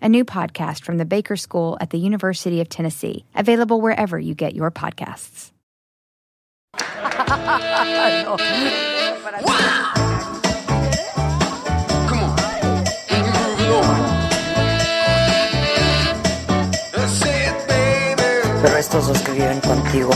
a new podcast from the Baker School at the University of Tennessee, available wherever you get your podcasts. Pero estos dos que viven contigo.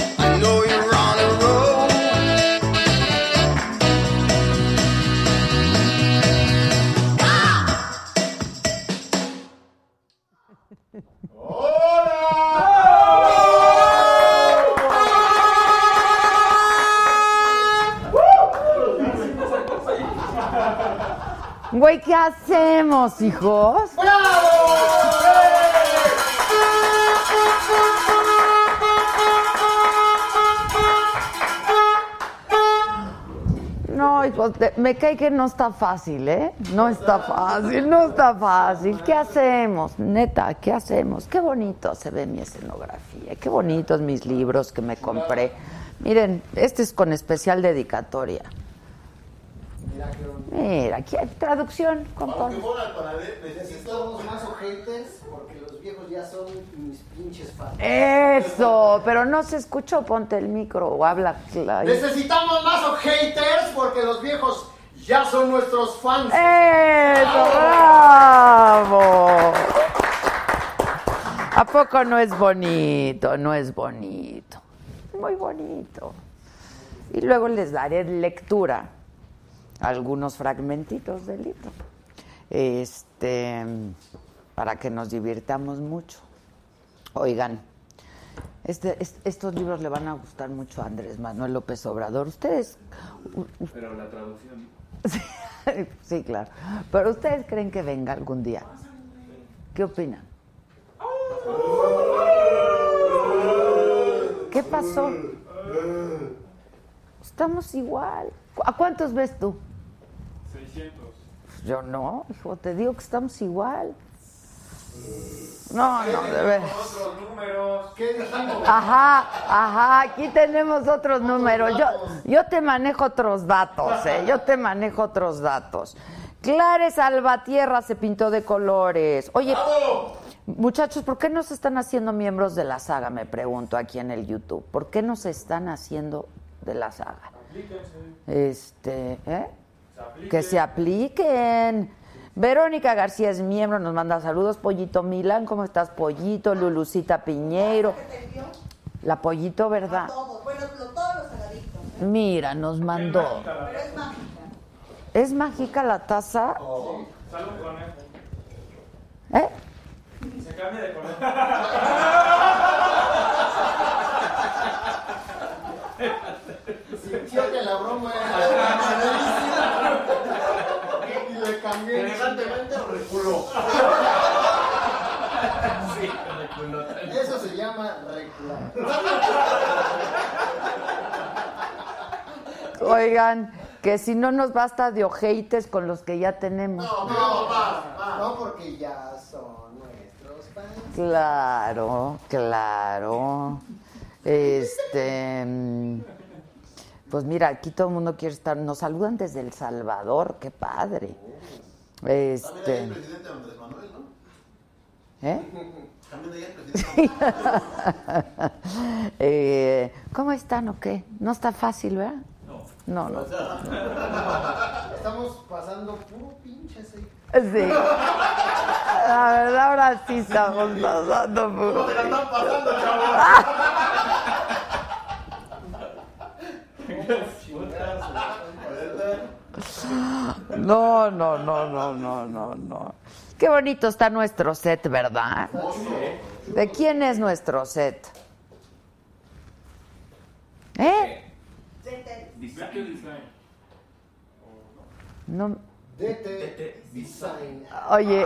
Güey, ¿qué hacemos, hijos? No, hijos, me cae que no está fácil, ¿eh? No está fácil, no está fácil. ¿Qué hacemos? Neta, ¿qué hacemos? Qué bonito se ve mi escenografía, qué bonitos mis libros que me compré. Miren, este es con especial dedicatoria. Mira, aquí hay traducción, compa. Necesitamos más ojetes porque los viejos ya son mis pinches fans. Eso, pero no se escuchó, ponte el micro o habla claro. Necesitamos más haters porque los viejos ya son nuestros fans. ¡Eso, bravo! ¿A poco no es bonito? No es bonito. Muy bonito. Y luego les daré lectura algunos fragmentitos del libro. Este, para que nos divirtamos mucho. Oigan, este, es- estos libros le van a gustar mucho a Andrés Manuel López Obrador. Ustedes Pero la traducción. Sí, sí, claro. Pero ustedes creen que venga algún día. ¿Qué opinan? ¿Qué pasó? Estamos igual. ¿A cuántos ves tú? 600. Yo no, hijo, te digo que estamos igual. No, no, de ver. Otros números. ¿Qué dijimos? Ajá, ajá, aquí tenemos otros números. Yo, yo te manejo otros datos, ¿eh? Yo te manejo otros datos. Clare Salvatierra se pintó de colores. Oye, muchachos, ¿por qué no se están haciendo miembros de la saga? Me pregunto aquí en el YouTube. ¿Por qué no se están haciendo de la saga? Este, ¿eh? Que se apliquen. Verónica García es miembro, nos manda saludos. Pollito Milán, ¿cómo estás, Pollito? Lulucita Piñeiro. La Pollito, ¿verdad? Todos, bueno, lo- todos los saladitos. Mira, nos mandó. Pero es mágica. ¿Es mágica la taza? ¿Eh? Se cambia de conejo. Sintió que la broma era malísima. Y le cambié. Elegantemente reculó. Sí, reculó. Eso se llama recular. Oigan, que si no nos basta de ojeites con los que ya tenemos. No, no, va, No, porque ya son nuestros fans. Claro, claro. Este. Pues mira, aquí todo el mundo quiere estar. Nos saludan desde El Salvador, qué padre. Este. presidente Andrés Manuel, ¿no? ¿Eh? Eh, ¿Cómo están o qué? No está fácil, ¿verdad? No, no. no. Estamos pasando puro pinche Sí. La verdad, ahora sí estamos pasando puro. te la están pasando, chavos? No, no, no, no, no, no, no. Qué bonito está nuestro set, ¿verdad? ¿De quién es nuestro set? ¿Eh? No. Oye,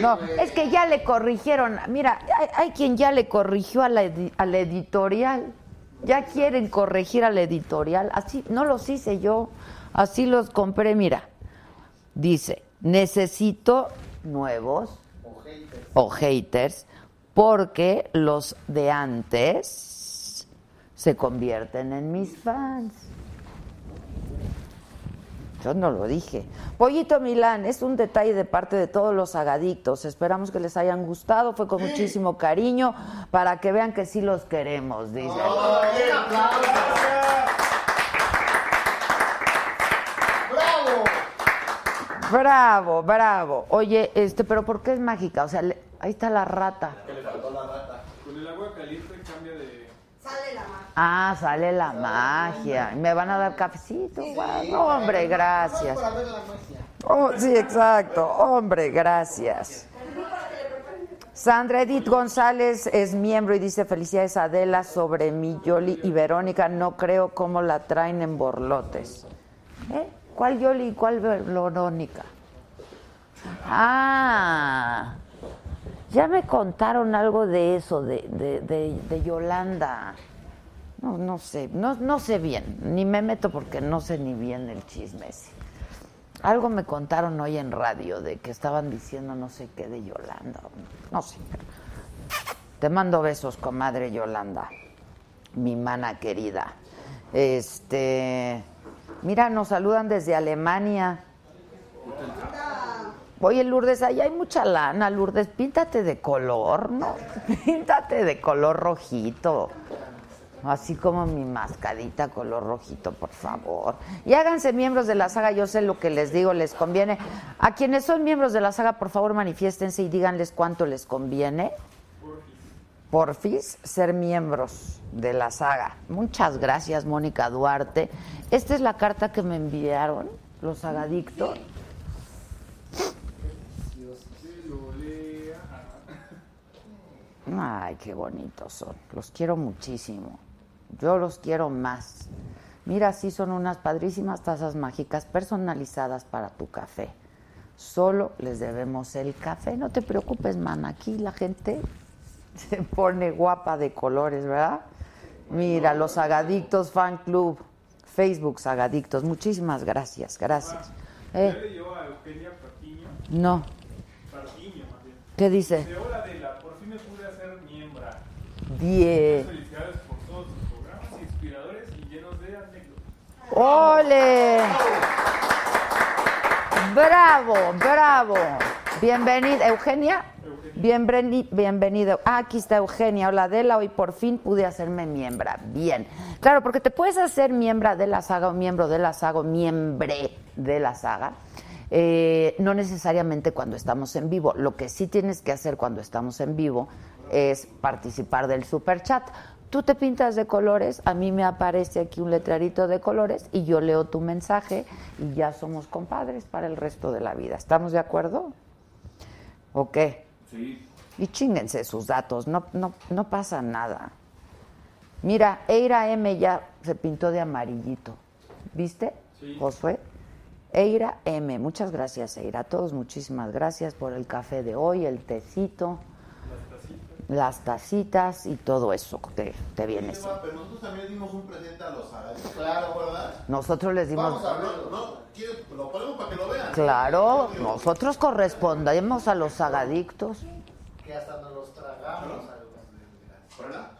no, es que ya le corrigieron. Mira, hay, hay quien ya le corrigió a la, edi- a la editorial. Ya quieren corregir a la editorial. Así, no los hice yo. Así los compré. Mira, dice: Necesito nuevos O haters. o haters porque los de antes se convierten en mis fans. Yo no lo dije. Pollito Milán, es un detalle de parte de todos los agadictos. Esperamos que les hayan gustado. Fue con muchísimo cariño para que vean que sí los queremos, dice. ¡Ay, un aplauso! ¡Bravo! Bravo, bravo. Oye, este, pero ¿por qué es mágica? O sea, le- ahí está la rata. Con el agua caliente cambia de. Sale la mano. Ah, sale la magia. ¿Me van a dar cafecito? Guau, no, hombre, gracias. Para ver la magia. Oh, sí, exacto. Hombre, gracias. Sandra Edith González es miembro y dice felicidades Adela sobre mi Yoli y Verónica. No creo cómo la traen en borlotes. ¿Eh? ¿Cuál Yoli y cuál Verónica? Ah, ya me contaron algo de eso, de, de, de- Yolanda. No, no sé, no, no sé bien, ni me meto porque no sé ni bien el chisme ese. Algo me contaron hoy en radio de que estaban diciendo no sé qué de Yolanda. No sé. Te mando besos, comadre Yolanda, mi mana querida. Este, mira, nos saludan desde Alemania. Oye, Lourdes, ahí hay mucha lana, Lourdes, píntate de color, ¿no? Píntate de color rojito. Así como mi mascadita color rojito, por favor. Y háganse miembros de la saga, yo sé lo que les digo, les conviene. A quienes son miembros de la saga, por favor, manifiéstense y díganles cuánto les conviene. Porfis, ser miembros de la saga. Muchas gracias, Mónica Duarte. Esta es la carta que me enviaron los sagadictos. Ay, qué bonitos son. Los quiero muchísimo. Yo los quiero más. Mira, sí son unas padrísimas tazas mágicas personalizadas para tu café. Solo les debemos el café. No te preocupes, man. Aquí la gente se pone guapa de colores, ¿verdad? Mira, los Sagadictos Fan Club, Facebook Sagadictos. Muchísimas gracias, gracias. Eh, le dio a Eugenia Patiño. no, bien. ¿qué dice? De hola Adela, por fin me pude hacer miembra. Diez. Felicidades por todos sus programas inspiradores y llenos de anécdotas. ¡Ole! ¡Bravo, bravo! Bienvenida, Eugenia. Bienveni- bienvenida. Ah, aquí está Eugenia. Hola, Adela. Hoy por fin pude hacerme miembra. Bien. Claro, porque te puedes hacer miembra de la saga o miembro de la saga o miembre de la saga. eh, no necesariamente cuando estamos en vivo. Lo que sí tienes que hacer cuando estamos en vivo es participar del super chat. Tú te pintas de colores, a mí me aparece aquí un letrerito de colores y yo leo tu mensaje y ya somos compadres para el resto de la vida. ¿Estamos de acuerdo? ¿O? Sí. Y chinguense sus datos, no, no, no pasa nada. Mira, Eira M ya se pintó de amarillito. ¿Viste, Sí. Josué? Eira M, muchas gracias, Eira. A todos muchísimas gracias por el café de hoy, el tecito, las tacitas y todo eso que te, viene. Sí, Pero nosotros también dimos un presente a los árabes. Claro, ¿verdad? Nosotros les dimos... Vamos a hablarlo, ¿no? ¿Quieres? Lo ponemos para que lo vean. Claro, nosotros correspondemos a los agadictos. Que hasta nos los tragamos. ¿Verdad?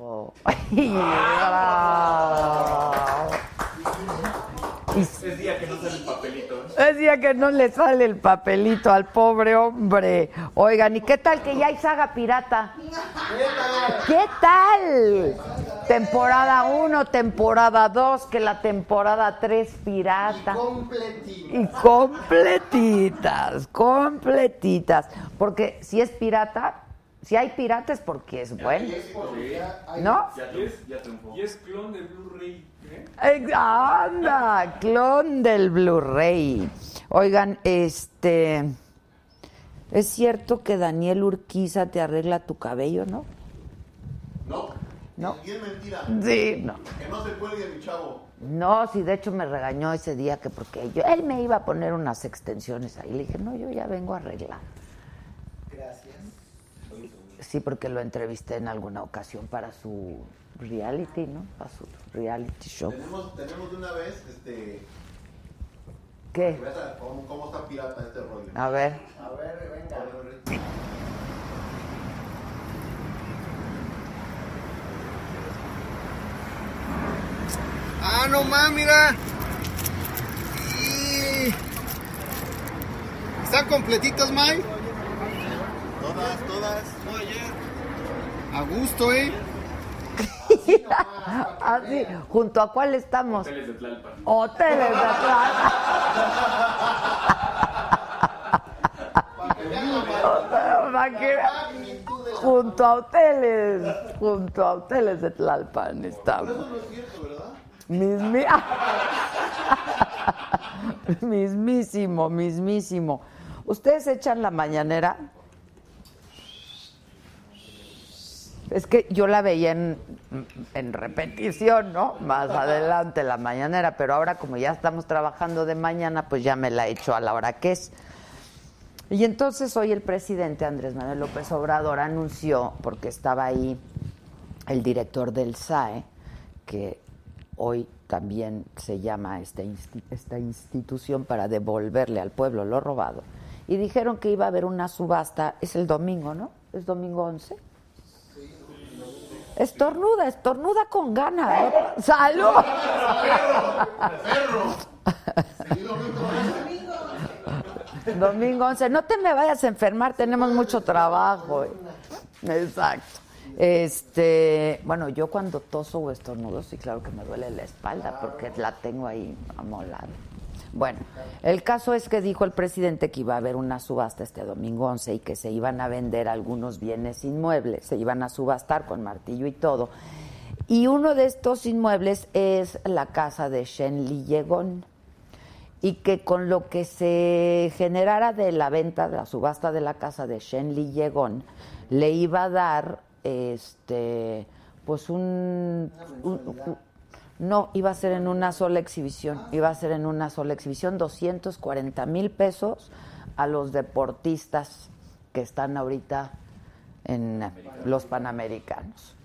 Oh. bravo. Y Es día que no sale el papelito. ¿eh? Es día que no le sale el papelito al pobre hombre. Oigan, ¿y qué tal que ya hay saga pirata? ¿Qué tal? Temporada 1, temporada 2, que la temporada 3 pirata. Completito. Y completitas, completitas. Porque si es pirata, Si hay piratas porque es bueno. Y ¿No? Y es, y es clon de Blu-ray. ¿Eh? Anda, clon del Blu-ray. Oigan, este. Es cierto que Daniel Urquiza te arregla tu cabello, ¿no? No. No. Y es mentira. Sí, no. Que no se cuelgue mi chavo. No, sí, de hecho me regañó ese día que porque yo, él me iba a poner unas extensiones ahí. Le dije, no, yo ya vengo a arreglar. Gracias. Sí, porque lo entrevisté en alguna ocasión para su reality, ¿no? Para su reality show. Tenemos, tenemos de una vez, este. ¿Qué? a- cómo, cómo está pirata este rollo. A ver. A ver, venga. Ah, no más, mira. Y... ¿Están completitos, May? Todas, todas. A gusto, ¿eh? Así, ¿junto a cuál estamos? Hoteles de Tlalpan. Hoteles de vean. Junto a hoteles, junto a hoteles de Tlalpan estamos. No es cierto, ¿verdad? Mismi- mismísimo, mismísimo. ¿Ustedes echan la mañanera? Es que yo la veía en, en repetición, ¿no? Más adelante la mañanera, pero ahora como ya estamos trabajando de mañana, pues ya me la echo a la hora que es. Y entonces hoy el presidente Andrés Manuel López Obrador anunció, porque estaba ahí el director del SAE, que hoy también se llama esta, esta institución para devolverle al pueblo lo robado, y dijeron que iba a haber una subasta, es el domingo, ¿no? ¿Es domingo 11? Estornuda, estornuda con ganas. ¿no? ¡Salud! Domingo 11. No te me vayas a enfermar, tenemos mucho trabajo. Exacto. Este, bueno, yo cuando toso o estornudo, sí, claro que me duele la espalda porque la tengo ahí amolada. Bueno, el caso es que dijo el presidente que iba a haber una subasta este domingo 11 y que se iban a vender algunos bienes inmuebles, se iban a subastar con martillo y todo. Y uno de estos inmuebles es la casa de Shen Li Yegon y que con lo que se generara de la venta, de la subasta de la casa de Shen Li Yegon, le iba a dar este pues un, un- no iba a ser en una sola exhibición, iba a ser en una sola exhibición 240 mil pesos a los deportistas que están ahorita en los Panamericanos.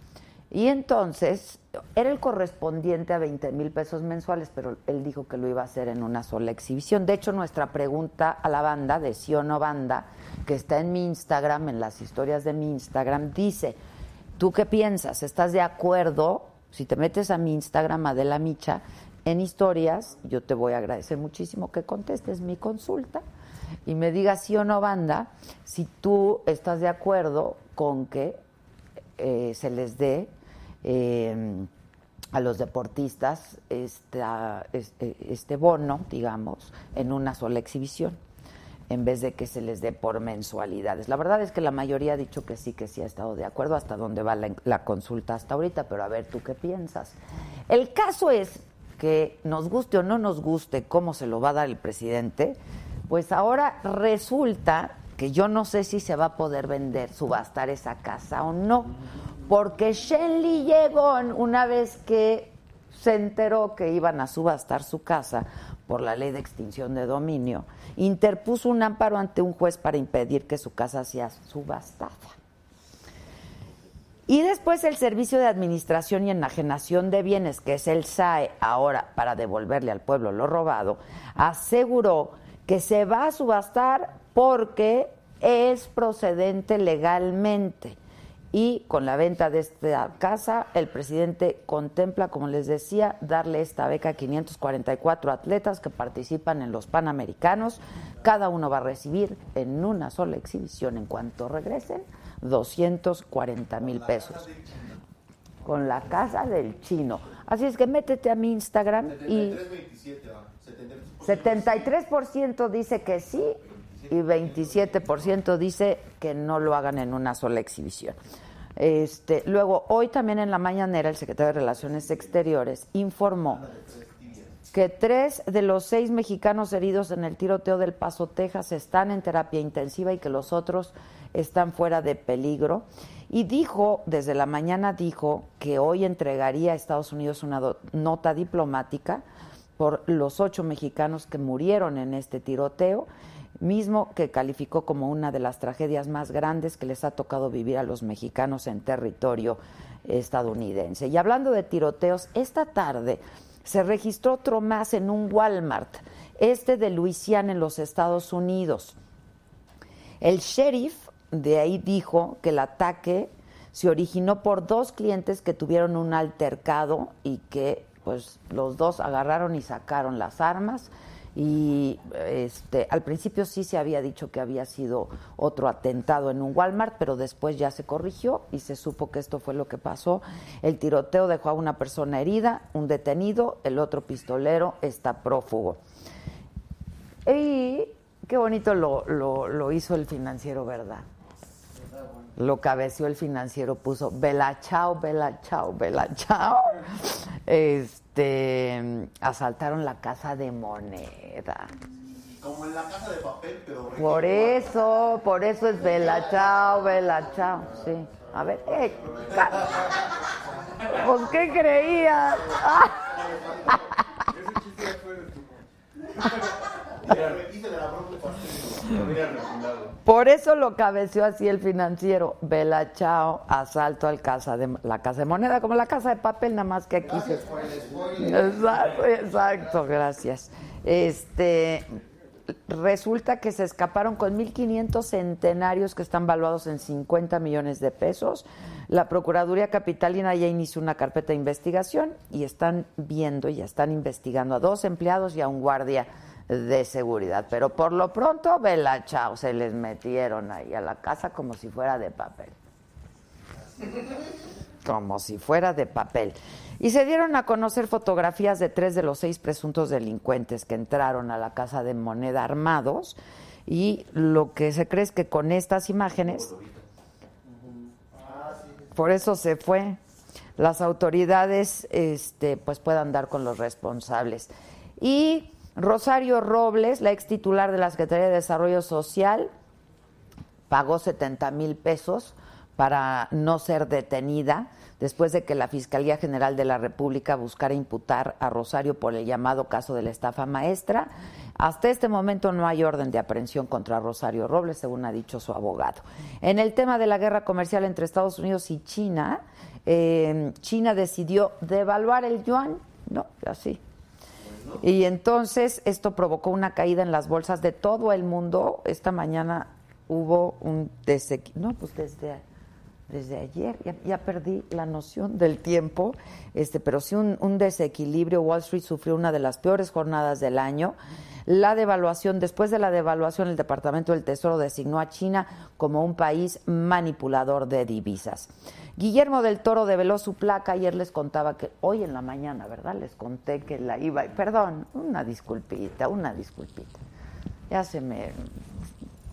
Y entonces era el correspondiente a 20 mil pesos mensuales, pero él dijo que lo iba a hacer en una sola exhibición. De hecho, nuestra pregunta a la banda, de sí o no banda, que está en mi Instagram, en las historias de mi Instagram, dice, ¿tú qué piensas? ¿Estás de acuerdo? Si te metes a mi Instagram, Adela Micha, en historias, yo te voy a agradecer muchísimo que contestes mi consulta y me digas sí o no banda, si tú estás de acuerdo con que eh, se les dé eh, a los deportistas esta- este, este bono, digamos, en una sola exhibición, en vez de que se les dé por mensualidades. La verdad es que la mayoría ha dicho que sí, que sí ha estado de acuerdo hasta donde va la, consulta hasta ahorita, pero a ver tú qué piensas. El caso es que nos guste o no nos guste cómo se lo va a dar el presidente, pues ahora resulta que yo no sé si se va a poder vender, subastar esa casa o no, porque Shenli Yegon, una vez que se enteró que iban a subastar su casa por la ley de extinción de dominio, interpuso un amparo ante un juez para impedir que su casa sea subastada. Y después el Servicio de Administración y Enajenación de Bienes, que es el SAE, ahora para devolverle al pueblo lo robado, aseguró que se va a subastar porque es procedente legalmente. Y con la venta de esta casa, el presidente contempla, como les decía, darle esta beca a 544 atletas que participan en los Panamericanos. Cada uno va a recibir en una sola exhibición, en cuanto regresen, 240 mil pesos. Con la casa del chino. Así es que métete a mi Instagram y 73, 27, va. 73%. 73% dice que sí y 27% dice que no lo hagan en una sola exhibición. Este, luego, hoy también en la mañanera, el secretario de Relaciones Exteriores informó que tres de los seis mexicanos heridos en el tiroteo del Paso, Texas, están en terapia intensiva y que los otros están fuera de peligro. Y dijo, desde la mañana dijo que hoy entregaría a Estados Unidos una nota diplomática por los ocho mexicanos que murieron en este tiroteo, mismo que calificó como una de las tragedias más grandes que les ha tocado vivir a los mexicanos en territorio estadounidense. Y hablando de tiroteos, esta tarde se registró otro más en un Walmart, este de Luisiana en los Estados Unidos. El sheriff de ahí dijo que el ataque se originó por dos clientes que tuvieron un altercado y que pues los dos agarraron y sacaron las armas y este al principio sí se había dicho que había sido otro atentado en un Walmart, pero después ya se corrigió y se supo que esto fue lo que pasó. El tiroteo dejó a una persona herida, un detenido, el otro pistolero está prófugo. Y qué bonito lo, lo, lo hizo el financiero, ¿verdad? Lo cabeció el financiero, puso Bella Chao, Bella Chao, Bella Chao. Este, asaltaron la casa de moneda. Como en la casa de papel, pero... Por eso, por eso es Bella Chao, Bella Chao. Sí. A ver, eh, ¿pues qué creías? Ese chiste ya fue de tu Hice de la broma Por eso lo cabeció así el financiero. Bella Chao, asalto al casa de la casa de moneda, como la casa de papel, nada más que aquí se. Exacto, exacto, gracias. Este resulta que se escaparon con 1.500 centenarios que están valuados en 50 millones de pesos. La Procuraduría Capitalina ya inició una carpeta de investigación y están viendo, ya están investigando a dos empleados y a un guardia de seguridad. Pero por lo pronto, vela, chao, se les metieron ahí a la casa como si fuera de papel como si fuera de papel. Y se dieron a conocer fotografías de tres de los seis presuntos delincuentes que entraron a la casa de moneda armados y lo que se cree es que con estas imágenes, por eso se fue, las autoridades este, pues puedan dar con los responsables. Y Rosario Robles, la ex titular de la Secretaría de Desarrollo Social, pagó 70 mil pesos para no ser detenida después de que la Fiscalía General de la República buscara imputar a Rosario por el llamado caso de la estafa maestra. Hasta este momento no hay orden de aprehensión contra Rosario Robles, según ha dicho su abogado. En el tema de la guerra comercial entre Estados Unidos y China, eh, China decidió devaluar el yuan, no, así, y entonces esto provocó una caída en las bolsas de todo el mundo. Esta mañana hubo un desequilibrio, no, pues desde, desde ayer, ya, perdí la noción del tiempo, este, pero sí un desequilibrio. Wall Street sufrió una de las peores jornadas del año. La devaluación, después de la devaluación, el Departamento del Tesoro designó a China como un país manipulador de divisas. Guillermo del Toro develó su placa. Ayer les contaba que hoy en la mañana, ¿verdad? Les conté que la iba. Perdón, una disculpita, una disculpita. Ya se me.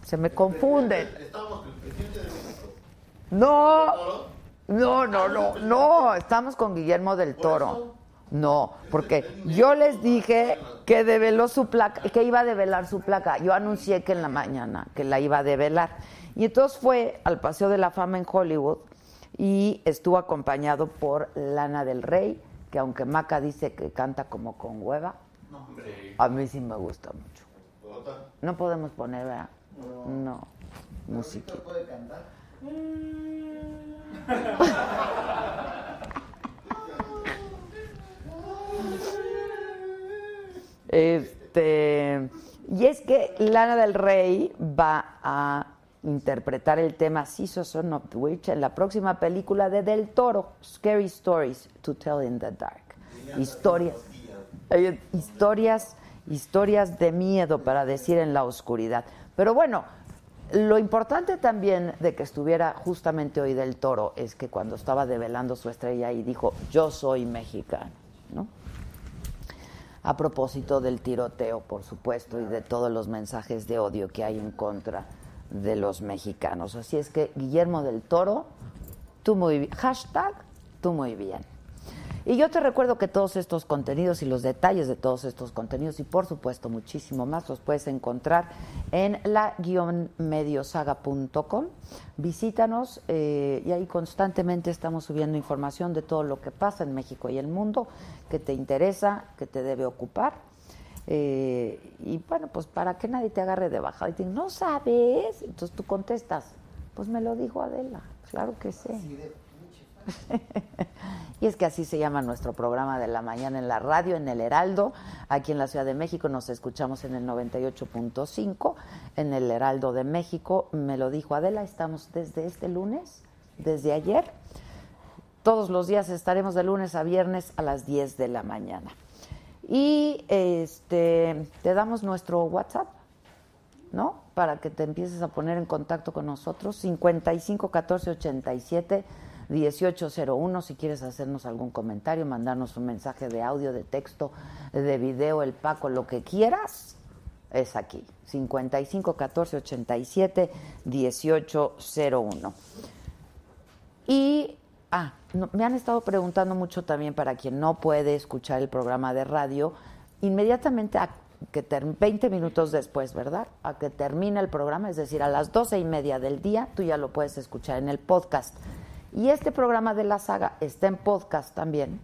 Se me confunden. Estamos con el presidente de México. No, no, no, no, no. Estamos con Guillermo del Toro. No, porque yo les dije que develó su placa, que iba a develar su placa. Yo anuncié que en la mañana que la iba a develar. Y entonces fue al Paseo de la Fama en Hollywood y estuvo acompañado por Lana del Rey, que aunque Maca dice que canta como con hueva, a mí sí me gusta mucho. No podemos poner, ¿verdad? No, música. ¿Puede cantar? Este, y es que Lana del Rey va a interpretar el tema Season Son of the Witch en la próxima película de Del Toro, Scary Stories to Tell in the Dark. Historias, eh, historias, historias de miedo para decir en la oscuridad. Pero bueno, lo importante también de que estuviera justamente hoy Del Toro es que cuando estaba develando su estrella y dijo, yo soy mexicano, ¿no? a propósito del tiroteo, por supuesto, y de todos los mensajes de odio que hay en contra de los mexicanos. Así es que, Guillermo del Toro, tú muy bien. Hashtag, tú muy bien. Y yo te recuerdo que todos estos contenidos y los detalles de todos estos contenidos y por supuesto muchísimo más los puedes encontrar en la-mediosaga.com. Visítanos eh, y ahí constantemente estamos subiendo información de todo lo que pasa en México y el mundo que te interesa, que te debe ocupar. Eh, y bueno, pues para que nadie te agarre de bajada y te no sabes, entonces tú contestas, pues me lo dijo Adela, claro que sí. y es que así se llama nuestro programa de la mañana en la radio, en el Heraldo. Aquí en la Ciudad de México nos escuchamos en el 98.5, en el Heraldo de México. Me lo dijo Adela, estamos desde este lunes, desde ayer. Todos los días estaremos de lunes a viernes a las 10 de la mañana. Y este te damos nuestro WhatsApp, ¿no? Para que te empieces a poner en contacto con nosotros, 55 14 87 1801 si quieres hacernos algún comentario, mandarnos un mensaje de audio, de texto, de video, el Paco, lo que quieras, es aquí. 55 14 87 1801. Y ah, no, me han estado preguntando mucho también para quien no puede escuchar el programa de radio, inmediatamente a que ter 20 minutos después, ¿verdad? A que termine el programa, es decir, a las doce y media del día, tú ya lo puedes escuchar en el podcast. Y este programa de la saga está en podcast también,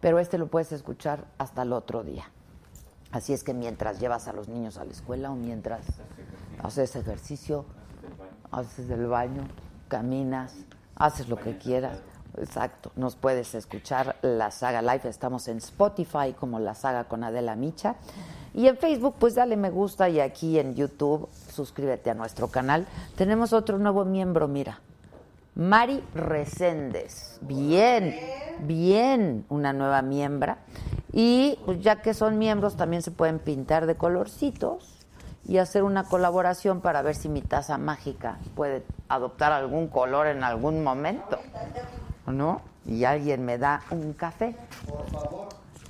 pero este lo puedes escuchar hasta el otro día. Así es que mientras llevas a los niños a la escuela o mientras haces ejercicio, haces el baño, caminas, haces lo que quieras. Exacto, nos puedes escuchar la saga live, estamos en Spotify como la saga con Adela Micha y en Facebook pues dale me gusta y aquí en YouTube suscríbete a nuestro canal. Tenemos otro nuevo miembro, mira, Mari Reséndez. Bien, bien, una nueva miembra. Y pues, ya que son miembros, también se pueden pintar de colorcitos y hacer una colaboración para ver si mi taza mágica puede adoptar algún color en algún momento. ¿No? Y alguien me da un café. Por favor.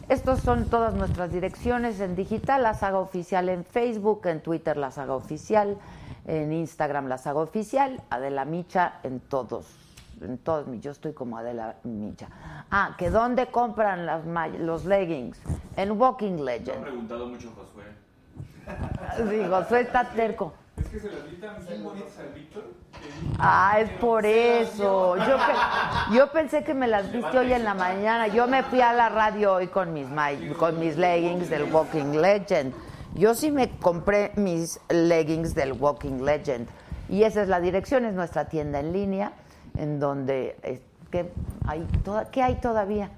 Estos son todas nuestras direcciones en digital, la saga oficial en Facebook, en Twitter la saga oficial, en Instagram la saga oficial, Adela Micha en todos, en todos, yo estoy como Adela Micha. Ah, que dónde compran las los leggings? En Walking Me ha Legend. preguntado mucho Josué. Sí, Josué está terco. Es que se las vi tan bien bonitas al Víctor. Ah, es por eso. Yo, pe- yo pensé que me las viste hoy en la mañana. Yo me fui a la radio hoy con mis, ma- con mis leggings del Walking Legend. Yo sí me compré mis leggings del Walking Legend. Y esa es la dirección, es nuestra tienda en línea, en donde... eh, ¿qué, hay toda- ¿Qué hay todavía?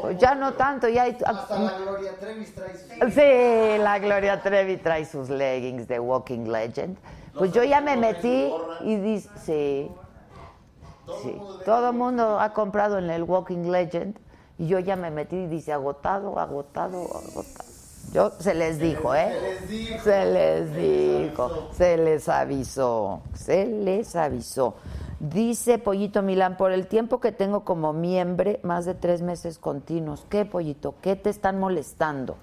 Pues ya no tanto, ya hay... Hasta la Gloria Trevis trae sus- Sí, la Gloria Trevi trae sus leggings de Walking Legend. Pues yo ya me metí y dice, sí, sí, todo el mundo ha comprado en el Walking Legend y yo ya me metí y dice agotado, agotado, agotado. Yo se les dijo, ¿eh? Se les dijo, se les avisó, se les avisó. Dice Pollito Milán, por el tiempo que tengo como miembro, más de tres meses continuos. ¿Qué, Pollito? ¿Qué te están molestando?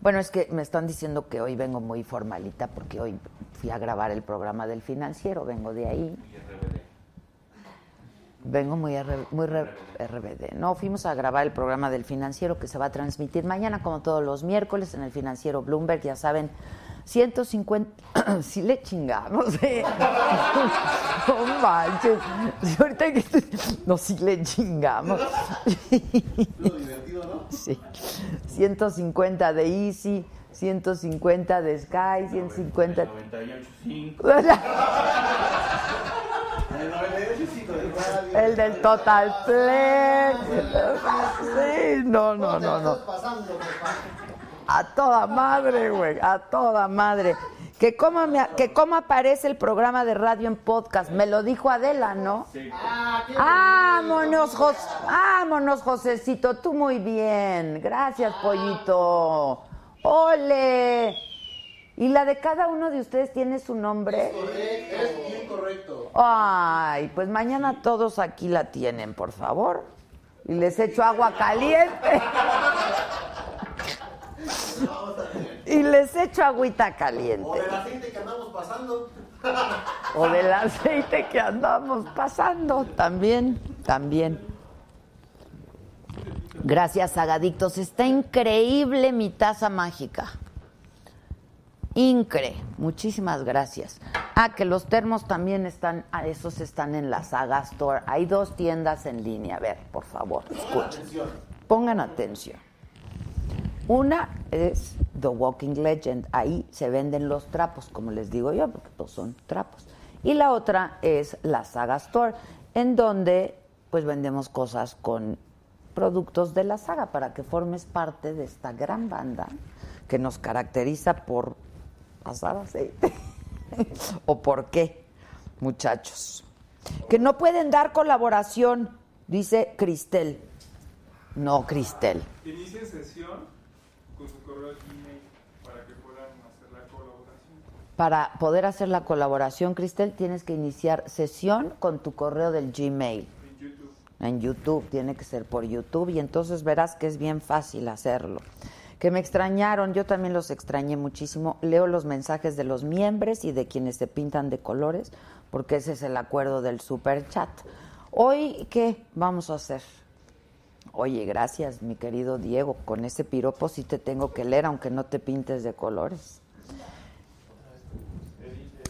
Bueno, es que me están diciendo que hoy vengo muy formalita porque hoy fui a grabar el programa del financiero, vengo de ahí. Vengo muy, R- muy RBD. No, fuimos a grabar el programa del financiero que se va a transmitir mañana, como todos los miércoles, en el financiero Bloomberg, ya saben, 150. sí le chingamos, ¿eh? No manches. Sí, ahorita que. No, sí le chingamos. Lo divertido, ¿no? Sí. 150 de Easy, 150 de Sky, 150. 98.5. En el 98 sí, con el radio. El del Total Play. Sí, no, no, no, no. Estás pasando. A toda madre, güey, a toda madre. Que cómo, me- que cómo aparece el programa de radio en podcast. Me lo dijo Adela, ¿no? Ah, qué Vámonos, Jos vámonos, Josecito, tú muy bien. Gracias, pollito. ¡Ole! ¿Y la de cada uno de ustedes tiene su nombre? correcto. Es bien correcto. Ay, pues mañana todos aquí la tienen, por favor. y les echo agua caliente. y les echo agüita caliente. O del aceite que andamos pasando. O del aceite que andamos pasando, también, también. Gracias, Agadictos. Está increíble mi taza mágica. Incre. Muchísimas gracias. Ah, que los termos también están, ah, esos están en la Saga Store. Hay dos tiendas en línea. A ver, por favor, escuchen. Pongan atención. Una es The Walking Legend. Ahí se venden los trapos, como les digo yo, porque todos son trapos. Y la otra es la Saga Store, en donde pues vendemos cosas con productos de la saga para que formes parte de esta gran banda que nos caracteriza por pasar aceite. ¿O por qué, muchachos? Que no pueden dar colaboración, dice Cristel. No, Cristel. Sesión con su correo Gmail para que puedan hacer la colaboración. Para poder hacer la colaboración, Cristel, tienes que iniciar sesión con tu correo del Gmail. En YouTube. En YouTube, tiene que ser por YouTube y entonces verás que es bien fácil hacerlo. Que me extrañaron, yo también los extrañé muchísimo. Leo los mensajes de los miembros y de quienes se pintan de colores, porque ese es el acuerdo del super chat. Hoy, ¿qué vamos a hacer? Oye, gracias, mi querido Diego. Con ese piropo sí te tengo que leer, aunque no te pintes de colores.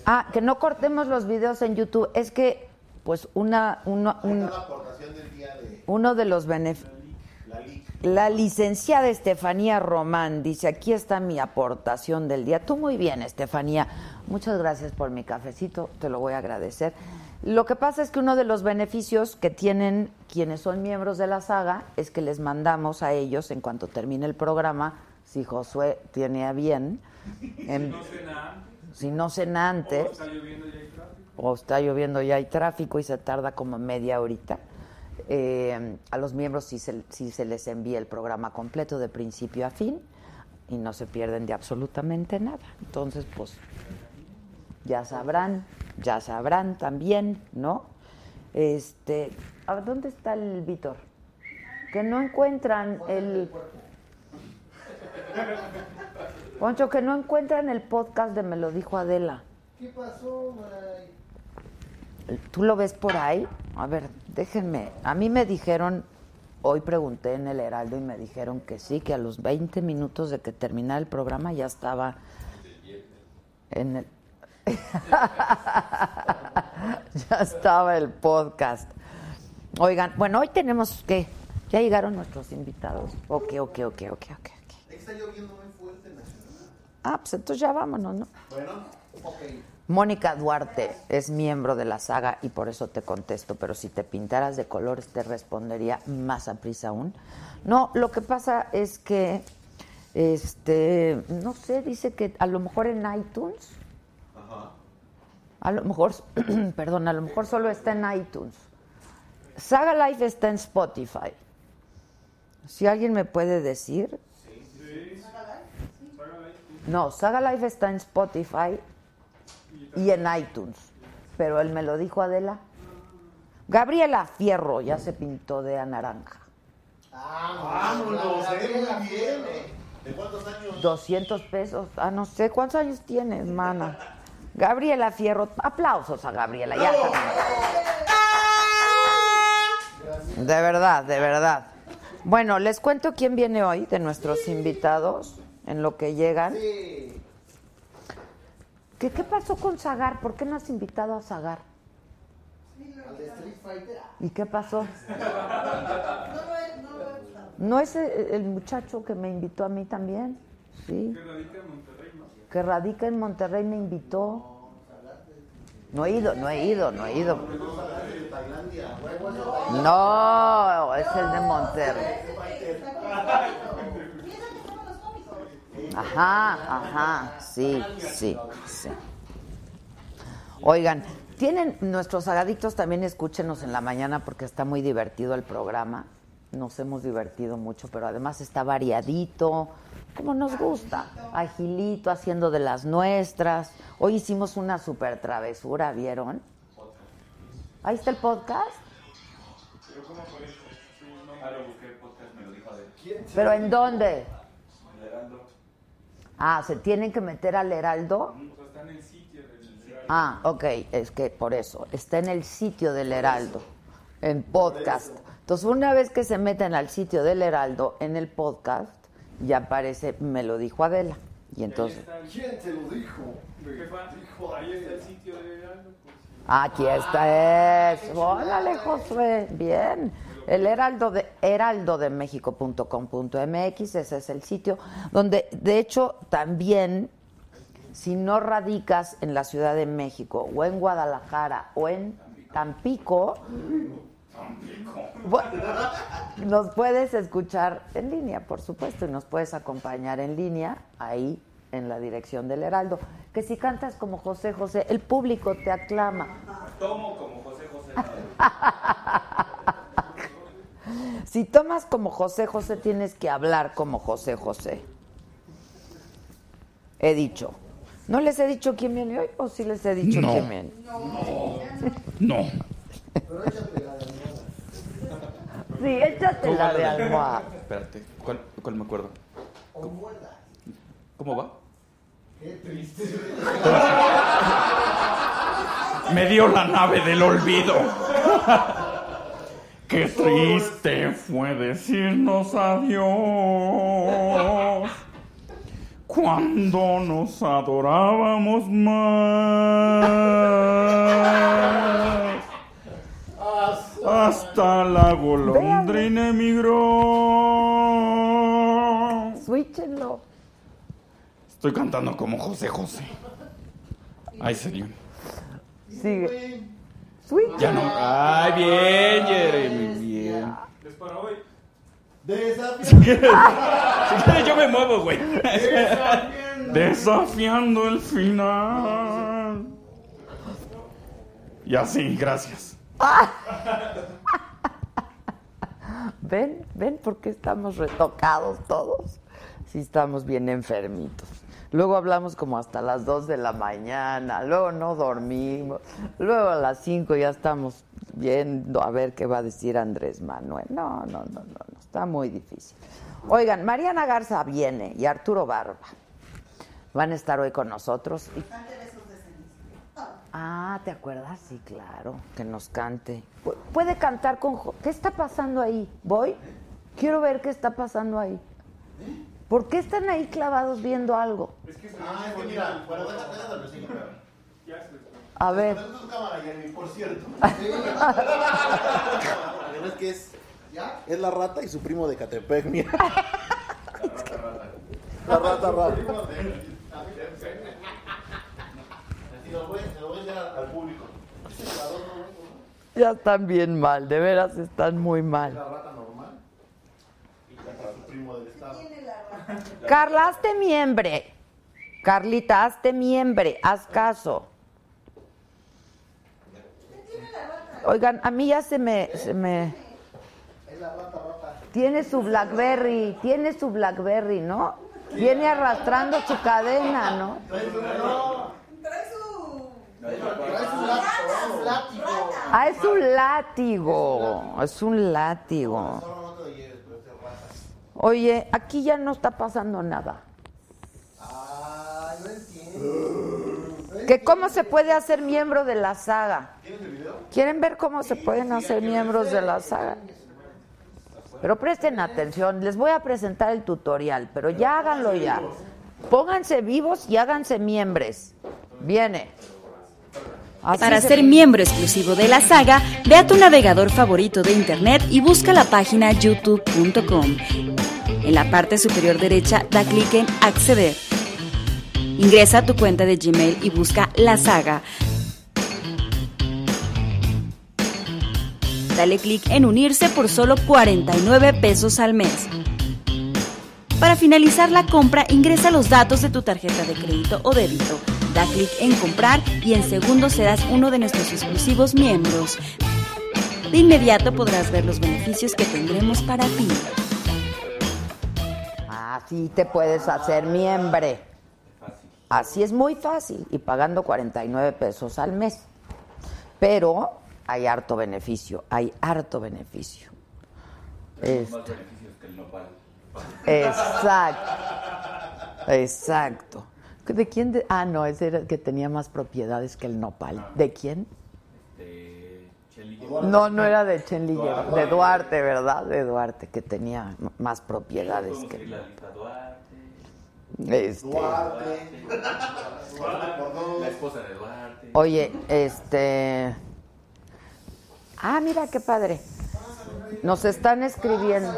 Ah, que no cortemos los videos en YouTube. Es que, pues, una, una- un- uno de los beneficios. La licenciada Estefanía Román dice, aquí está mi aportación del día. Tú muy bien, Estefanía. Muchas gracias por mi cafecito, te lo voy a agradecer. Lo que pasa es que uno de los beneficios que tienen quienes son miembros de la saga es que les mandamos a ellos, en cuanto termine el programa, si Josué tiene a bien, en- No cena antes. si no antes, o está lloviendo y hay tráfico y se tarda como media horita. eh, a los miembros se, sí se les envía el programa completo de principio a fin y no se pierden de absolutamente nada. Entonces, pues ya sabrán, ya sabrán también, ¿no? Este, ¿a ¿dónde está el Víctor? Que no encuentran el Poncho, que no encuentran el podcast de Me lo dijo Adela. ¿Qué pasó, May? ¿Tú lo ves por ahí? A ver, déjenme. A mí me dijeron, hoy pregunté en el Heraldo y me dijeron que sí, que a los 20 minutos de que terminara el programa ya estaba en el... ya estaba el podcast. Oigan, bueno, hoy tenemos que... ¿Ya llegaron nuestros invitados? Ok, ok, ok, ok, ok. ok. Está lloviendo muy fuerte en la ciudad. Ah, pues entonces ya vámonos, ¿no? Bueno, ok. Mónica Duarte es miembro de la saga y por eso te contesto, pero si te pintaras de colores te respondería más a prisa aún. No, lo que pasa es que, este, no sé, dice que a lo mejor en iTunes, a lo mejor, perdón, a lo mejor solo está en iTunes. Saga Life está en Spotify. Si alguien me puede decir. No, Saga Life está en Spotify y en iTunes. Pero él me lo dijo Adela. Gabriela Fierro ya se pintó de a naranja. Vámonos, eh, eh. ¿De cuántos años? 200 pesos. Ah, no sé. ¿Cuántos años tienes, mana? Gabriela Fierro. Aplausos a Gabriela. De verdad, de verdad. Bueno, les cuento quién viene hoy de nuestros invitados en lo que llegan. ¿Qué, qué pasó con Zagar? ¿Por qué no has invitado a Zagar? ¿Y qué pasó? No lo he, no lo he gustado. ¿No es el, el muchacho que me invitó a mí también? Sí. Que radica en Monterrey, me invitó. No he ido, no he ido, no he ido. No, es el de Monterrey. Ajá, ajá, sí, sí, sí. Oigan, tienen nuestros agadictos también escúchenos en la mañana porque está muy divertido el programa. Nos hemos divertido mucho, pero además está variadito, como nos gusta. Agilito, haciendo de las nuestras. Hoy hicimos una super travesura, ¿vieron? Ahí está el podcast. Pero ¿cómo aparece? Sí, no Ah, lo busqué podcast, me lo dijo Adel. ¿Pero en dónde? El Heraldo. Ah, ¿se tienen que meter al Heraldo? O sea, está en el sitio del Heraldo. Ah, ok, es que por eso, está en el sitio del Heraldo, en podcast. Entonces, una vez que se meten al sitio del Heraldo, en el podcast, ya aparece, me lo dijo Adela. Y entonces, ¿Quién te lo dijo? Jefa, ahí está el sitio del Heraldo. Pues, aquí está eso. Órale, Josué, bien. El heraldo de heraldodemexico.com.mx, ese es el sitio donde, de hecho, también, si no radicas en la Ciudad de México o en Guadalajara o en Tampico, nos puedes escuchar en línea, por supuesto, y nos puedes acompañar en línea ahí en la dirección del Heraldo. Que si cantas como José José, el público te aclama. Tomo como José José. Si tomas como José José, tienes que hablar como José José. He dicho. ¿No les he dicho quién viene hoy o sí les he dicho No. quién viene? No. Sí, échate la de almohada. Espérate, ¿cuál, cuál me acuerdo? ¿Cómo va? Me dio la nave del olvido. Qué triste fue decirnos adiós. Cuando nos adorábamos más. Hasta la golondrina emigró. Switchenlo. Estoy cantando como José José. Ay, señor. Sigue. Switch. Ya no. Ay, bien, Jeremy, bien. Es para hoy. Desafío. Si quieres, yo me muevo, güey. Desafiando el final. Y así, gracias. ¿Ven? ¿Ven por qué estamos retocados todos? Sí, estamos bien enfermitos. Luego hablamos como hasta las 2 de la mañana, luego no dormimos, luego a las 5 ya estamos viendo a ver qué va a decir Andrés Manuel. No, no, no, no, no, está muy difícil. Oigan, Mariana Garza viene y Arturo Barba van a estar hoy con nosotros. Ah, ¿te acuerdas? Sí, claro, que nos cante. Pu- Puede cantar con... Jo- ¿Qué está pasando ahí? ¿Voy? Quiero ver qué está pasando ahí. ¿Por qué están ahí clavados viendo algo? Es que se Ah, es que mira, bueno, déjate la ya se les A ver, por cierto. Es que es, es la rata y su primo de Catepec, mira. La rata rata. Así lo voy, al al público. ya están bien mal, de veras están muy mal. La rata normal. Y su primo del estado. Carla, hazte miembre. Carlita, hazte miembre, haz caso. Oigan, a mí ya se me, se me... Tiene su Blackberry, tiene su Blackberry, ¿no? Viene arrastrando su cadena, ¿no? Trae su. Ah, es un látigo, es un látigo. Oye, aquí ya no está pasando nada. Ah, no entiendo. ¿Que cómo se puede hacer miembro de la saga? ¿Quieren ver cómo se pueden hacer miembros de la saga? Pero presten atención, les voy a presentar el tutorial, pero ya háganlo ya. Pónganse vivos y háganse miembros. Viene. Así Para se- ser miembro exclusivo de la saga, ve a tu navegador favorito de internet y busca la página youtube.com. En la parte superior derecha da clic en Acceder. Ingresa a tu cuenta de Gmail y busca la saga. Dale clic en unirse por solo 49 pesos al mes. Para finalizar la compra, ingresa los datos de tu tarjeta de crédito o débito. Da clic en comprar y en segundos serás uno de nuestros exclusivos miembros. De inmediato podrás ver los beneficios que tendremos para ti. Así te puedes hacer miembro. Así es muy fácil y pagando 49 pesos al mes. Pero hay harto beneficio, hay harto beneficio. Este. más beneficios que el nopal. Exacto. Exacto. ¿De quién? de- ah, no, ese era el que tenía más propiedades que el nopal. ¿De quién? De Cheli. No, no era de Chenliller, de Duarte, ¿verdad? De Duarte, que tenía más propiedades que el la lista Duarte. Este, Duarte. Duarte. La esposa de Duarte. Oye, este. Ah, mira qué padre. Nos están escribiendo.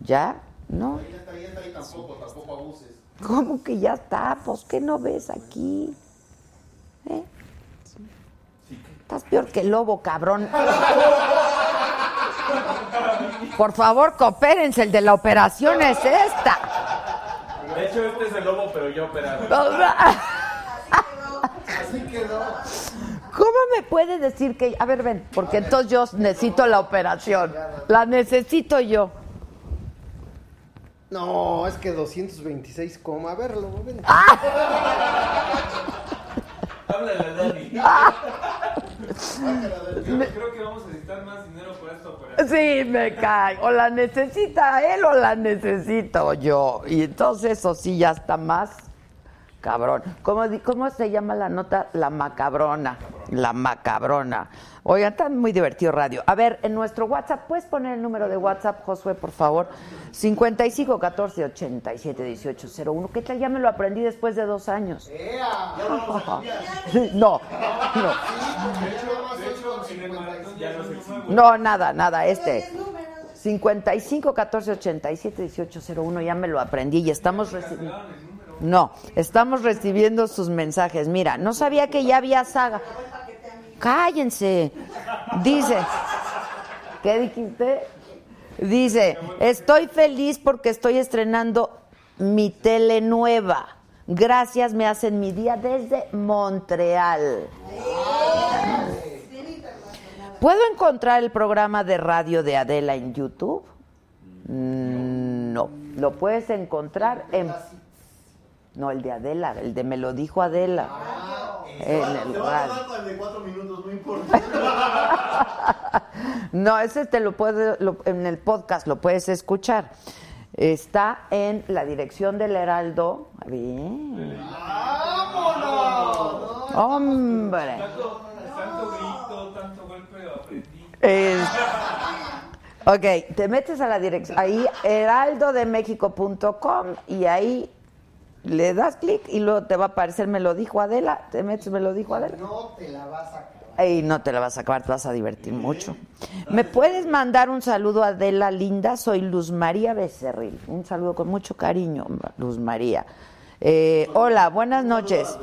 ¿Ya? ¿No? Ya está, ya está ahí tampoco, tampoco abuses. ¿Cómo que ya está? Pues, ¿qué no ves aquí? ¿Eh? Estás peor que el lobo, cabrón. Por favor, coopérense. El de la operación es esta. De hecho, este es el lobo, pero yo operado. Así quedó. ¿Cómo me puede decir que.? A ver, ven, porque entonces yo necesito la operación. La necesito yo. No, es que 226 coma. A verlo, ven. Háblale a Dani. Yo creo que vamos a necesitar más dinero para esta operación. Sí, me cae. O la necesita él o la necesito yo. Y entonces eso sí ya está más cabrón. ¿Cómo, cómo se llama la nota? La macabrona. La macabrona. Oigan, está muy divertido radio. A ver, en nuestro WhatsApp, ¿puedes poner el número de WhatsApp, Josué, por favor? 55 14 87 18 01. ¿Qué tal? Ya me lo aprendí después de dos años. No, no. No, nada, nada, este. 55 14 87 18 01, ya me lo aprendí y estamos recibiendo. No, estamos recibiendo sus mensajes. Mira, no sabía que ya había saga. Cállense. Dice, ¿qué dijiste? Dice, estoy feliz porque estoy estrenando mi tele nueva. Gracias, me hacen mi día desde Montreal. ¿Puedo encontrar el programa de radio de Adela en YouTube? Mm, No, lo puedes encontrar en... No, el de Adela, el de Me lo dijo Adela. En el Te va a radio. dar con el de cuatro minutos, no importa. No, ese te lo puedes, lo- en el podcast lo puedes escuchar. Está en la dirección del Heraldo. Bien. Hombre. Tanto, tanto grito, tanto golpe, aprendí. Es- ok, te metes a la dirección, ahí heraldodemexico.com y ahí le das clic y luego te va a aparecer me lo dijo Adela, te metes me lo dijo Adela. No te la vas a acabar. Y no te la vas a acabar, te vas a divertir mucho. ¿Me puedes mandar un saludo a Adela Linda? Soy Luz María Becerril. Un saludo con mucho cariño, Luz María. Eh, hola, buenas noches.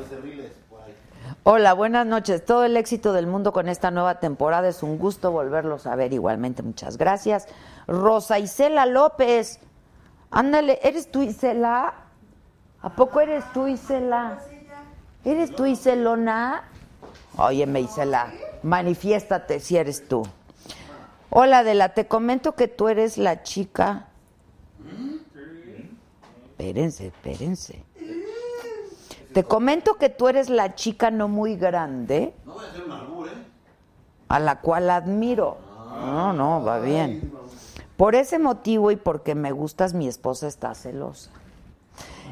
Hola, buenas noches. Todo el éxito del mundo con esta nueva temporada. Es un gusto volverlos a ver igualmente. Muchas gracias. Rosa Isela López. Ándale, ¿eres tú Isela? ¿A poco eres tú Isela? ¿Eres tú Iselona? Óyeme Isela, manifiéstate si eres tú. Hola Adela, te comento que tú eres la chica. Espérense, espérense. Te comento que tú eres la chica no muy grande No voy a hacer un albur, ¿eh? a la cual admiro. No, no, va bien. Por ese motivo y porque me gustas, mi esposa está celosa.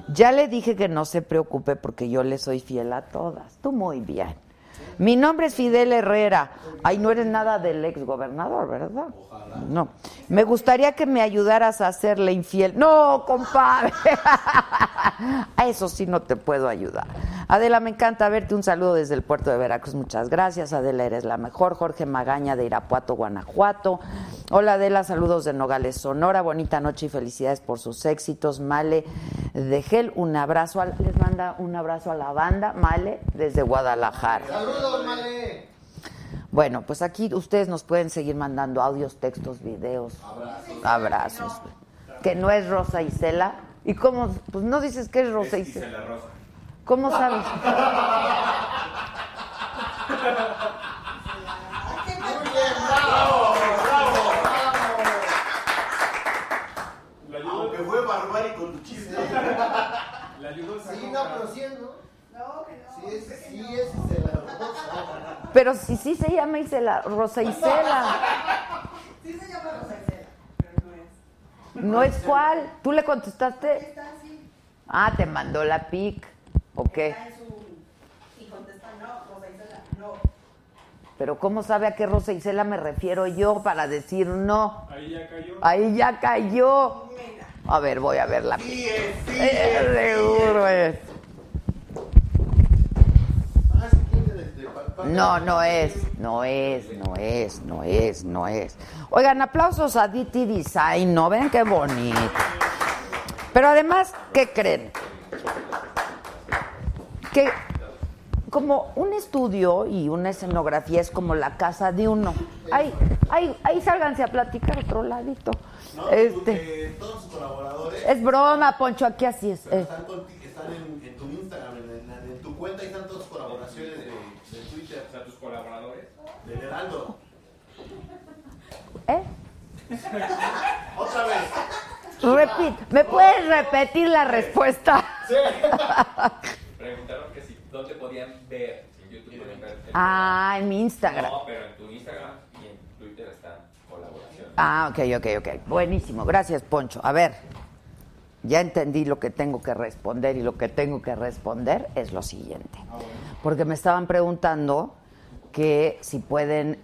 Ya le dije que no se preocupe porque yo le soy fiel a todas. Tú muy bien. Mi nombre es Fidel Herrera. Ay, no eres nada del ex gobernador, ¿verdad? No. Me gustaría que me ayudaras a hacerle infiel. No, compadre. A eso sí no te puedo ayudar. Adela, me encanta verte. Un saludo desde el puerto de Veracruz. Muchas gracias. Adela, eres la mejor. Jorge Magaña de Irapuato, Guanajuato. Hola, Adela. Saludos de Nogales, Sonora. Bonita noche y felicidades por sus éxitos. Male de Gel, un abrazo. a- les manda un abrazo a la banda. Male, desde Guadalajara. Saludos, Bueno, pues aquí ustedes nos pueden seguir mandando audios, textos, videos. Abrazos. Que no es Rosa Isela. ¿Y cómo? Pues no dices que es Rosa Es Isela. Isela Rosa. ¿Cómo sabes? La ayudo, Aunque fue barbárico tu chiste. la Sí, no, pero sí es, ¿no? No, que no. Sí es, sí es. Pero si sí se llama Isela, Rosa Isela. Sí se llama Rosa Isela. No es cuál. ¿Tú le contestaste? Ah, te mandó la pic. ¿O qué? Y contesta no, Rosa Isela, no. Pero ¿cómo sabe a qué Rosa Isela me refiero yo para decir no? Ahí ya cayó. Ahí ya cayó. A ver, voy a ver la pic. Eh, es. No, no es, no es, no es, no es, no es. Oigan, aplausos a DT Design, ¿no? Ven qué bonito. Pero además, ¿qué creen? Que como un estudio y una escenografía es como la casa de uno. Ahí, ahí, ahí sálganse a platicar otro ladito. No, este, todos sus colaboradores es broma, Poncho, aquí así es. eh. están, en, en tu Instagram, en, en- en tu cuenta, ahí están todas tus colaboraciones de, de Twitter. O sea, tus colaboradores. Heraldo. ¿Eh? Otra vez. Repite, ¿me puedes repetir la respuesta? Preguntaron que si dónde podían ver, si en YouTube podían ver. el- Ah, en mi Instagram. No, pero en tu Instagram y en Twitter están colaboraciones. Ah, ok, ok, ok. Buenísimo. Gracias, Poncho. A ver, ya entendí lo que tengo que responder y lo que tengo que responder es lo siguiente. Porque me estaban preguntando que si pueden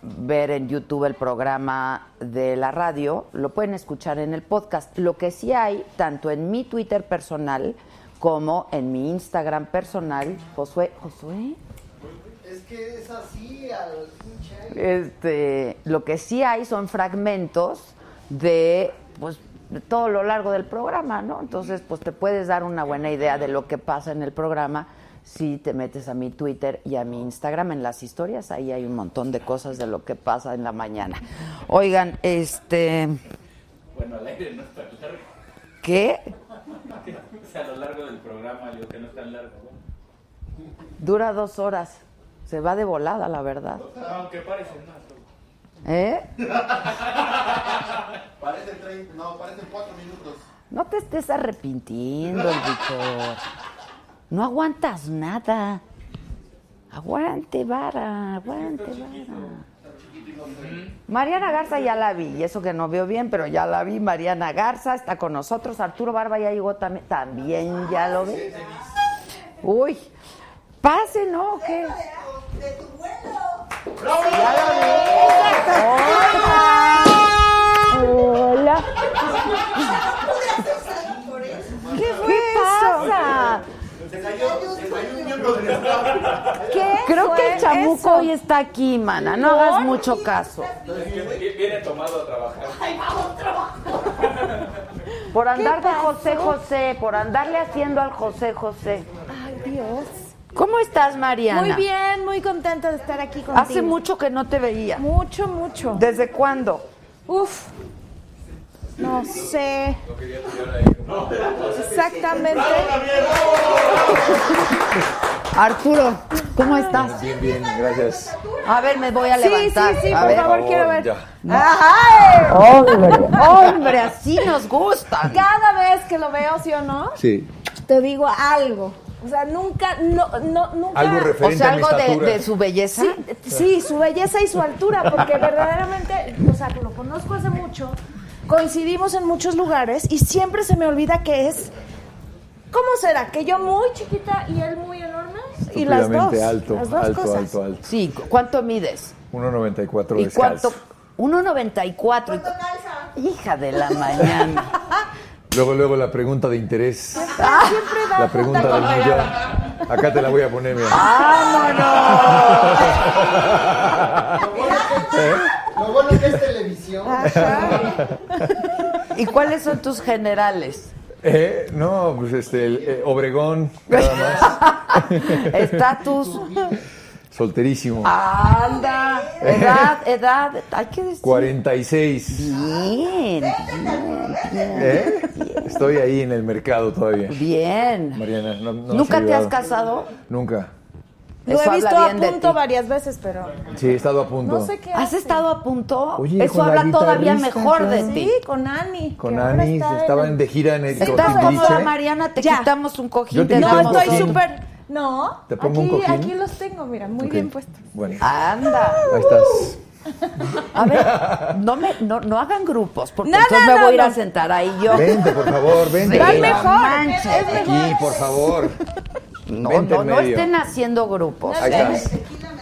ver en YouTube el programa de la radio, lo pueden escuchar en el podcast. Lo que sí hay, tanto en mi Twitter personal como en mi Instagram personal, Josué, Josué, Es que es así al pinche. este, lo que sí hay son fragmentos de, pues, de todo lo largo del programa, ¿no? Entonces, pues te puedes dar una buena idea de lo que pasa en el programa si te metes a mi Twitter y a mi Instagram en las historias, ahí hay un montón de cosas de lo que pasa en la mañana. Oigan, este, Bueno, al aire no es tan largo. ¿qué? O sea, a lo largo del programa, digo que no es tan largo. Dura dos horas. Se va de volada, la verdad. Aunque parecen más. ¿Eh? Parecen 30, no, parecen 4 minutos. No te estés arrepintiendo, Víctor. No aguantas nada. Aguante, vara, aguante, vara. Mariana Garza ya la vi, y eso que no veo bien, pero ya la vi. Mariana Garza está con nosotros. Arturo Barba ya llegó también. También ya lo ve. Uy, pase, ¿no? ¿O ¿Qué? De tu vuelo. Ya lo vi. Hola. ¿Qué fue pasa? Se cayó, se cayó un miembro del staff. ¿Qué Creo que el chamuco hoy está aquí, mana. No hagas mucho caso. Viene tomado a trabajar. Por andar de José José, por andarle haciendo al José José. Ay, Dios. ¿Cómo estás, Mariana? Muy bien, muy contenta de estar aquí contigo. Hace mucho que no te veía. Mucho, mucho. ¿Desde cuándo? Uf. No sé. Exactamente. Arturo, ¿cómo estás? Bien, bien, gracias. A ver, me voy a Sí, levantar. sí, sí, a por ver. favor, quiero ver. Ya. ¡Ay! Hombre, hombre, así nos gusta. Cada vez que lo veo, ¿sí o no? Sí. Te digo algo. O sea, nunca, no, no, nunca. Algo O referente sea, a mi algo de, su belleza. Sí, sí, su belleza y su altura, porque verdaderamente, o sea, lo conozco hace mucho, coincidimos en muchos lugares y siempre se me olvida que es. ¿Cómo será? ¿Que yo muy chiquita y él muy enorme? Y las dos. Alto, las dos alto, cosas. alto, alto. Sí, ¿cu- ¿cuánto mides? 1.94 ¿Y descalzo. cuánto? 1.94. Hija de la mañana. Luego, luego la pregunta de interés. Siempre da La pregunta con millón. Acá te la voy a poner, mira. Lo bueno que es televisión. ¿Y cuáles son tus generales? Eh, no, pues este, el, eh, Obregón, nada Estatus. Solterísimo. Anda. Edad, edad. Hay que decir. 46. Bien, bien, bien. ¿Eh? Estoy ahí en el mercado todavía. Bien. Mariana, no, no ¿Nunca te has casado? Nunca. Lo Eso he visto a punto varias veces, pero Sí, he estado a punto. no sé qué. ¿Has hace. estado a punto? Oye, Eso habla todavía mejor de ti. Sí, con Ani. Con Ani, está estaba el- en de gira en el ¿Estás cómoda, Mariana? Te Ya. quitamos un cojín. Yo te No, estoy súper. No. ¿Te pongo un aquí, cojín? aquí los tengo, mira, muy bien puestos. Bueno, Anda. ahí estás. A ver, no, me, no, no hagan grupos, porque No, entonces no, me no, voy a ir a sentar ahí yo. Vente, por favor, vente. Sí, mejor, manches. es mejor. Aquí, por favor. No, no, no estén haciendo grupos. Ahí ¿eh?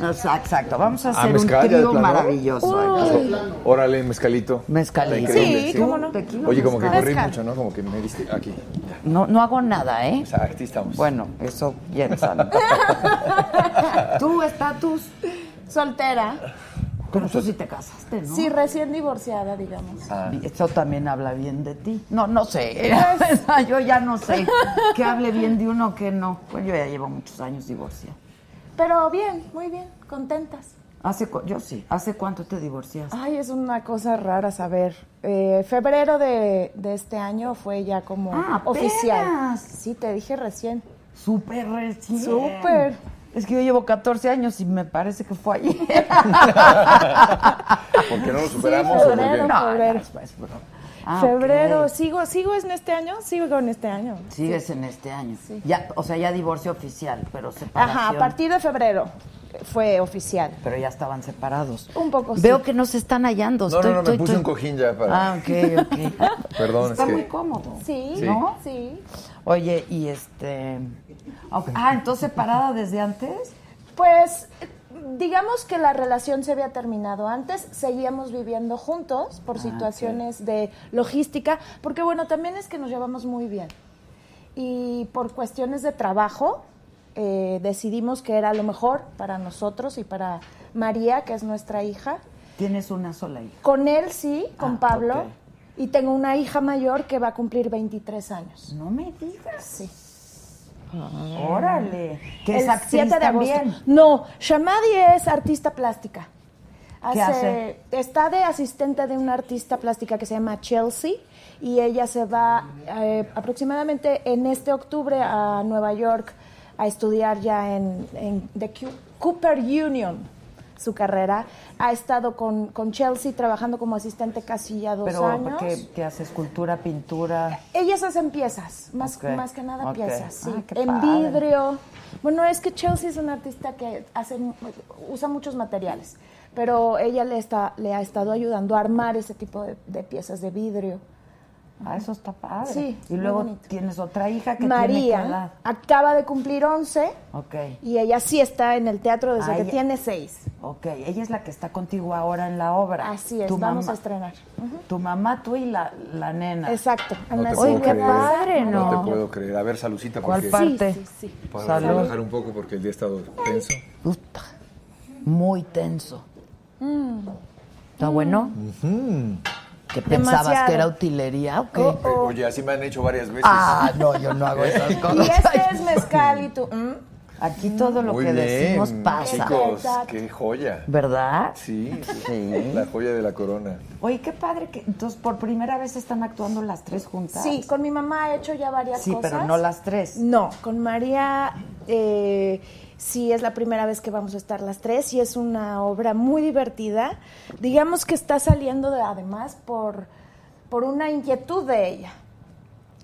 Exacto, exacto. Vamos a Ah, hacer un mezcal, trío maravilloso. Uy. Órale, mezcalito. Mezcalito. Sí, cómo no. Tequila, Oye, como que corrí mucho, ¿no? Como que me diste aquí. No, no hago nada, ¿eh? O sea, aquí estamos. Bueno, eso sabe. ¿Tu estatus? Soltera. Pero tú sí te casaste, ¿no? Sí, recién divorciada, digamos. Ah. Eso también habla bien de ti. No, no sé. yo ya no sé. Que hable bien de uno que no. Pues yo ya llevo muchos años divorciada. Pero bien, muy bien, contentas. ¿Hace cu- yo sí. ¿Hace cuánto te divorciaste? Ay, es una cosa rara saber. Eh, febrero de, de este año fue ya como Ah, oficial. apenas. Sí, te dije recién. Súper recién. Súper. Es que yo llevo 14 años y me parece que fue ayer. ¿Por qué no lo Sí, superamos o qué? febrero, No, febrero. no, es- es broma. Ah, febrero, ok. ¿sigo, ¿sigo en este año? Sigo en este año. Sigues en este año. Ya, o sea, ya divorcio oficial, pero separación. Ajá, a partir de febrero fue oficial. Pero ya estaban separados. Un poco sí. Veo que no se están hallando. No, Estoy- no, no, me puse estoy- un cojín ya para... Ah, ok, ok. Perdón, Está es que... muy cómodo. Sí, Sí. ¿No? sí. Oye, y este... Ah, entonces separada desde antes. Pues digamos que la relación se había terminado antes, seguíamos viviendo juntos por situaciones de logística, porque bueno, también es que nos llevamos muy bien. Y por cuestiones de trabajo eh, decidimos que era lo mejor para nosotros y para María, que es nuestra hija. Tienes una sola hija. Con él sí, con Ah, Pablo. ok. Y tengo una hija mayor que va a cumplir 23 años. No me digas. Sí. Órale. Que es el actriz 7 de agosto. también. No, Shamadi es artista plástica. ¿Qué hace? Está de asistente de una artista plástica que se llama Chelsea y ella se va eh, aproximadamente en este octubre a Nueva York a estudiar ya en, en The Cooper Union su carrera. Ha estado con, con Chelsea trabajando como asistente casi ya dos Pero años. ¿qué, qué hace? ¿Escultura, pintura? Ellas hacen piezas, más, más que nada piezas, sí. Ah, en padre. vidrio. Bueno, es que Chelsea es una artista que hace, usa muchos materiales, pero ella le, está, le ha estado ayudando a armar ese tipo de, de piezas de vidrio. Ah, eso está padre. Sí, Y luego bonito. tienes otra hija que tiene qué María edad. acaba de cumplir 11 Ok. y ella sí está en el teatro desde Ah, que ella- tiene 6. Ok, ella es la que está contigo ahora en la obra. Así es, Tu vamos mamá- a estrenar. Tu mamá, tú y la, la nena. Exacto. No te creer. Garza. no. No te puedo creer. A ver, salucita, ¿Cuál porque... parte? Sí, sí, sí. Para Salud. relajar un poco porque el día ha estado tenso. Puta, muy tenso. Mm. ¿Está bueno? Ujú. ¿Que pensabas Demasiado. que era utilería o qué? Oh, oh. Oye, así me han hecho varias veces. Ah, no, yo no hago esas Y cosas. este es mezcal y tú... ¿mm? Aquí todo lo Muy que bien, decimos pasa. chicos, qué joya. ¿Verdad? Sí, Sí. la joya de la corona. Oye, qué padre que entonces por primera vez están actuando las tres juntas. Sí, con mi mamá he hecho ya varias Sí, cosas. pero no las tres. No, con María eh, sí es la primera vez que vamos a estar las tres y es una obra muy divertida. Digamos que está saliendo de, además por, por una inquietud de ella.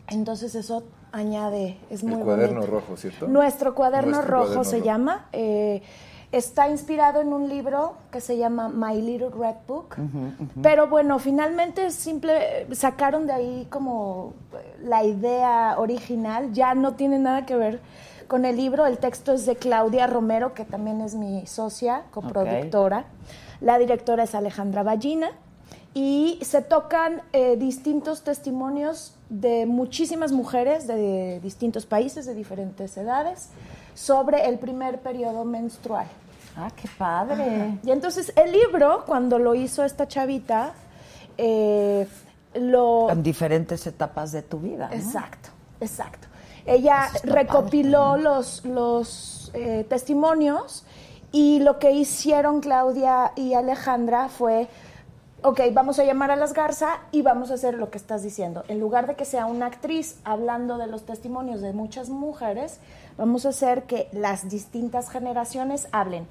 Entonces eso añade, es muy El cuaderno bonito. rojo, ¿cierto? Nuestro cuaderno Nuestro rojo cuaderno se rojo. llama. eh, está inspirado en un libro que se llama My Little Red Book. Pero bueno, finalmente simple sacaron de ahí como la idea original, ya no tiene nada que ver con el libro. El texto es de Claudia Romero, que también es mi socia, coproductora. La directora es Alejandra Ballina. Y se tocan eh, distintos testimonios de muchísimas mujeres de distintos países, de diferentes edades, sobre el primer periodo menstrual. Ah, qué padre. Y entonces el libro, cuando lo hizo esta chavita, eh, lo... En diferentes etapas de tu vida. ¿no? Exacto, exacto. Ella recopiló los, los eh, testimonios y lo que hicieron Claudia y Alejandra fue, ok, vamos a llamar a las Garza y vamos a hacer lo que estás diciendo. En lugar de que sea una actriz hablando de los testimonios de muchas mujeres, vamos a hacer que las distintas generaciones hablen.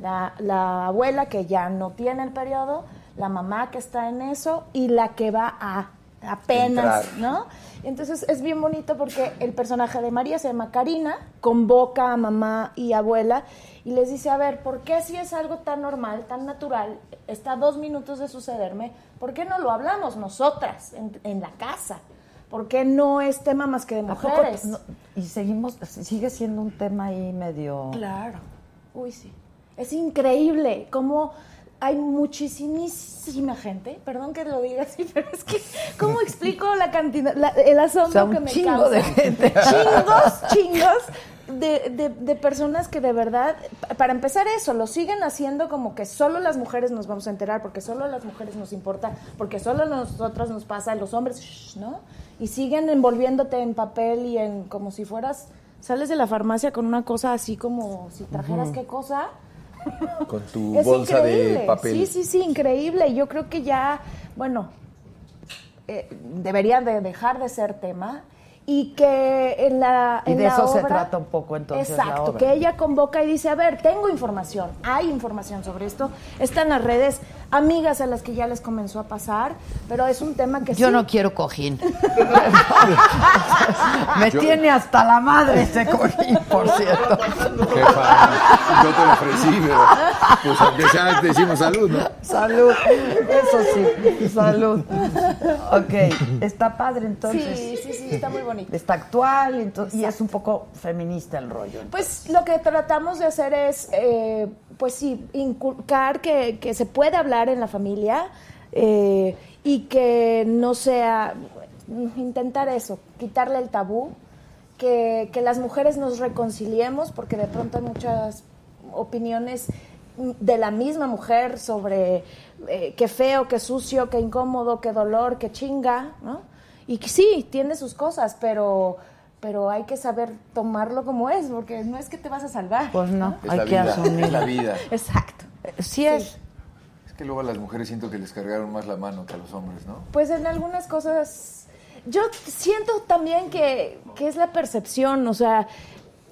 La, la abuela que ya no tiene el periodo, la mamá que está en eso y la que va a apenas, Entrar. ¿no? Entonces es bien bonito porque el personaje de María se llama Karina, convoca a mamá y abuela y les dice, a ver, ¿por qué si es algo tan normal, tan natural, está a dos minutos de sucederme, ¿por qué no lo hablamos nosotras en, en la casa? ¿Por qué no es tema más que de ¿A poco mujeres? no- y seguimos, sigue siendo un tema ahí medio... Claro. Uy, sí. Es increíble cómo hay muchísima gente, perdón que lo diga así, pero es que, ¿cómo explico la cantidad, la- el asombro que me chingo causa? de gente. Chingos, chingos de, de- de personas que de verdad, pa- para empezar eso, lo siguen haciendo como que solo las mujeres nos vamos a enterar, porque solo a las mujeres nos importa, porque solo a nosotros nos pasa, los hombres, shh, ¿no? Y siguen envolviéndote en papel y en como si fueras, sales de la farmacia con una cosa así como si trajeras qué cosa. Con tu Es bolsa de increíble. papel. Sí, sí, sí, increíble. Y Yo creo que ya, bueno, eh, debería de dejar de ser tema y que en la Y en de la eso se trata un poco entonces la Exacto, obra. que ella convoca y dice, a ver, tengo información, hay información sobre esto, está en las redes, amigas a las que ya les comenzó a pasar, pero es un tema que Yo sí- no quiero cojín. Me Yo- tiene hasta la madre ese cojín, por cierto. Jefa, yo te lo ofrecí, pero pues aunque sea te decimos salud, ¿no? Salud, eso sí, salud. Ok, está padre entonces. Sí, sí, sí, está muy bonito. Está actual entonces, y es un poco feminista el rollo. Pues lo que tratamos de hacer es, eh, pues sí, inculcar que, que se puede hablar en la familia eh, y que no sea, intentar eso, quitarle el tabú, que, que las mujeres nos reconciliemos, porque de pronto hay muchas opiniones de la misma mujer sobre eh, qué feo, qué sucio, qué incómodo, qué dolor, qué chinga, ¿no? Y que sí, tiene sus cosas, pero pero hay que saber tomarlo como es, porque no es que te vas a salvar. Pues no, hay la que vida, asumir. es la vida. Exacto. Sí es. Es que luego a las mujeres siento que les cargaron más la mano que a los hombres, ¿no? Pues en algunas cosas, yo siento también que, que es la percepción, o sea,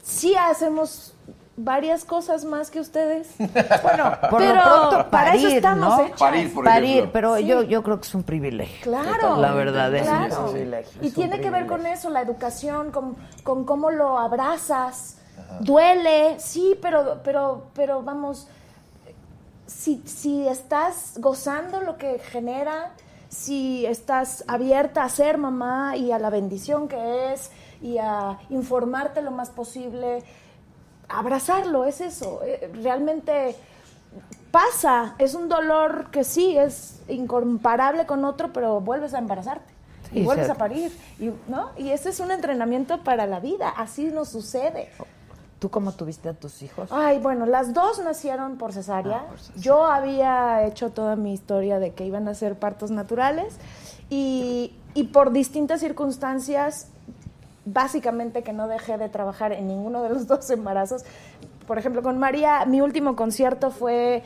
sí hacemos varias cosas más que ustedes. Bueno, Por pero lo pronto, para eso estamos ¿no? hechas. Parir, por Parir, pero Sí. yo, yo creo que es un privilegio. Claro. La verdad es claro. un privilegio. Y es tiene que ver con eso, la educación, con, con cómo lo abrazas. Duele, sí, pero, pero, pero vamos, si, si estás gozando lo que genera, si estás abierta a ser mamá y a la bendición que es y a informarte lo más posible, abrazarlo, es eso. Eh, Realmente pasa, es un dolor que sí es incomparable con otro, pero vuelves a embarazarte. Y vuelves a parir, y, ¿no? Y ese es un entrenamiento para la vida, así nos sucede. ¿Tú cómo tuviste a tus hijos? Ay, bueno, las dos nacieron por cesárea. Ah, por cesárea. Yo había hecho toda mi historia de que iban a ser partos naturales y, y por distintas circunstancias, básicamente que no dejé de trabajar en ninguno de los dos embarazos. Por ejemplo, con María, mi último concierto fue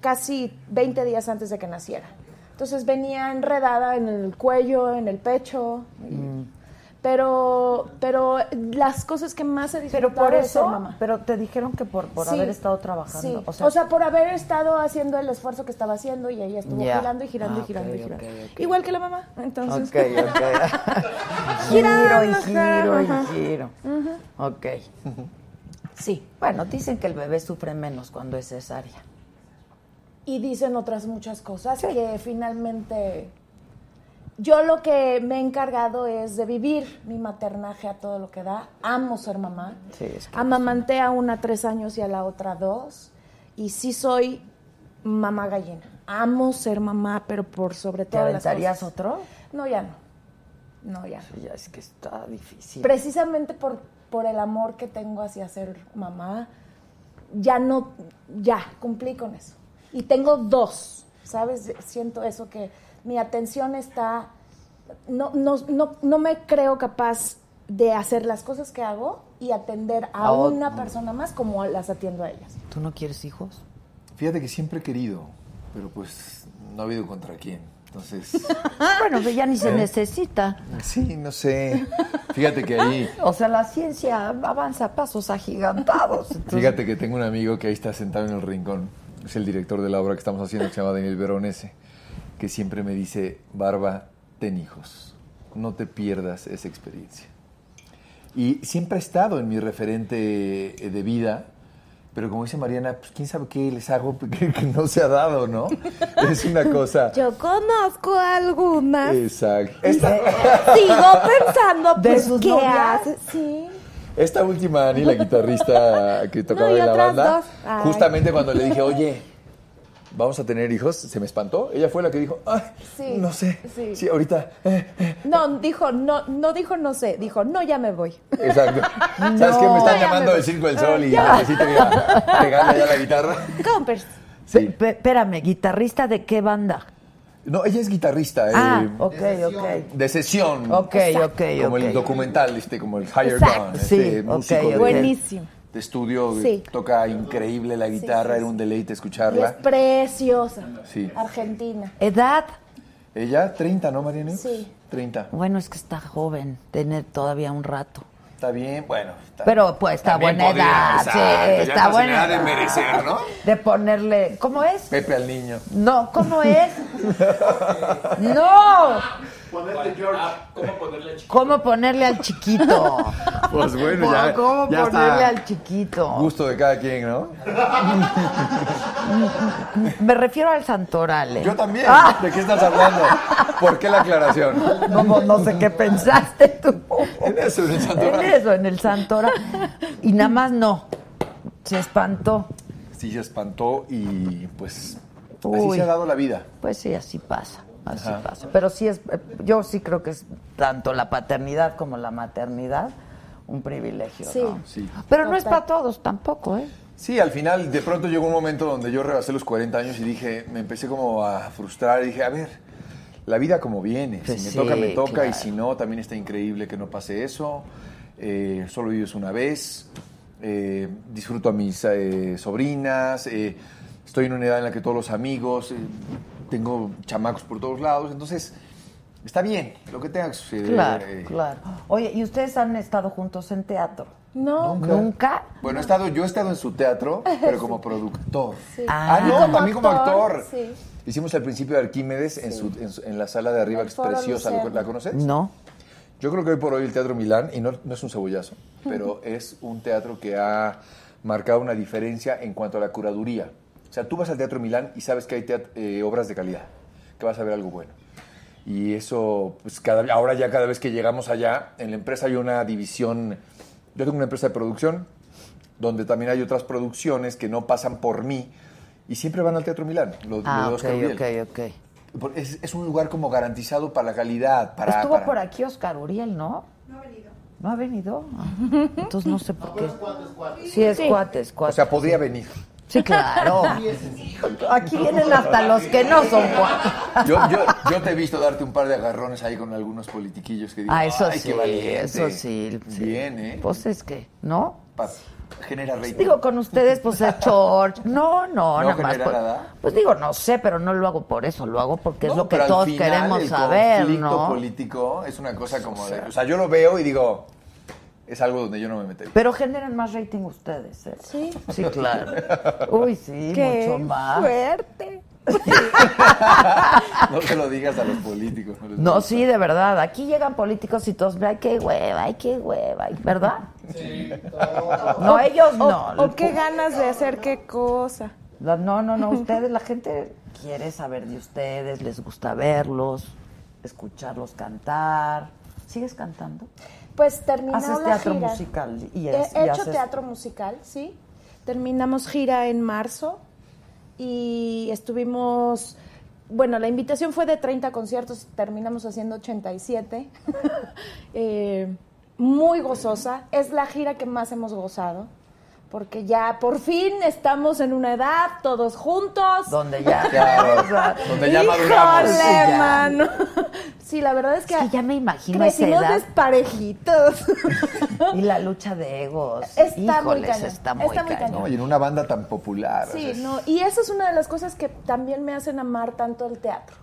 casi 20 días antes de que naciera. Entonces venía enredada en el cuello, en el pecho. y- Pero, pero las cosas que más he Pero por es ser eso, mamá. pero te dijeron que por, por Sí, haber estado trabajando. sí. O sea, por haber estado haciendo el esfuerzo que estaba haciendo y ella estuvo girando y girando Ah, y girando ok, y girando. Igual que la mamá. Entonces. Ok, ok. Girando, giro y giro y giro. Ujú. Ok. Sí. Bueno, dicen que el bebé sufre menos cuando es cesárea. Y dicen otras muchas cosas que finalmente yo lo que me he encargado es de vivir mi maternaje a todo lo que da. Amo ser mamá. Sí, es que Amamanté a una tres años y a la otra dos. Y sí soy mamá gallina. Amo ser mamá, pero por sobre ¿Te todo las aventarías cosas. otro? No, ya no. No, ya no. Ya es que está difícil. Precisamente por, por el amor que tengo hacia ser mamá, ya no, ya, cumplí con eso. Y tengo dos, ¿sabes? Siento eso que mi atención está, no, no, no, no me creo capaz de hacer las cosas que hago y atender a, una persona más como las atiendo a ellas. ¿Tú no quieres hijos? Fíjate que siempre he querido, pero pues no ha habido contra quién. Entonces, Bueno, pues ya ni se ¿Eh? necesita. sí, no sé. Fíjate que ahí, O sea, la ciencia avanza a pasos agigantados. Entonces- fíjate que tengo un amigo que ahí está sentado en el rincón. Es el director de la obra que estamos haciendo, que se llama Daniel Veronese, que siempre me dice, Barba, ten hijos. No te pierdas esa experiencia. Y siempre ha estado en mi referente eh, de vida, pero como dice Mariana, pues quién sabe qué les hago que, que no se ha dado, ¿no? Es una cosa... Yo conozco algunas. Exacto. Sigo pensando, ¿De pues, sus ¿qué novias? haces? Sí. Esta última Ani, la guitarrista que tocaba No, en la banda, dos. Justamente cuando le dije, oye, vamos a tener hijos, se me espantó. Ella fue la que dijo, ay, Sí, no sé. sí. Sí, ahorita. eh, No, dijo, no, no dijo no sé, dijo, no, ya me voy. Exacto. ¿Sabes No. qué? Me están llamando me- del Circo del Sol y Ya. necesito ir a pegarle ya la guitarra. Compers. Pe- pe- espérame, ¿guitarrista de qué banda? No, ella es guitarrista. Ah, eh, ok, ok. De sesión. Ok, ok, Como ok. el documental, este, como el Higher Exacto. Gun. Sí, Este ok, músico ok. de, Buenísimo. De estudio. Sí. Toca increíble la guitarra, sí, era un deleite Y es escucharla. preciosa. Sí. Argentina. ¿Edad? Ella, 30, ¿no, Mariana? Sí. 30. Bueno, es que está joven, tiene todavía un rato. Está bien, bueno. está- Pero pues está buena podría, edad, exacto, sí, está en buena edad de merecer, ¿no? De ponerle, ¿cómo es? Pepe al niño. No, ¿cómo es? no, Ponerte George. ¿Cómo ponerle chiquito? ¿cómo ponerle al chiquito? Pues bueno, ya. ¿Cómo ya ponerle está. al chiquito? Gusto de cada quien, ¿no? Me refiero al santoral. ¿eh? Yo también. Ah. ¿De qué estás hablando? ¿Por qué la aclaración? No, no, no sé qué pensaste tú. En eso, en el En santoral. eso, en el santoral. Y nada más no. Se espantó. Sí, se espantó y pues así Uy. se ha dado la vida. Pues sí, así pasa. Así Ajá. pasa. Pero sí es, eh, yo sí creo que es tanto la paternidad como la maternidad un privilegio. Sí. ¿no? Sí. Pero no es para todos tampoco, ¿eh? Sí, al final de pronto llegó un momento donde yo rebasé los 40 años y dije, me empecé como a frustrar y dije, a ver, la vida como viene, Pues si me sí, toca, me toca y si no, también está increíble que no pase eso, Eh, solo vives una vez, Eh, disfruto a mis eh, sobrinas, eh, estoy en una edad en la que todos los amigos, eh, tengo chamacos por todos lados, entonces está bien, lo que tenga que suceder. Claro, eh, claro. Oye, ¿y ustedes han estado juntos en teatro? No. ¿Nunca? Bueno, he estado, yo he estado en su teatro, pero como productor. Sí. Ah, no, Como también como actor, sí. Hicimos el principio de Arquímedes en, su- en su- en la sala de arriba, El que es preciosa. ¿Lo- Lucerna. ¿La conoces? No. Yo creo que hoy por hoy el Teatro Milán, y no, no es un cebollazo, pero es un teatro que ha marcado una diferencia en cuanto a la curaduría. O sea, tú vas al Teatro Milán y sabes que hay teat- eh, obras de calidad, que vas a ver algo bueno. Y eso, pues cada, ahora ya cada vez que llegamos allá, en la empresa hay una división, yo tengo una empresa de producción, donde también hay otras producciones que no pasan por mí y siempre van al Teatro Milán. Lo, lo Ah, de ok, Oscar Uriel. ok, ok. Por- Es, es un lugar como garantizado para la calidad, para... Estuvo para- por aquí Oscar Uriel, ¿no? No ha venido. ¿No ha venido? Entonces no sé por qué. Sí, es Sí. cuate, es O cuate. sea, podría venir. Sí, claro. Aquí vienen hasta los que no son. Yo, yo, yo te he visto darte un par de agarrones ahí con algunos politiquillos que digo, Ah, eso "Ay, sí, qué valiente". eso sí, sí. Bien, ¿eh? Pues es que, ¿no? Pa- genera rating. Digo, con ustedes, pues es George. No, no, ¿No nada más. Pues, nada? pues digo, no sé, pero no lo hago por eso, lo hago porque es lo que todos final queremos el saber, ¿no? político es una cosa como de... O sea, yo lo veo y digo, es algo donde yo no me metería. Pero generan más rating ustedes, ¿eh? Sí. Sí, claro. Uy, sí, Qué mucho más. fuerte. No se lo digas a los políticos. No, sí, de verdad. Aquí llegan políticos y todos, ay, qué hueva, ay, qué hueva, ¿verdad? No, ellos O, no. o qué ganas de hacer qué cosa. No, no, no, ustedes, la gente quiere saber de ustedes, les gusta verlos, escucharlos cantar. ¿Sigues cantando? Pues terminó Haces la teatro gira. musical y He y hecho haces- teatro musical, sí. Terminamos gira en marzo y estuvimos, bueno, la invitación fue de 30 conciertos, terminamos haciendo 87. Eh, muy gozosa, es la gira que más hemos gozado. Porque ya por fin estamos en una edad, todos juntos. Donde ya. Claro, donde ya maduramos. Híjole, Sí, ya. mano. Sí, la verdad es que, que ya me imagino esa crecimos edad. desparejitos. Y la lucha de egos. Está muy Híjoles, cañón, está muy está muy cañón. cañón. No, y en una banda tan popular. o Sí, sea, no, y esa es una de las cosas que también me hacen amar tanto el teatro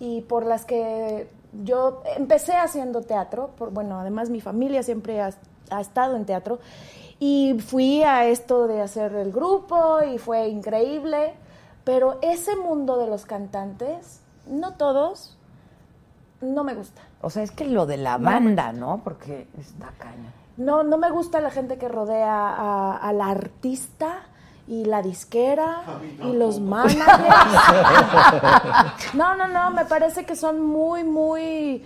y por las que yo empecé haciendo teatro, por, bueno, además mi familia siempre ha, ha estado en teatro y fui a esto de hacer el grupo y fue increíble, pero ese mundo de los cantantes, no todos, no me gusta. O sea, es que lo de la banda, ¿no? Porque está caña. No, no me gusta la gente que rodea a, a la artista y la disquera y los managers. no, no, no, me parece que son muy, muy...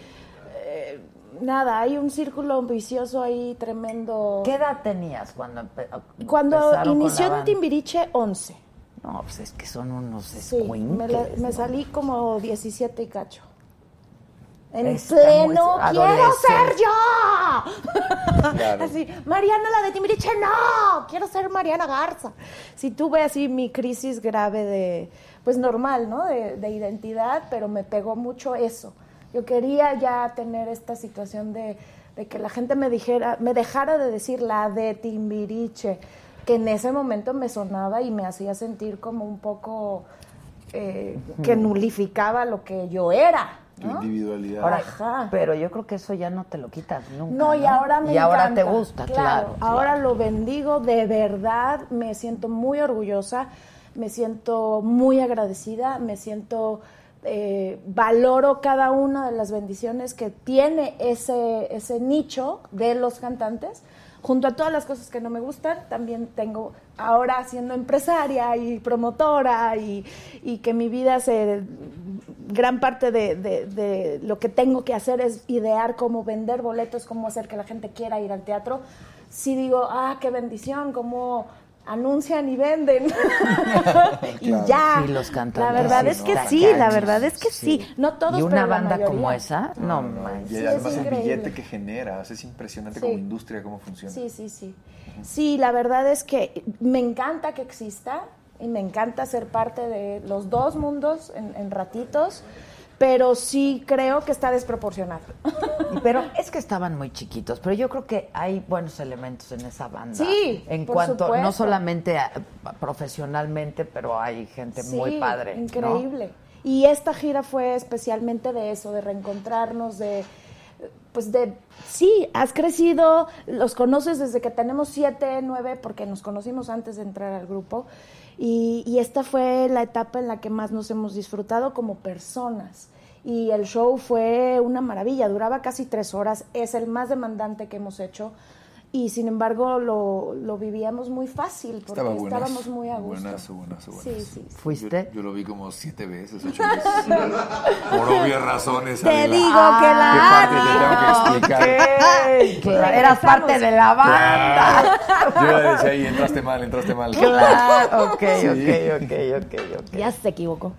eh, nada, hay un círculo vicioso ahí tremendo. ¿Qué edad tenías cuando empe- Cuando empezaron con inició en? Timbiriche, 11. No, pues es que son unos Sí, me, la- escuincles, me ¿no? salí como 17 y cacho. En Está pleno, quiero ser yo. Claro. Así, Mariana la de Timbiriche, no, quiero ser Mariana Garza. Si tuve así mi crisis grave de, pues normal, ¿no? De, de identidad, pero me pegó mucho eso. Yo quería ya tener esta situación de, de que la gente me dijera, me dejara de decir la de Timbiriche, que en ese momento me sonaba y me hacía sentir como un poco eh, que nulificaba lo que yo era. Tu ¿no? individualidad. Ahora, Ajá. pero yo creo que eso ya no te lo quitas nunca. No, y ahora me Y ahora encanta. te gusta, claro. Ahora lo bendigo de verdad, me siento muy orgullosa, me siento muy agradecida, me siento eh, valoro cada una de las bendiciones que tiene ese ese nicho de los cantantes. Junto a todas las cosas que no me gustan, también tengo ahora siendo empresaria y promotora y, y que mi vida se gran parte de, de- de lo que tengo que hacer es idear cómo vender boletos, cómo hacer que la gente quiera ir al teatro. Sí digo, ah, qué bendición, cómo anuncian y venden. y Claro. ya. Sí, los cantantes, La verdad sí, es ¿no? que Está sí, la verdad es que sí. No todos, Y una pero la banda como esa, no manches. Y Sí, además el billete que generas, es impresionante Sí. como industria cómo funciona. Sí, sí, sí. Sí, la verdad es que me encanta que exista y me encanta ser parte de los dos mundos en, en ratitos, pero sí creo que está desproporcionado. Pero es que estaban muy chiquitos, pero yo creo que hay buenos elementos en esa banda. Sí, en por cuanto, supuesto. no solamente a- profesionalmente, pero hay gente muy padre. ¿no? Increíble. Y esta gira fue especialmente de eso, de reencontrarnos, de pues de sí, has crecido, los conoces desde que tenemos siete, nueve, porque nos conocimos antes de entrar al grupo. Y, y esta fue la etapa en la que más nos hemos disfrutado como personas. Y el show fue una maravilla, duraba casi tres horas, es el más demandante que hemos hecho. Y sin embargo lo, lo vivíamos muy fácil porque Estaba buenazo. estábamos muy a gusto. Buenazo, buenazo. Sí, sí. ¿Fuiste? Yo, yo lo vi como siete veces, ocho veces. Por obvias razones. Te Adela. digo que la ¿Qué parte te tengo que explicar? Claro, Eras parte de la banda. Claro. Yo le decía ahí, entraste mal, entraste mal. Claro, ok, Sí. ok, ok, ok, ok. Ya se equivocó.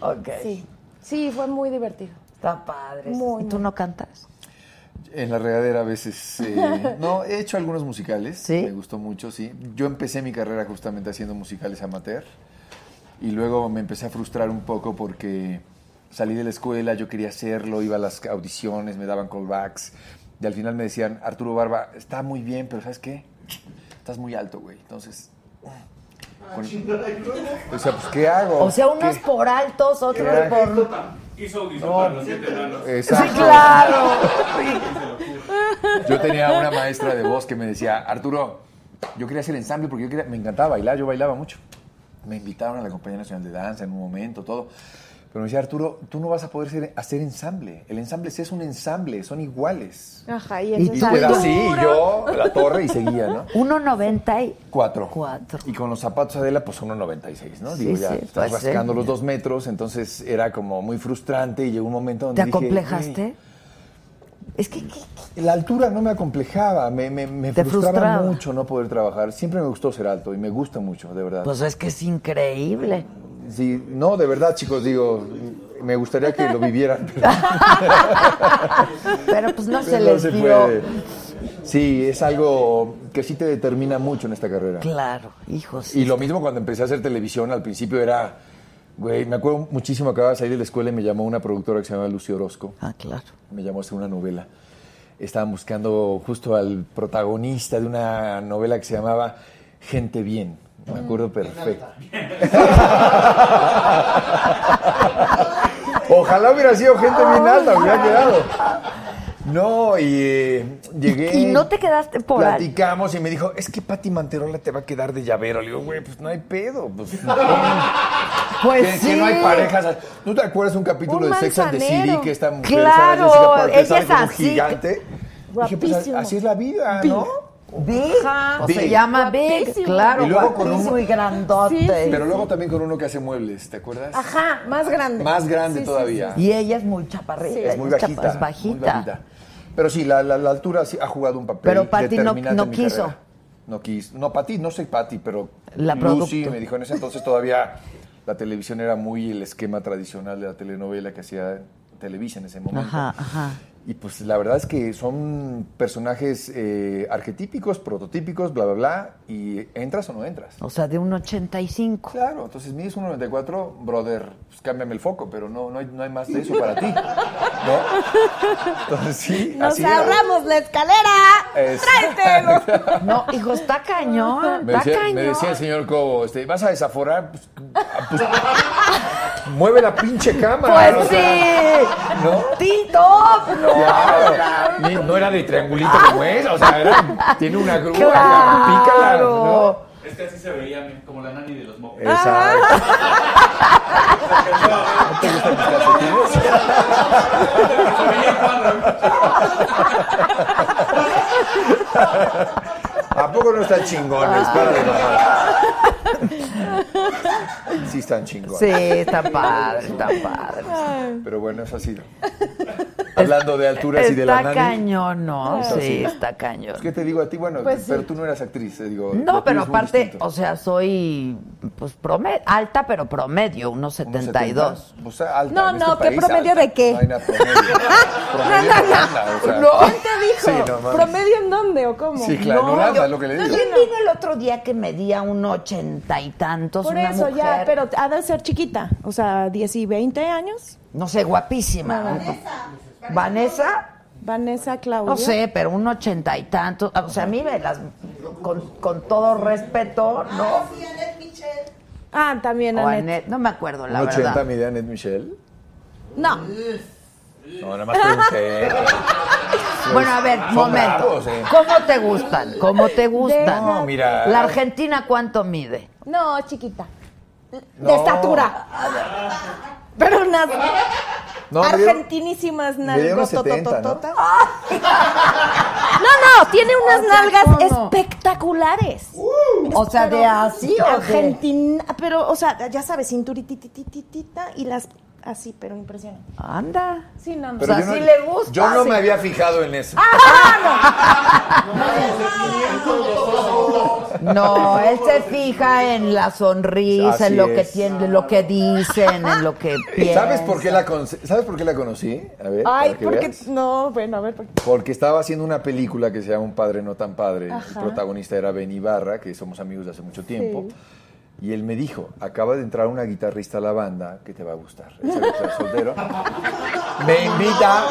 Ok. Sí. Sí, fue muy divertido. Está padre. Muy, ¿Y tú no cantas? En la regadera a veces... eh, no, he hecho algunos musicales. ¿Sí? Me gustó mucho, sí. Yo empecé mi carrera justamente haciendo musicales amateur. Y luego me empecé a frustrar un poco porque salí de la escuela, yo quería hacerlo, iba a las audiciones, me daban callbacks. Y al final me decían, Arturo Barba, está muy bien, pero ¿sabes qué? Estás muy alto, güey. Entonces... con- o sea, pues, ¿qué hago? O sea, unos ¿Qué? por altos, otros por... Los siete enanos. Exacto. Sí, claro. Yo tenía una maestra de voz que me decía, Arturo, yo quería hacer ensamble porque yo quería, me encantaba bailar, yo bailaba mucho. Me invitaron a la Compañía Nacional de Danza en un momento, todo. Pero me decía, Arturo, tú no vas a poder ser- hacer ensamble. El ensamble sí es un ensamble, son iguales. Ajá, y Y entonces tú eras así, y yo, la torre y seguía, ¿no? 1.90 y... Cuatro. Cuatro. Y con los zapatos Adela, pues 1.96, ¿no? Sí, Digo, ya sí, estás pues, rascando sí. los dos metros, entonces era como muy frustrante y llegó un momento donde ¿Te dije, acomplejaste? "Güey, Es que... La altura no me acomplejaba, me, me, me Te frustraba, frustraba. mucho no poder trabajar. Siempre me gustó ser alto y me gusta mucho, de verdad. Pues es que es increíble. Sí, no, de verdad, chicos, digo, me gustaría que lo vivieran. pero- Pero pues no se pero les dio. puede. Sí, es algo que sí te determina mucho en esta carrera. Claro, hijos. Y lo mismo cuando empecé a hacer televisión, al principio era, güey, me acuerdo muchísimo, acababa de salir de la escuela y me llamó una productora que se llama Lucio Orozco. Ah, claro. Me llamó a hacer una novela. Estaban buscando justo al protagonista de una novela que se llamaba Gente Bien. Me acuerdo perfecto. Ojalá hubiera sido gente bien alta, hubiera quedado. No, y eh, llegué. Y no te quedaste por. Platicamos y me dijo, es que Pati Manterola te va a quedar de llavero. Le digo, güey, pues no hay pedo. Pues, Pues que, sí. que no hay parejas. ¿No te acuerdas un capítulo Un de Sex and the City que esta mujer Claro, Jessica Parker, ella es como un así. gigante? Dije, pues así es la vida. ¿no? Big, o Big. se llama Big, Guapísimo. claro, Y luego con guapísimo un- y grandote. Sí, sí. Pero luego también con uno que hace muebles, ¿te acuerdas? Ajá, más grande. Más grande Sí, sí, todavía. Y ella es muy chaparrita, Sí, Es muy chapa- bajita. es bajita. muy bajita. Pero sí, la, la- la altura sí ha jugado un papel. Pero Pati no- determinante no en mi quiso. carrera. No quiso. No, Pati, no soy Pati, pero La Lucy producto. me dijo en ese entonces todavía la televisión era muy el esquema tradicional de la telenovela que hacía Televisa en ese momento. Ajá, ajá. Y pues la verdad es que son personajes eh, arquetípicos, prototípicos, bla, bla, bla, y entras o no entras. O sea, de un 85. Claro, entonces mides 1.94, brother, pues cámbiame el foco, pero no, no, hay, no hay más de eso para ti. ¿No? Entonces sí, Nos así ahorramos la escalera. Tráetelo. No, hijo, está cañón, Me está decía, cañón. me decía el señor Cobo, este, ¿vas a desaforar? Pues, pues, mueve la pinche cámara. Pues sea, sí. ¿No? Tito, no. Claro. Ni- no era de triangulito como es, o sea, era- tiene una grúa, Claro. pícala, ¿no? Es que así se veía como la nani de los mocos. Exacto. ¿No te gustan mis calcetines? ¿A poco no están chingones? Para de mamar. Sí están chingones. Sí, está padre, está padre. Pero bueno, eso ha sido. Hablando de alturas y de la Está nani. cañón, ¿no? Eso Sí, está cañón. ¿Qué te digo a ti? Bueno, Pues pero sí. tú no eras actriz, te digo. No, pero aparte, o sea, soy pues promedio, alta, pero promedio, unos 72. O sea, alta, No, este no, ¿qué país, promedio alta. de qué? No promedio. promedio No, no, de banda, o sea. no. ¿Quién te dijo? Sí, no. ¿Promedio en dónde o cómo? Sí, claro, no, nada, yo- lo que le digo. ¿Quién vino el otro día que medía un ochenta y tantos? Por una eso mujer, ya, pero ha de ser chiquita. O sea, 10 y 20 años. No sé, guapísima. Vanessa. Vanessa Claudia. No sé, pero un ochenta y tantos. O sea, a mí me las. Con, con todo respeto, ¿no? Ah, también O Annette. Annette, no me acuerdo, la ¿Un 80 verdad. mide Annette Michelle? No. No, nada más pregunté. Bueno, a ver, Son momento. bravos, eh. ¿Cómo te gustan? ¿Cómo te gustan? No, mira. ¿La Argentina cuánto mide? No, chiquita. De No. estatura. Pero unas No, argentinísimas unos 70, ¿no? No, no, tiene unas O sea, nalgas ¿cómo? espectaculares. O sea, de así o de- Argentina, pero, o sea, ya sabes, cinturititititita y las así, pero impresionante. Anda. Sí, no, no. Pero o sea, yo no, sí le gusta, Yo no sí. me había fijado en eso. No, él se fija en la sonrisa, Así en lo que es. tiene, en lo que dicen, en lo que piensan. ¿Sabes por qué la con- ¿Sabes por qué la conocí? A ver, Ay, para que porque veas. no, bueno, a ver, porque Porque estaba haciendo una película que se llama Un padre no tan padre. Ajá. El protagonista era Ben Ibarra, que somos amigos de hace mucho tiempo. Y él me dijo, acaba de entrar una guitarrista a la banda que te va a gustar. Soltero. Me invita,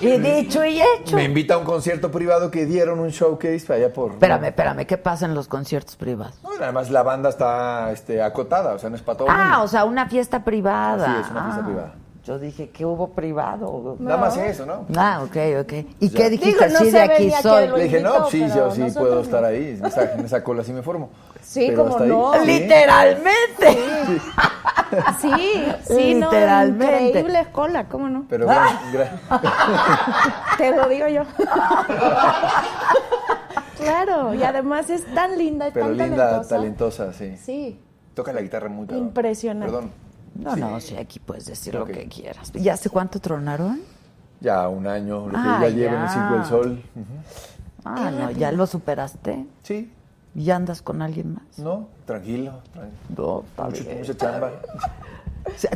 Y dicho y hecho. me invita a un concierto privado que dieron un showcase para allá por... Espérame, espérame, ¿qué pasa en los conciertos privados? No, además la banda está este, acotada, o sea, no es para todo Ah, mundo. o sea, una fiesta privada. Sí, es una fiesta Ah, privada. Yo dije que hubo privado. Nada más eso, ¿no? Ah, ok, ok. ¿Y Ya. qué dijiste? Digo, no sí, se de aquí soy. Le dije, no, sí, yo sí puedo estar ahí. En esa, en esa cola sí me formo. Sí, Pero como ahí, no. sí. Literalmente. Sí, sí, no, Literalmente. increíble escola, ¿cómo no? Pero bueno, gra- Te lo digo yo. claro, y además es tan linda y pero tan linda, talentosa. talentosa, sí. Sí, Toca la guitarra muy. Impresionante. Perdón. No, Sí. no, sí, aquí puedes decir lo que quieras. ¿Ya hace cuánto tronaron? Ya un año, lo que Ah, ya llevo en el ya. Circo del Sol. Ah, no, ¿ya lo superaste? Sí. ¿Ya andas con alguien más? No, tranquilo. tranquilo. No, Mucho- bien. mucha chamba.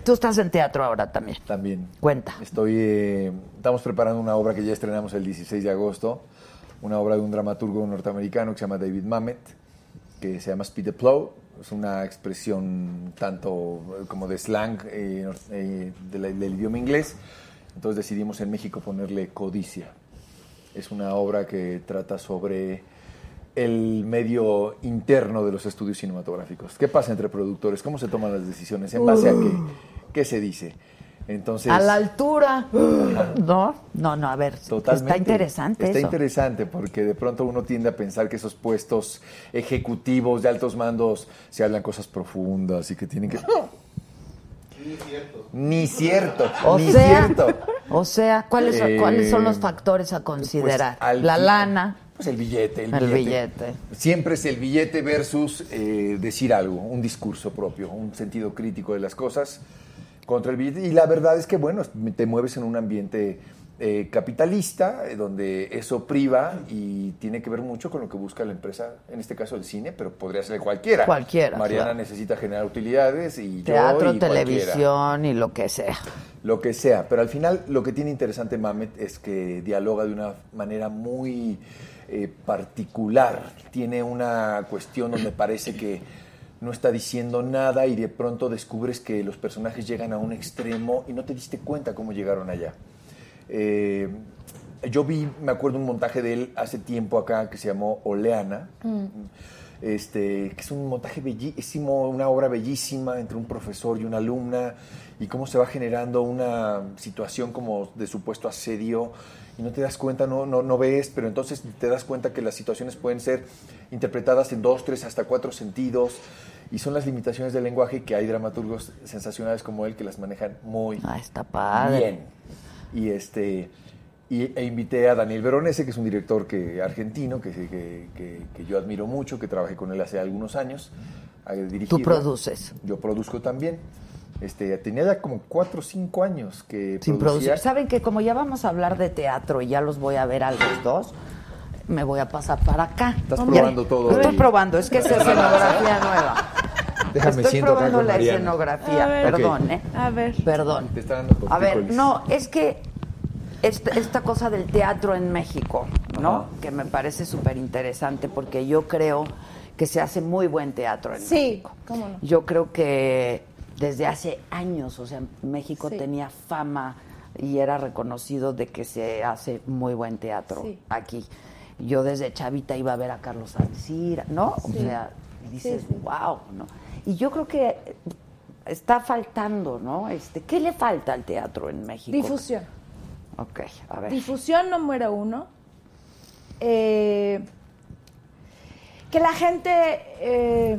Tú estás en teatro ahora también. También. Cuenta. Estoy, eh, estamos preparando una obra que ya estrenamos el 16 de agosto, una obra de un dramaturgo norteamericano que se llama David Mamet, que se llama Speed the Plow. Es una expresión tanto eh, como de slang eh, eh, de la- del idioma inglés. Entonces decidimos en México ponerle Codicia. Es una obra que trata sobre el medio interno de los estudios cinematográficos. ¿Qué pasa entre productores? ¿Cómo se toman las decisiones? ¿En base a qué? ¿Qué se dice? Entonces, A la altura. No, no, no, a ver, Totalmente. está interesante Está eso. interesante porque de pronto uno tiende a pensar que esos puestos ejecutivos de altos mandos se hablan cosas profundas y que tienen que... Ni cierto. Ni cierto, O ni sea, cierto. o sea, ¿cuáles, son- Eh, ¿cuáles son los factores a considerar? al la lana, Pues el billete, el, el billete. billete. Siempre es el billete versus eh, decir algo, un discurso propio, un sentido crítico de las cosas contra el billete. Y la verdad es que, bueno, te mueves en un ambiente eh, capitalista, eh, donde eso priva y tiene que ver mucho con lo que busca la empresa, en este caso el cine, pero podría ser cualquiera. Cualquiera, Mariana claro. necesita generar utilidades y yo Teatro, y cualquiera. televisión y lo que sea. Lo que sea, pero al final lo que tiene interesante Mamet es que dialoga de una manera muy eh, particular. Tiene una cuestión donde parece que no está diciendo nada y de pronto descubres que los personajes llegan a un extremo y no te diste cuenta cómo llegaron allá. Eh, yo vi, me acuerdo un montaje de él hace tiempo acá que se llamó Oleana, este, que es un montaje bellísimo, una obra bellísima entre un profesor y una alumna, y cómo se va generando una situación como de supuesto asedio, y no te das cuenta, no, no, no ves, pero entonces te das cuenta que las situaciones pueden ser interpretadas en dos, tres, hasta cuatro sentidos, y son las limitaciones del lenguaje que hay dramaturgos sensacionales como él que las manejan muy Ah, está padre. bien. Y este y, e invité a Daniel Veronese, que es un director que, argentino que, que, que- que yo admiro mucho, que trabajé con él hace algunos años. A dirigir. Tú produces. Yo produzco también. Este, tenía ya como cuatro o cinco años que Sin producía. producir. Saben que como ya vamos a hablar de teatro y ya los voy a ver a los dos, me voy a pasar para acá. Estás probando todo Estoy ahí. probando, es que es escenografía nueva. Déjame Estoy siento acá probando con la Mariana. escenografía, ver. perdón. ¿eh? A ver. Perdón. Te está dando A ver, no, es que esta, esta cosa del teatro en México, ¿no? Ajá. Que me parece súper interesante porque yo creo que se hace muy buen teatro en Sí, México. cómo no. Yo creo que desde hace años, o sea, México Sí. tenía fama y era reconocido de que se hace muy buen teatro Sí. aquí. Yo desde chavita iba a ver a Carlos Alcira, ¿no? O sea, dices, wow, ¿no? Y yo creo que está faltando, ¿no? Este, ¿Qué le falta al teatro en México? Difusión. Ok, a ver. Difusión número uno. Eh, que la gente... eh,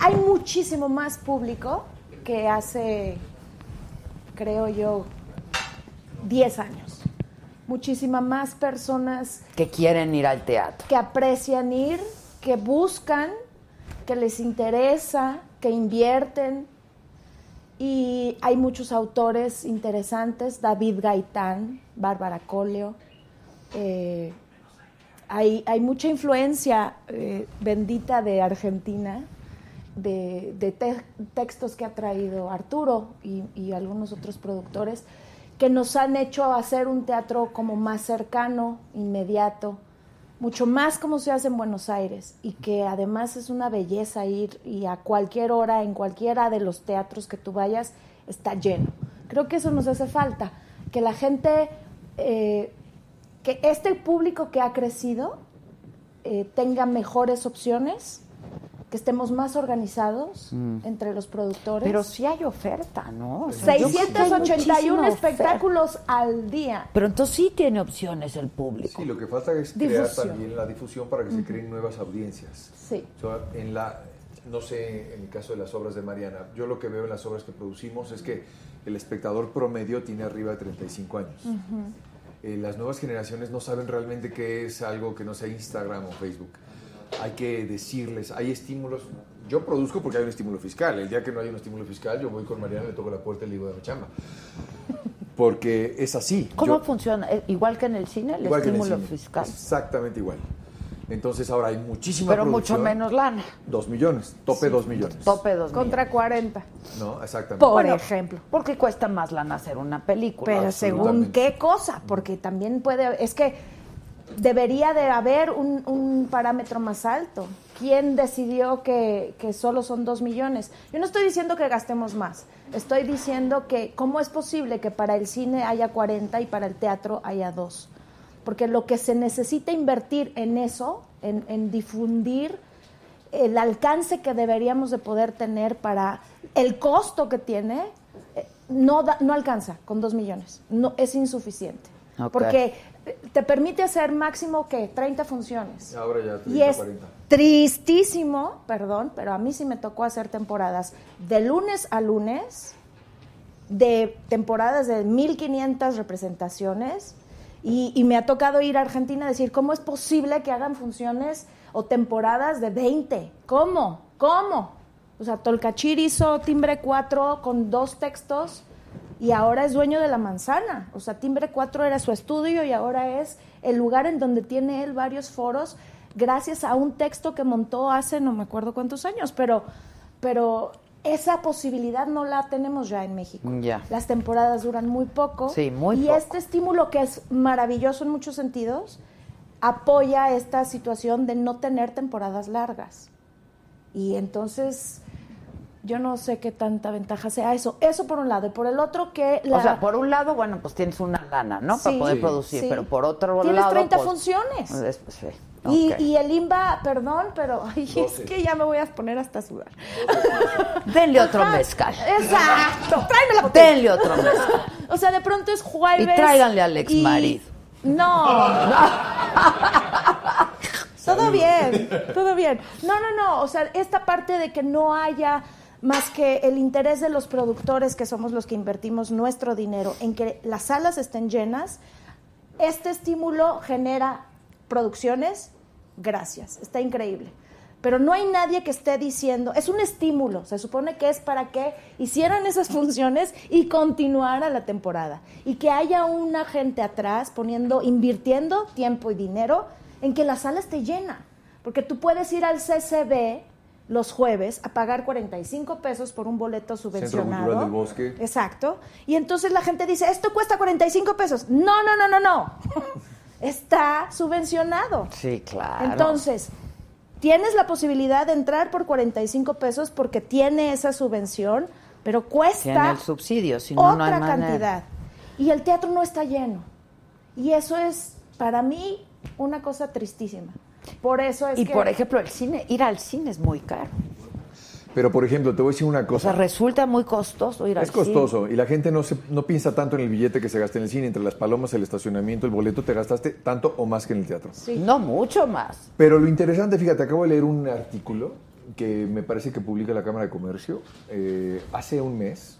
hay muchísimo más público que hace, creo yo, 10 años. Muchísimas más personas Que quieren ir al teatro. que aprecian ir, que buscan, que les interesa, que invierten. Y hay muchos autores interesantes, David Gaitán, Bárbara Coleo. eh, hay, hay mucha influencia eh, bendita de Argentina, de, de te- textos que ha traído Arturo y, y algunos otros productores, que nos han hecho hacer un teatro como más cercano, inmediato, mucho más como se hace en Buenos Aires y que además es una belleza ir y a cualquier hora, en cualquiera de los teatros que tú vayas, está lleno. Creo que eso nos hace falta, que la gente, eh, que este público que ha crecido eh, tenga mejores opciones, que estemos más organizados Mm. entre los productores. Pero sí hay oferta, ¿no? O sea, yo creo que hay 681 muchísima espectáculos al día. Pero entonces sí tiene opciones el público. Sí, lo que falta es crear Difusión. también la difusión para que se creen nuevas audiencias. Sí. O sea, en la, no sé, en el caso de las obras de Mariana, yo lo que veo en las obras que producimos es que el espectador promedio tiene arriba de 35 años. Eh, las nuevas generaciones no saben realmente qué es algo que no sea Instagram o Facebook. Hay que decirles, hay estímulos. Yo produzco porque hay un estímulo fiscal. El día que no hay un estímulo fiscal, yo voy con Mariana, le toco la puerta y le digo de mi chamba. Porque es así. ¿Cómo Yo- funciona? Eh, Igual que en el cine, el Igual que en el estímulo cine. fiscal. Exactamente igual. Entonces ahora hay muchísima Pero mucho menos lana. Dos millones, tope dos millones. Tope dos Contra 40. No, exactamente. Por Bueno, ejemplo. Porque cuesta más lana hacer una película. Pero según qué cosa, porque también puede, es que debería de haber un, un parámetro más alto. ¿Quién decidió que, que solo son dos millones? Yo no estoy diciendo que gastemos más, estoy diciendo que cómo es posible que para el cine haya 40 y para el teatro haya dos. Porque lo que se necesita invertir en eso, en, en difundir el alcance que deberíamos de poder tener para el costo que tiene, eh, no, da- no alcanza con dos millones. No, es insuficiente. Porque te permite hacer máximo que 30 funciones. Ahora ya, Y es tristísimo, perdón, pero a mí sí me tocó hacer temporadas de lunes a lunes, de temporadas de 1500 representaciones, y, y me ha tocado ir a Argentina a decir, ¿cómo es posible que hagan funciones o temporadas de 20? ¿Cómo? ¿Cómo? O sea, Tolcachir hizo Timbre 4 con dos textos y ahora es dueño de la manzana. O sea, Timbre 4 era su estudio y ahora es el lugar en donde tiene él varios foros gracias a un texto que montó hace no me acuerdo cuántos años, pero, pero esa posibilidad no la tenemos ya en México. Ya. Las temporadas duran muy poco. Sí, muy y poco. este estímulo que es maravilloso en muchos sentidos, apoya esta situación de no tener temporadas largas. Y entonces yo no sé qué tanta ventaja sea eso. Eso por un lado. Y por el otro que... La... O sea, por un lado, bueno, pues tienes una lana, ¿no? Para poder Sí. producir, sí. pero por otro Tienes lado... 30 pues, funciones. es- pues, sí. Y, y el IMBA, perdón, pero ay, es que ya me voy a poner hasta a sudar. Denle otro mezcal. Exacto. Tráeme la botella. Denle otro mezcal. O sea, de pronto es jueves. Y tráiganle al ex y- marido. No. todo bien, todo bien. No, no, no. O sea, esta parte de que no haya más que el interés de los productores, que somos los que invertimos nuestro dinero, en que las salas estén llenas, este estímulo genera producciones. Gracias, está increíble. Pero no hay nadie que esté diciendo, es un estímulo, se supone que es para que hicieran esas funciones y continuara la temporada. Y que haya una gente atrás poniendo, invirtiendo tiempo y dinero en que la sala esté llena. Porque tú puedes ir al CCB los jueves a pagar 45 pesos por un boleto Centro subvencionado. Cultural del Bosque. Exacto. Y entonces la gente dice, esto cuesta 45 pesos. No, no, no, no, no. Está subvencionado. Sí, claro. Entonces, tienes la posibilidad de entrar por 45 pesos porque tiene esa subvención, pero cuesta Tiene el subsidio, si no, no hay otra cantidad. Y el teatro no está lleno. Y eso es, para mí, una cosa tristísima. Por eso es Y que... por ejemplo, el cine, ir al cine es muy caro. Pero, por ejemplo, te voy a decir una O cosa. sea, resulta muy costoso ir al Es cine. costoso y la gente no, se, no piensa tanto en el billete que se gasta en el cine, entre las palomas, el estacionamiento, el boleto, te gastaste tanto o más que en el teatro. No, mucho más. Pero lo interesante, fíjate, acabo de leer un artículo que me parece que publica la Cámara de Comercio eh, hace un mes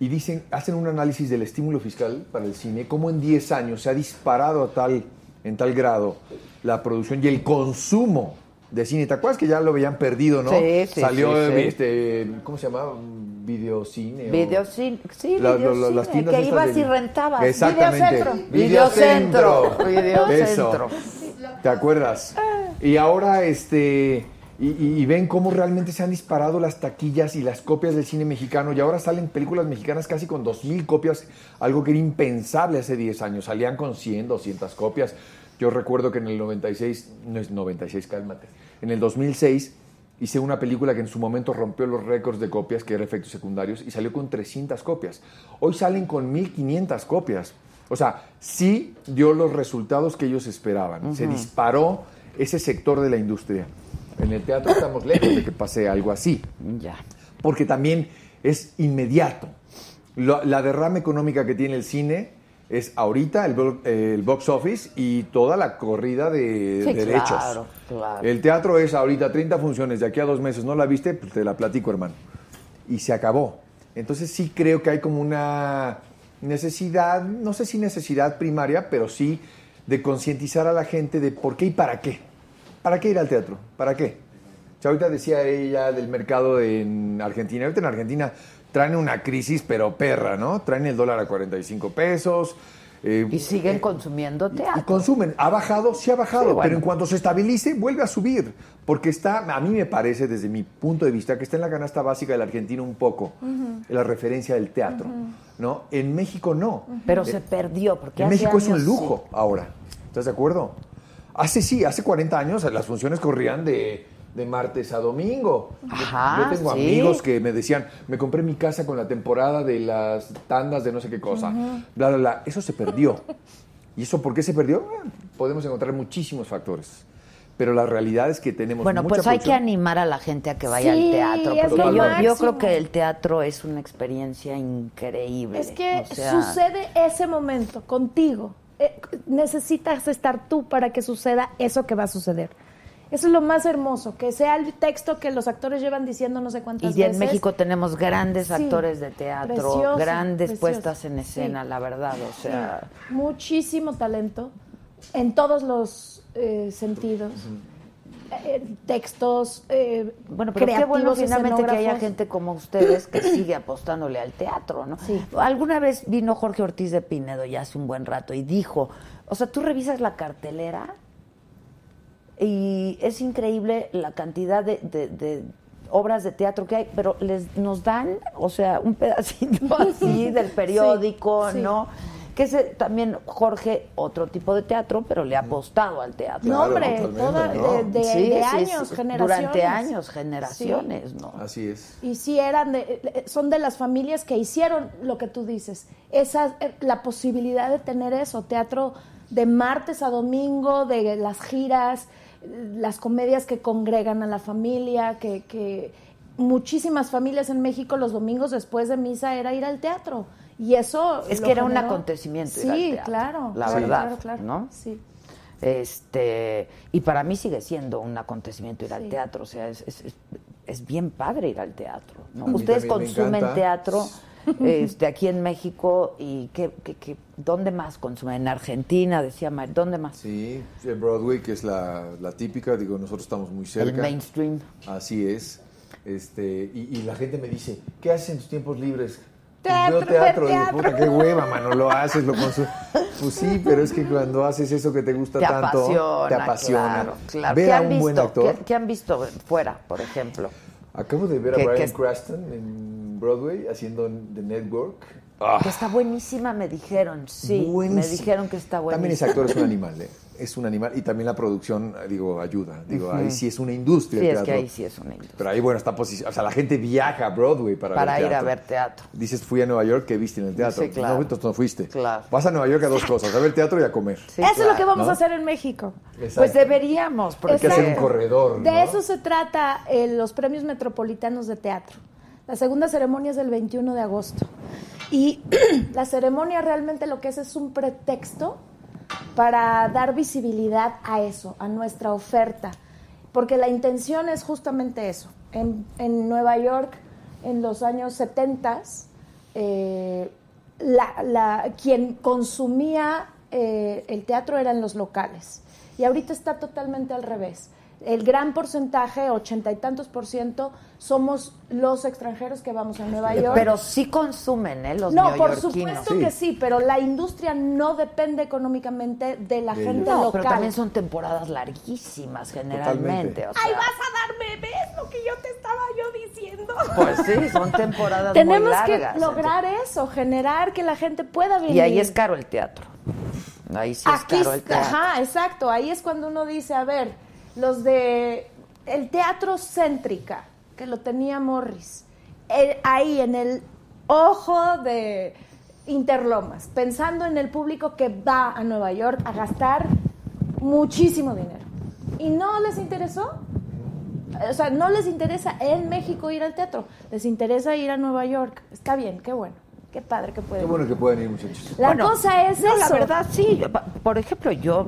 y dicen, hacen un análisis del estímulo fiscal para el cine, cómo en 10 años se ha disparado a tal, en tal grado la producción y el consumo de cine. ¿Te acuerdas que ya lo habían perdido, no? Sí, sí, Salió, sí, sí. este, ¿cómo se llamaba? Videocine. Videocine, sí, La- la- la- videocine, las tiendas que ibas del- y rentabas. Exactamente. Videocentro. Videocentro. Videocentro. ¿Te acuerdas? Y ahora, este. Y, y- y ven cómo realmente se han disparado las taquillas y las copias del cine mexicano. Y ahora salen películas mexicanas casi con 2.000 copias, algo que era impensable hace 10 años. Salían con 100, 200 copias. Yo recuerdo que en el 96, no es 96, cálmate. En el 2006 hice una película que en su momento rompió los récords de copias, que era efectos secundarios, y salió con 300 copias. Hoy salen con 1.500 copias. O sea, sí dio los resultados que ellos esperaban. Se Ujú. disparó ese sector de la industria. En el teatro estamos lejos de que pase algo así. Ya. Porque también es inmediato. Lo- la derrama económica que tiene el cine es ahorita el, el box office y toda la corrida de Sí, derechos. claro, claro. El teatro es ahorita 30 funciones, de aquí a dos meses no la viste, pues te la platico, hermano. Y se acabó. Entonces sí creo que hay como una necesidad, no sé si necesidad primaria, pero sí de concientizar a la gente de por qué y para qué. ¿Para qué ir al teatro? ¿Para qué? O sea, ahorita decía ella del mercado en Argentina. Ahorita en Argentina traen una crisis, pero perra, ¿no? Traen el dólar a 45 pesos. eh, Y siguen consumiendo y teatro. consumen. ¿Ha bajado? Sí ha bajado, Sí, bueno. pero en cuanto se estabilice, vuelve a subir. Porque está, a mí me parece, desde mi punto de vista, que está en la canasta básica del argentino un poco, la referencia del teatro, ¿no? En México no. Pero Eh, se perdió, porque en hace México es un lujo ahora. ¿Estás de acuerdo? Hace sí, hace 40 años las funciones corrían de, de martes a domingo. Yo- Ajá, Yo tengo sí. amigos que me decían, me compré mi casa con la temporada de las tandas de no sé qué cosa. Bla, bla, bla. Eso se perdió. ¿Y eso por qué se perdió? Eh, Podemos encontrar muchísimos factores. Pero la realidad es que tenemos Bueno, mucha pues hay que animar a la gente a que vaya Sí, al teatro. es Porque yo, creo que el teatro es una experiencia increíble. Es que O sea, sucede ese momento contigo. Eh, necesitas estar tú para que suceda eso que va a suceder. Eso es lo más hermoso, que sea el texto que los actores llevan diciendo no sé cuántas Y en veces. México tenemos grandes Sí, actores de teatro, precioso, grandes precioso. puestas en escena, Sí. la verdad. O sea, Muchísimo talento en todos los eh, sentidos. Textos, eh, bueno, pero qué bueno creativos, finalmente que haya gente como ustedes que sigue apostándole al teatro, ¿no? Alguna vez vino Jorge Ortiz de Pinedo ya hace un buen rato y dijo, o sea, tú revisas la cartelera y es increíble la cantidad de, de- de obras de teatro que hay, pero les nos dan, o sea, un pedacito así del periódico, Sí, sí. ¿no? Que ese también Jorge, otro tipo de teatro, pero le ha apostado al teatro. No, hombre, totalmente, toda- ¿no? de- de- Sí, de sí, años, sí, generaciones. Durante años, generaciones, ¿no? Así es. Y sí eran de, son de las familias que hicieron lo que tú dices, esa eh, la posibilidad de tener eso, teatro de martes a domingo, de las giras, las comedias que congregan a la familia, que, que muchísimas familias en México los domingos después de misa era ir al teatro. Y eso Es que era un acontecimiento ir al Sí, teatro, claro. la sí, verdad, claro, claro. ¿no? Sí. Este, y para mí sigue siendo un acontecimiento ir al teatro, o sea, es, es, es- es bien padre ir al teatro. ¿no? Ustedes consumen teatro este, aquí en México y ¿qué, qué, qué- dónde más consumen? En Argentina, decía Mar, ¿dónde más? Sí, sí, en Broadway, que es la, la típica, digo, nosotros estamos muy cerca. El mainstream. Así es. Este, y, y la gente me dice, ¿qué haces en tus tiempos libres? Teatro, veo teatro. Digo, teatro. puta, qué hueva, mano, lo haces, lo consumes. Pues sí, pero es que cuando haces eso que te gusta Te tanto, apasiona, te apasiona. claro, claro. Ver ¿Qué a un visto? buen actor. ¿Qué, qué han visto fuera, por ejemplo? Acabo de ver a Brian Cranston en Broadway haciendo The Network. Ah, Que está buenísima, me dijeron, sí, me dijeron que está buenísima. También ese actor es un animal, ¿eh? Es un animal y también la producción, digo, ayuda. Digo, ahí sí es una industria. Sí, el es que ahí sí es una industria. Pero ahí, bueno, está posicionado. O sea, la gente viaja a Broadway para, Para ver ir a ver teatro. Dices, fui a Nueva York, ¿qué viste en el teatro? Sí, claro. No, no fuiste. Claro. Vas a Nueva York a dos cosas, a ver teatro y a comer. Eso es lo que vamos ¿No? a hacer en México. Exacto. Pues deberíamos, porque Hay que hacer un corredor, De eso se trata eh, los premios metropolitanos de teatro. La segunda ceremonia es el 21 de agosto. Y la ceremonia realmente lo que es es un pretexto para dar visibilidad a eso, a nuestra oferta. Porque la intención es justamente eso. En, en Nueva York, en los años 70, eh, la, la- quien consumía eh, el teatro eran los locales. Y ahorita está totalmente al revés. El gran porcentaje, ochenta y tantos por ciento, somos los extranjeros que vamos a Nueva York. Pero sí consumen, ¿eh? Los no, por supuesto que sí, pero la industria no depende económicamente de la De gente no, local. pero también son temporadas larguísimas generalmente. o sea, ¡Ay, vas a dar bebés! Lo que yo te estaba yo diciendo. Pues sí, son temporadas Tenemos muy largas. que lograr eso, generar que la gente pueda venir. Y ahí es caro el teatro. Ahí sí es Aquí caro el está- teatro. Ajá, exacto. Ahí es cuando uno dice, a ver, los de el teatro céntrica, que lo tenía Morris, eh, ahí en el ojo de Interlomas, pensando en el público que va a Nueva York a gastar muchísimo dinero. ¿Y no les interesó? O sea, no les interesa en México ir al teatro, les interesa ir a Nueva York. Está bien, qué bueno, qué padre que Qué pueden. bueno que pueden ir, muchachos. La cosa es no, La eso. verdad, sí. Por ejemplo, yo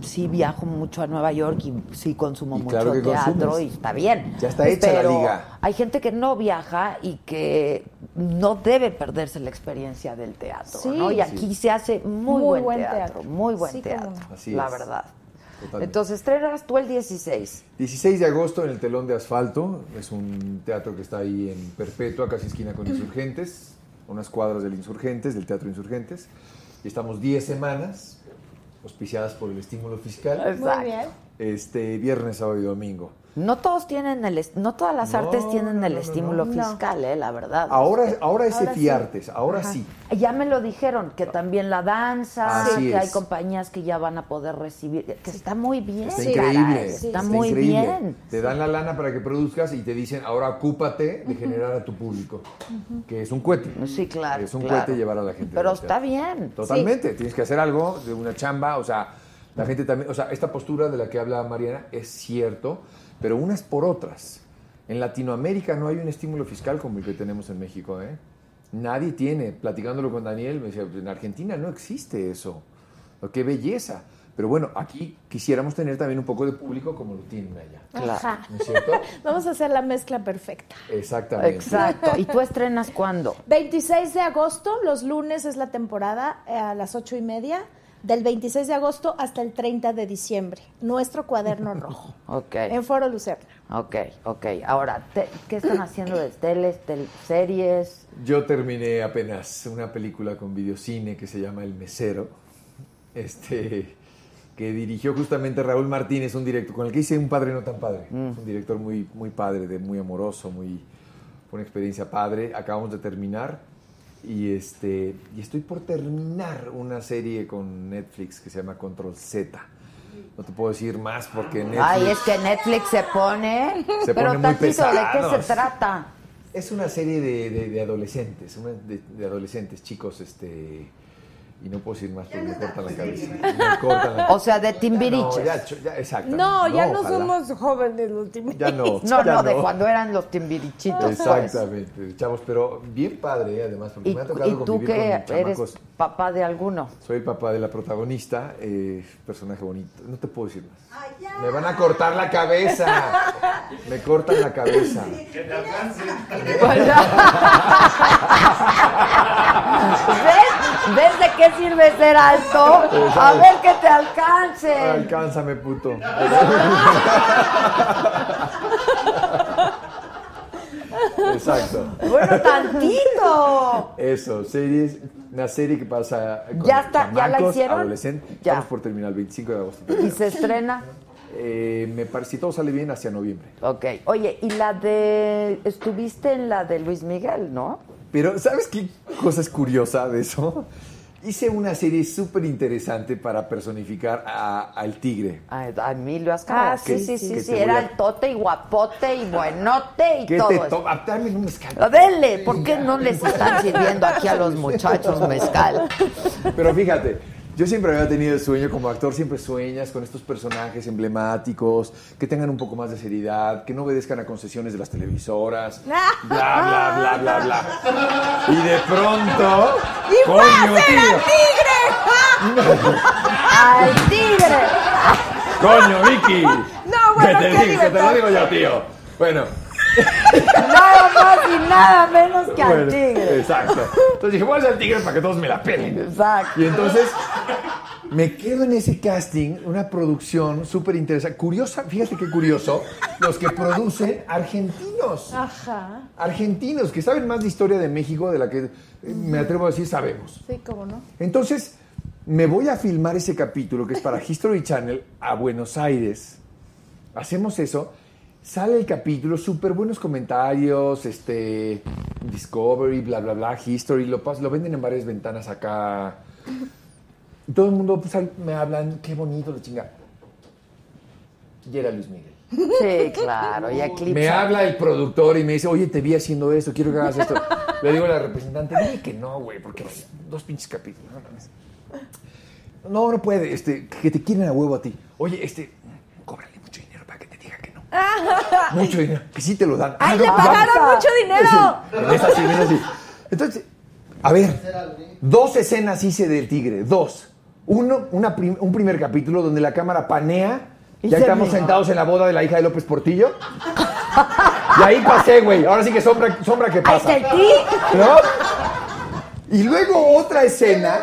sí viajo mucho a Nueva York y sí consumo Y mucho claro que teatro consumes. y está bien. Ya está hecha la Pero liga. Hay gente que no viaja y que no debe perderse la experiencia del teatro, Sí. ¿no? Y Sí. aquí se hace muy, Muy buen, buen teatro, teatro. muy buen Sí, teatro, cómo no. Así la es. verdad. Totalmente. Entonces, estrenas tú el 16. 16 de agosto en el Telón de Asfalto. Es un teatro que está ahí en Perpetua, casi esquina con Insurgentes, unas cuadras del Insurgentes, del Teatro Insurgentes. Y estamos 10 semanas auspiciadas por el estímulo fiscal. Exacto. Este viernes, sábado y domingo. No todos tienen el, no todas las No, artes tienen el no, no, estímulo no. fiscal, eh, la verdad. Ahora, ahora es Ahora sí. Efiartes, ahora Ajá. sí. Ya me lo dijeron, que también la danza, Así que hay compañías que ya van a poder recibir, que está muy bien. Está caray, increíble. está muy increíble. bien. Te dan la lana para que produzcas y te dicen, ahora ocúpate de generar a tu público. Que es un cohete. Sí, claro. Es un claro. cohete llevar a la gente. Pero está bien. Totalmente. Tienes que hacer algo de una chamba, o sea, La gente también, o sea, esta postura de la que habla Mariana es cierto, pero unas por otras. En Latinoamérica no hay un estímulo fiscal como el que tenemos en México, ¿eh? Nadie tiene. Platicándolo con Daniel, me decía, en Argentina no existe eso. ¡Qué belleza! Pero bueno, aquí quisiéramos tener también un poco de público como lo tienen allá. Ajá. ¿No es cierto? Vamos a hacer la mezcla perfecta. Exactamente. Exacto. ¿Y tú estrenas cuándo? 26 de agosto, los lunes es la temporada eh, a las ocho y media. Del 26 de agosto hasta el 30 de diciembre. Nuestro cuaderno rojo. Ok. En Foro Lucerna. Ok, ok. Ahora, te- ¿qué están haciendo de teles, tel- series? Yo terminé apenas una película con videocine que se llama El Mesero, este, que dirigió justamente Raúl Martínez, un director con el que hice Un Padre No Tan Padre. Es un director muy, muy padre, de, muy amoroso, muy, fue una experiencia padre. Acabamos de terminar y, este, y estoy por terminar una serie con Netflix que se llama Control Z. No te puedo decir más porque Netflix... Ay, es que Netflix se pone. Se pero pone muy tantito, ¿de qué se trata? Es una serie de, de- de adolescentes, de adolescentes, chicos, este... Y no puedo decir más porque me cortan la cabeza. Me cortan la- O sea, de Timbiriches. No, ya, ya, exacto. No, ya no ojalá. somos jóvenes los últimos. Ya no. No, ya no, de cuando eran los timbirichitos. pues. Exactamente, chavos, pero bien padre, eh, además, porque ¿Y, me ha tocado y tú convivir que con eres chamacos. Papá de alguno? Soy el papá de la protagonista, eh, personaje bonito. No te puedo decir más. Me van a cortar la cabeza. Me cortan la cabeza. Que te alcance. ¿Ves? ¿Ves de qué sirve ser alto? A ver que te alcance. Alcánzame, puto. Exacto. Bueno, tantito. Eso, series, una serie que pasa con Ya está, ¿ya la hicieron? adolescentes. Ya. Estamos por terminar el 25 de agosto. ¿Y se estrena? Eh, me parece, si todo sale bien, hacia noviembre. Ok. Oye, y la de. Estuviste en la de Luis Miguel, ¿no? Pero, ¿sabes qué cosa es curiosa de eso? Hice una serie súper interesante para personificar a- al tigre. A, a Emilio Azcárraga. Ah, sí, sí, sí, sí. Era a- altote y guapote y buenote y ¿Qué todo te eso. toma? Dame un mezcal. Ah, Dele, ¿por qué no les están sirviendo aquí a los muchachos mezcal? Pero fíjate, yo siempre había tenido el sueño, como actor siempre sueñas con estos personajes emblemáticos, que tengan un poco más de seriedad, que no obedezcan a concesiones de las televisoras, bla, bla, bla, bla, bla. Y de pronto... ¡Y ¡Coño, al tigre! ¡Al tigre! ¡Coño, Vicky! No, bueno, que te, digo, te lo digo yo, tío. Bueno, Nada más y nada menos que al bueno, tigre. exacto. Entonces dije, voy a ser el tigre para que todos me la pelen. Exacto. Y entonces me quedo en ese casting, una producción súper interesante. Curiosa, fíjate qué curioso, los que producen argentinos. Ajá. Argentinos, que saben más de historia de México de la que eh, me atrevo a decir sabemos. Sí, cómo no. Entonces, me voy a filmar ese capítulo que es para History Channel a Buenos Aires. Hacemos eso. Sale el capítulo, súper buenos comentarios, este, Discovery, bla, bla, bla, History, lo, lo venden en varias ventanas acá. Todo el mundo pues, me hablan, qué bonito, la chinga. Y era Luis Miguel. Sí, claro, y eclipsa. Me habla el productor y me dice, oye, te vi haciendo esto, quiero que hagas esto. Le digo a la representante, dile que no, güey, porque dos pinches capítulos. No, no puede, este, que te quieren a huevo a ti. Oye, este, cóbrale mucho dinero para que te diga que no. Mucho dinero, que sí te lo dan. ¡Ay, Ah, le no, pagaron mucho dinero! Sí, en esa sí, en esa sí. Entonces, a ver, dos escenas hice del tigre, dos. Uno, una prim- un primer capítulo donde la cámara panea, Y ya estamos sentados en la boda de la hija de López Portillo. Y ahí pasé, güey. Ahora sí que sombra, sombra que pasa. ¿No? Y luego otra escena.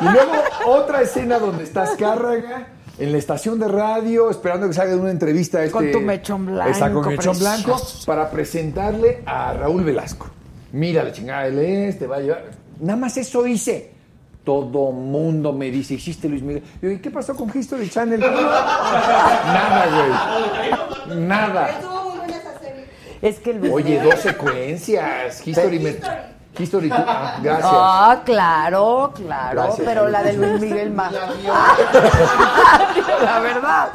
Y luego otra escena donde estás Cárraga en la estación de radio esperando que salga de una entrevista. Este, Con tu mechón blanco, Está con mechón blanco para presentarle a Raúl Velasco. Mira la chingada, él es, te va a llevar. Nada más eso hice. Todo mundo me dice, ¿hiciste Luis Miguel? Yo, ¿y qué pasó con History Channel? Nada, güey. Nada. Estuvo muy buena esa serie. Es que Luis Oye, dos secuencias. History, me- History, tú- ah, gracias. Ah, claro, claro, Gracias. pero la de Luis Miguel más. la verdad.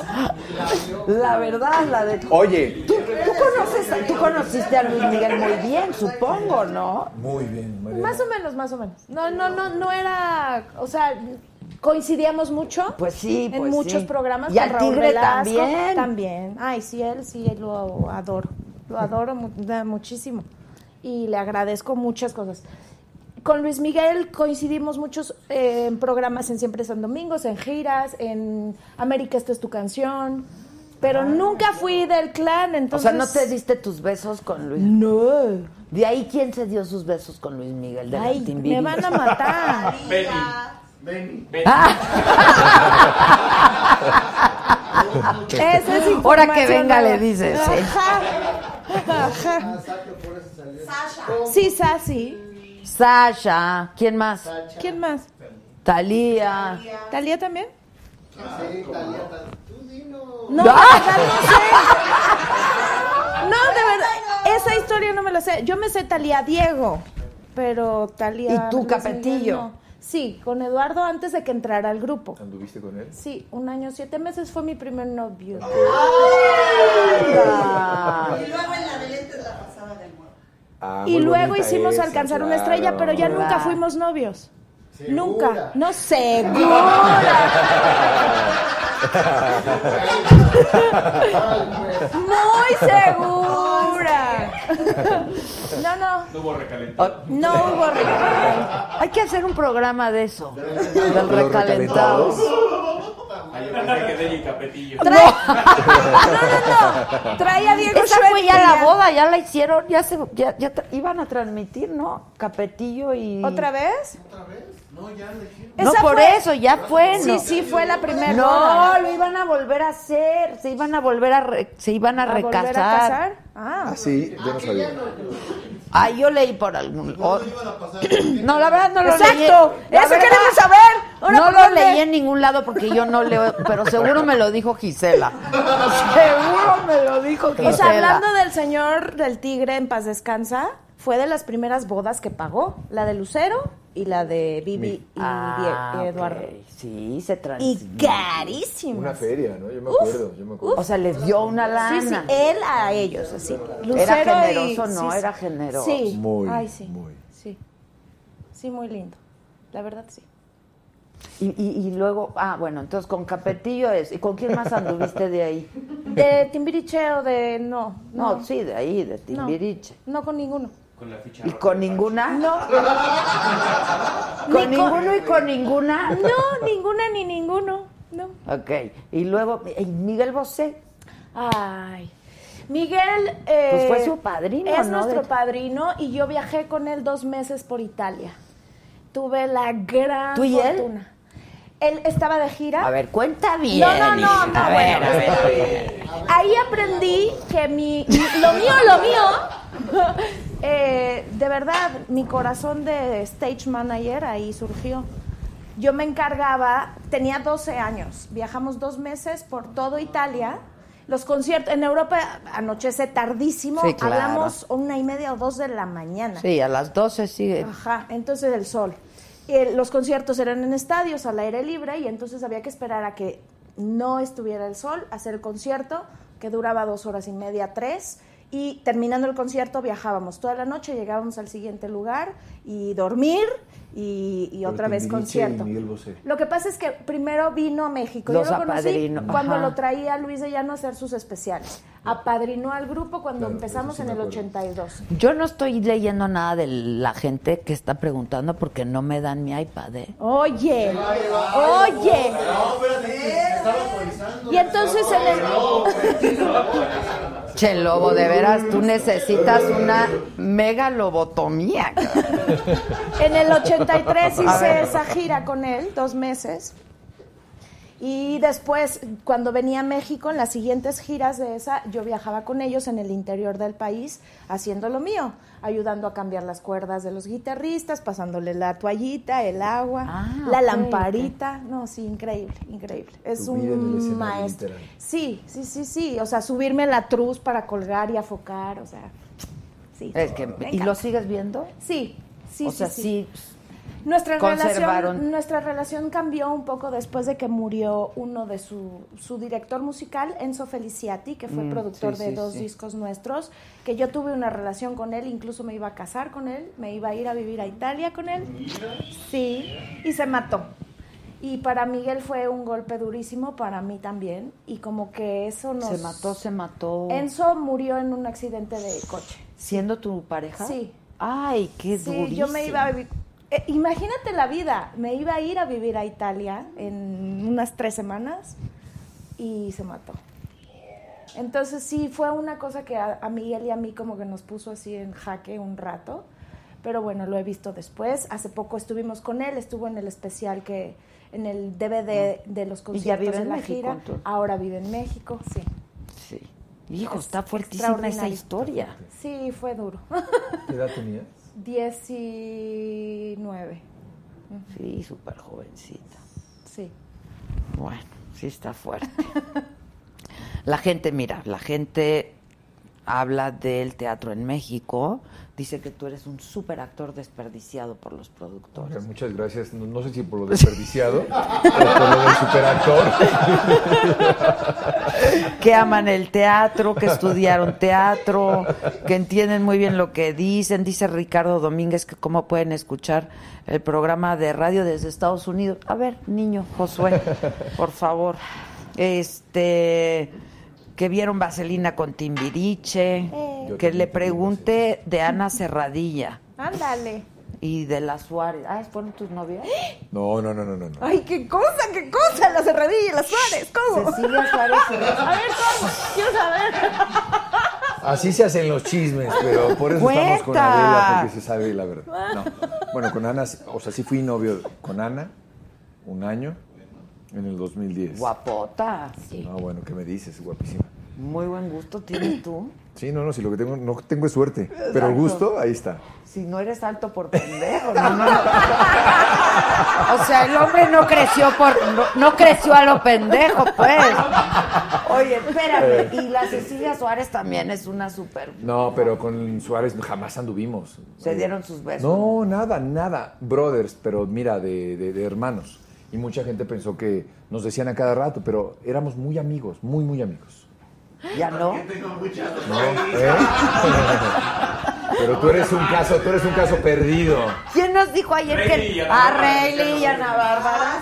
La verdad, la de. Oye, Tú, tú conoces, tú conociste a Luis Miguel muy bien, supongo, ¿no? muy bien, María. Más o menos, más o menos. No, no, no, no era, o sea, Coincidíamos mucho. Pues sí, en pues muchos sí. programas. Y con al Raúl Tigre Velasco, también. También. Ay, sí, él sí lo adoro. Lo adoro mu- muchísimo. Y le agradezco muchas cosas. Con Luis Miguel coincidimos muchos eh, en programas en Siempre Son Domingos, en giras, en América, esta es tu canción. Pero nunca fui del clan, O entonces... sea, ¿no te diste tus besos con Luis? No. ¿De ahí quién se dio sus besos con Luis Miguel? De Ay, me van a matar. Benny. Esa es Ahora que venga le dices. ¿eh? Ajá. Ajá. Sí, Sassy. Sasha. ¿Quién más? ¿Quién más? Talía. ¿Talía también? Sí, Talía, tú dinos. No, de verdad no sé. No, de verdad, esa historia no me la sé. Yo me sé Talía Diego, pero Talía... ¿Y tú, Capetillo? no. Sí, con Eduardo antes de que entrara al grupo. ¿Anduviste con él? Sí, un año, siete meses fue mi primer novio. Y luego en la de lentes la pasaba de moda. Ah, Y luego hicimos esa, alcanzar una estrella, pero ya nunca fuimos novios. ¿Segura? Nunca. No, segura. Muy segura. No, no. No hubo recalentado. No hubo recalentado. Hay que hacer un programa de eso. Del De los recalentados. Ah, Capetillo. Trae- No, no, no. Trae a Diego Esa fue ya la boda, ya la hicieron, ya se, ya, ya iban a transmitir, ¿no? Capetillo y. ¿Otra vez? No, ya le dije. No, por fue- eso, ya fue, Sí, ¿no? sí, fue la primera No, lo iban a volver a hacer, se iban a volver a, re- se iban a, ¿A a recasar. casar? Ah. Ah, sí, yo no sabía. Ah, yo leí por algún. o- Iban a pasar. No, la verdad no lo Exacto, leí. eso La verdad, queremos saber. Ahora, no ¿por lo dónde? leí en ningún lado porque yo no leo, pero seguro me lo dijo Gisela. seguro me lo dijo Gisela. O sea, hablando del señor del tigre en paz descansa, fue de las primeras bodas que pagó, la de Lucero y la de Vivi y Ah, y Eduardo. Sí, se Y transmitió. carísimos. Una feria, ¿no? Yo me Uf, acuerdo, yo me acuerdo. O sea, les dio una lana. Sí, sí, él a ellos, así. Era Lucero y- generoso, ¿no? sí, sí. Era generoso. Sí. Muy, Ay, sí. muy. Sí. Sí, muy lindo. La verdad, sí. Y, y, y luego, ah, bueno, entonces con Capetillo es. ¿Y con quién más anduviste de ahí? De Timbiriche o de... No, No, no. sí, de ahí, de Timbiriche. No con ninguno. Con la ficha ¿Y rota. con ninguna? No. ¿Con Ni ninguno y con ninguna? No, ninguna ni ninguno. No. Ok. Y luego, ¿y Miguel Bosé. Ay. Miguel eh, Pues fue su padrino, es ¿no? nuestro padrino y yo viajé con él dos meses por Italia. Tuve la gran ¿Tú y él? fortuna. Él estaba de gira. A ver, cuenta bien. No, no, no, no, A bueno, ver, a ver, está a ver. bien. Ahí aprendí que mi, mi- lo mío, lo mío, eh, de verdad, mi corazón de stage manager ahí surgió. Yo me encargaba, tenía 12 años, viajamos dos meses por todo Italia. Los conciertos, en Europa anochece tardísimo, Sí, claro. hablamos una y media o dos de la mañana. Sí, a las 12 sigue. Ajá, entonces el sol. Y los conciertos eran en estadios al aire libre y entonces había que esperar a que no estuviera el sol, hacer el concierto, que duraba dos horas y media, tres. Y terminando el concierto viajábamos toda la noche, llegábamos al siguiente lugar y dormir y, otra vez concierto. Lo que pasa es que primero vino a México. Los Yo lo conocí cuando ajá. lo traía Luis de Llano a hacer sus especiales. Apadrinó al grupo cuando Claro, empezamos sí en el acuerdo. 82. Yo no estoy leyendo nada de la gente que está preguntando porque no me dan mi iPad, ¿eh? Oye, oye. Y entonces en el... Che, Lobo, de veras, tú necesitas una megalobotomía. cabrón. En el 83 A hice esa gira con él, dos meses. Y después, cuando venía a México, en las siguientes giras de esa, yo viajaba con ellos en el interior del país haciendo lo mío, ayudando a cambiar las cuerdas de los guitarristas, pasándole la toallita, el agua, Ah, la lamparita. No, sí, increíble, increíble. Es Tu vida en el un maestro. literal. Sí, sí, sí, sí. O sea, subirme a la truz para colgar y afocar, o sea, sí. Es que, Me ¿Y lo sigues viendo? Sí, sí, o sí, sea, sí. sí. Nuestra relación, nuestra relación cambió un poco después de que murió uno de su, su director musical, Enzo Feliciati, que fue Mm, productor sí, de sí, dos sí. discos nuestros, que yo tuve una relación con él, incluso me iba a casar con él, me iba a ir a vivir a Italia con él. Sí, y se mató. Y para Miguel fue un golpe durísimo, para mí también. Y como que eso nos... Se mató, se mató. Enzo murió en un accidente de coche. ¿Siendo tu pareja? Sí. Ay, qué Sí, durísimo. yo me iba a vivir... eh, imagínate la vida. Me iba a ir a vivir a Italia en unas tres semanas y se mató. Entonces sí, fue una cosa que a, a Miguel y a mí como que nos puso así en jaque un rato. Pero bueno, lo he visto después. Hace poco estuvimos con él, estuvo en el especial que en el DVD de los. ¿Y ya conciertos vive de en la México, gira. entonces? Ahora vive en México, sí. Sí. Hijo, Es está fuertísima esa historia. Sí, fue duro. ¿Qué edad tenías? 19. Sí, súper jovencita. Sí. Bueno, sí está fuerte. La gente, mira, la gente habla del teatro en México. Dice que tú eres un súper actor desperdiciado por los productores. Muchas gracias. No, no sé si por lo desperdiciado o por lo del superactor. que aman el teatro, que estudiaron teatro, que entienden muy bien lo que dicen. Dice Ricardo Domínguez que cómo pueden escuchar el programa de radio desde Estados Unidos. A ver, niño, Josué, por favor. Este que vieron Vaselina con Timbiriche, Yo que le pregunte de Ana Serradilla Ándale. y de la Suárez. Ah, ¿fueron tus novias? No, no, no, no, no. Ay, qué cosa, qué cosa, la cerradilla, las Suárez, ¿cómo? Cecilia Suárez. A ver, ¿cómo? Quiero saber. Así se hacen los chismes, pero por eso estamos con. Adela, porque se sabe la verdad. No. Bueno, con Ana, o sea, sí fui novio con Ana un año en el 2010. Guapota. No, bueno, ¿qué me dices? Guapísima. Muy buen gusto tienes tú. Sí, no, no, si lo que tengo, no tengo es suerte. Pero el gusto, ahí está. Si no eres alto por pendejo, no, no, no. O sea, el hombre no creció por no, no creció a lo pendejo, pues. Oye, espérame, y la Cecilia Suárez también es una súper. No, pero con Suárez jamás anduvimos. Se dieron sus besos. No, nada, nada. Brothers, pero mira, de, de- de hermanos. Y mucha gente pensó que nos decían a cada rato, pero éramos muy amigos, muy, muy amigos. ¿Ya no? ¿No? ¿Eh? Pero tú eres un caso, tú eres un caso perdido. ¿Quién nos dijo ayer Rayleigh y que a. Rayleigh y Ana Bárbara?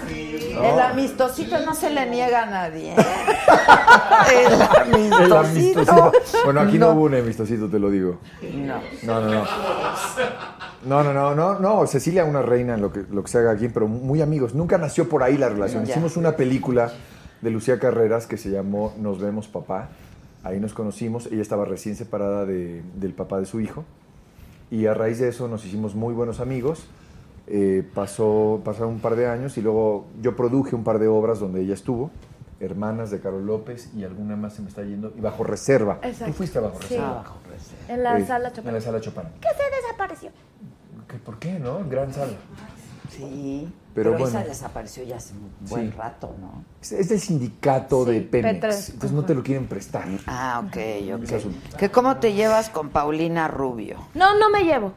No. El amistosito no se le niega a nadie. El El amistosito. amistosito. Bueno, aquí no. hubo un amistosito, te lo digo. No. No, no, no. No, no, no, no, no. Cecilia una reina en lo que, lo que se haga aquí, pero muy amigos. Nunca nació por ahí la relación. Ya. Hicimos una película de Lucía Carreras que se llamó Nos vemos papá. Ahí nos conocimos. Ella estaba recién separada de- del papá de su hijo. Y a raíz de eso nos hicimos muy buenos amigos. Eh, pasó, pasaron un par de años y luego yo produje un par de obras donde ella estuvo. Hermanas de Carol López y alguna más se me está yendo. Y Bajo Reserva. Exacto. Tú fuiste a Bajo Sí. Reserva. Ah, bajo reserva. En la Eh, sala Chopin. En la sala Chopin. ¿Qué se desapareció? ¿Qué, ¿Por qué, no? Gran sala. Sí. Pero Pero, bueno. esa desapareció ya hace un buen Sí. rato, ¿no? Es, es del sindicato de Pemex. Petres. Entonces no te lo quieren prestar. Ah, ok, ok. asunto. ¿Que ¿Cómo te llevas con Paulina Rubio? No, no me llevo.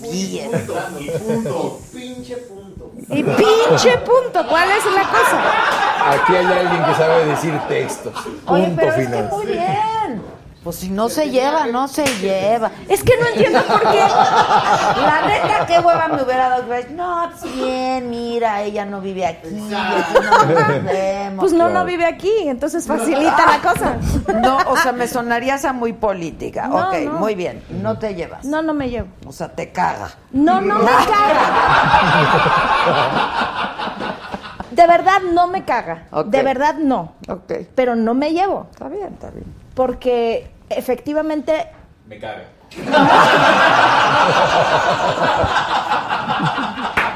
Bien. Y punto. Pinche punto. Y pinche punto, ¿cuál es la cosa? Aquí hay alguien que sabe decir textos. Oye, Punto pero final. es que muy bien. Pues si no se lleva, no se lleva. Es que no entiendo por qué. La neta, qué hueva me hubiera dado. No, pues bien, mira, ella no vive aquí. aquí no nos vemos. Pues no, no vive aquí, entonces facilita la cosa. No, o sea, me sonarías a muy política. No, ok, no. muy bien. No te llevas. No, no me llevo. O sea, te caga. No, no me caga. De verdad no me caga. De verdad no. Ok. Pero no me llevo. Está bien, está bien. Porque efectivamente Me caga.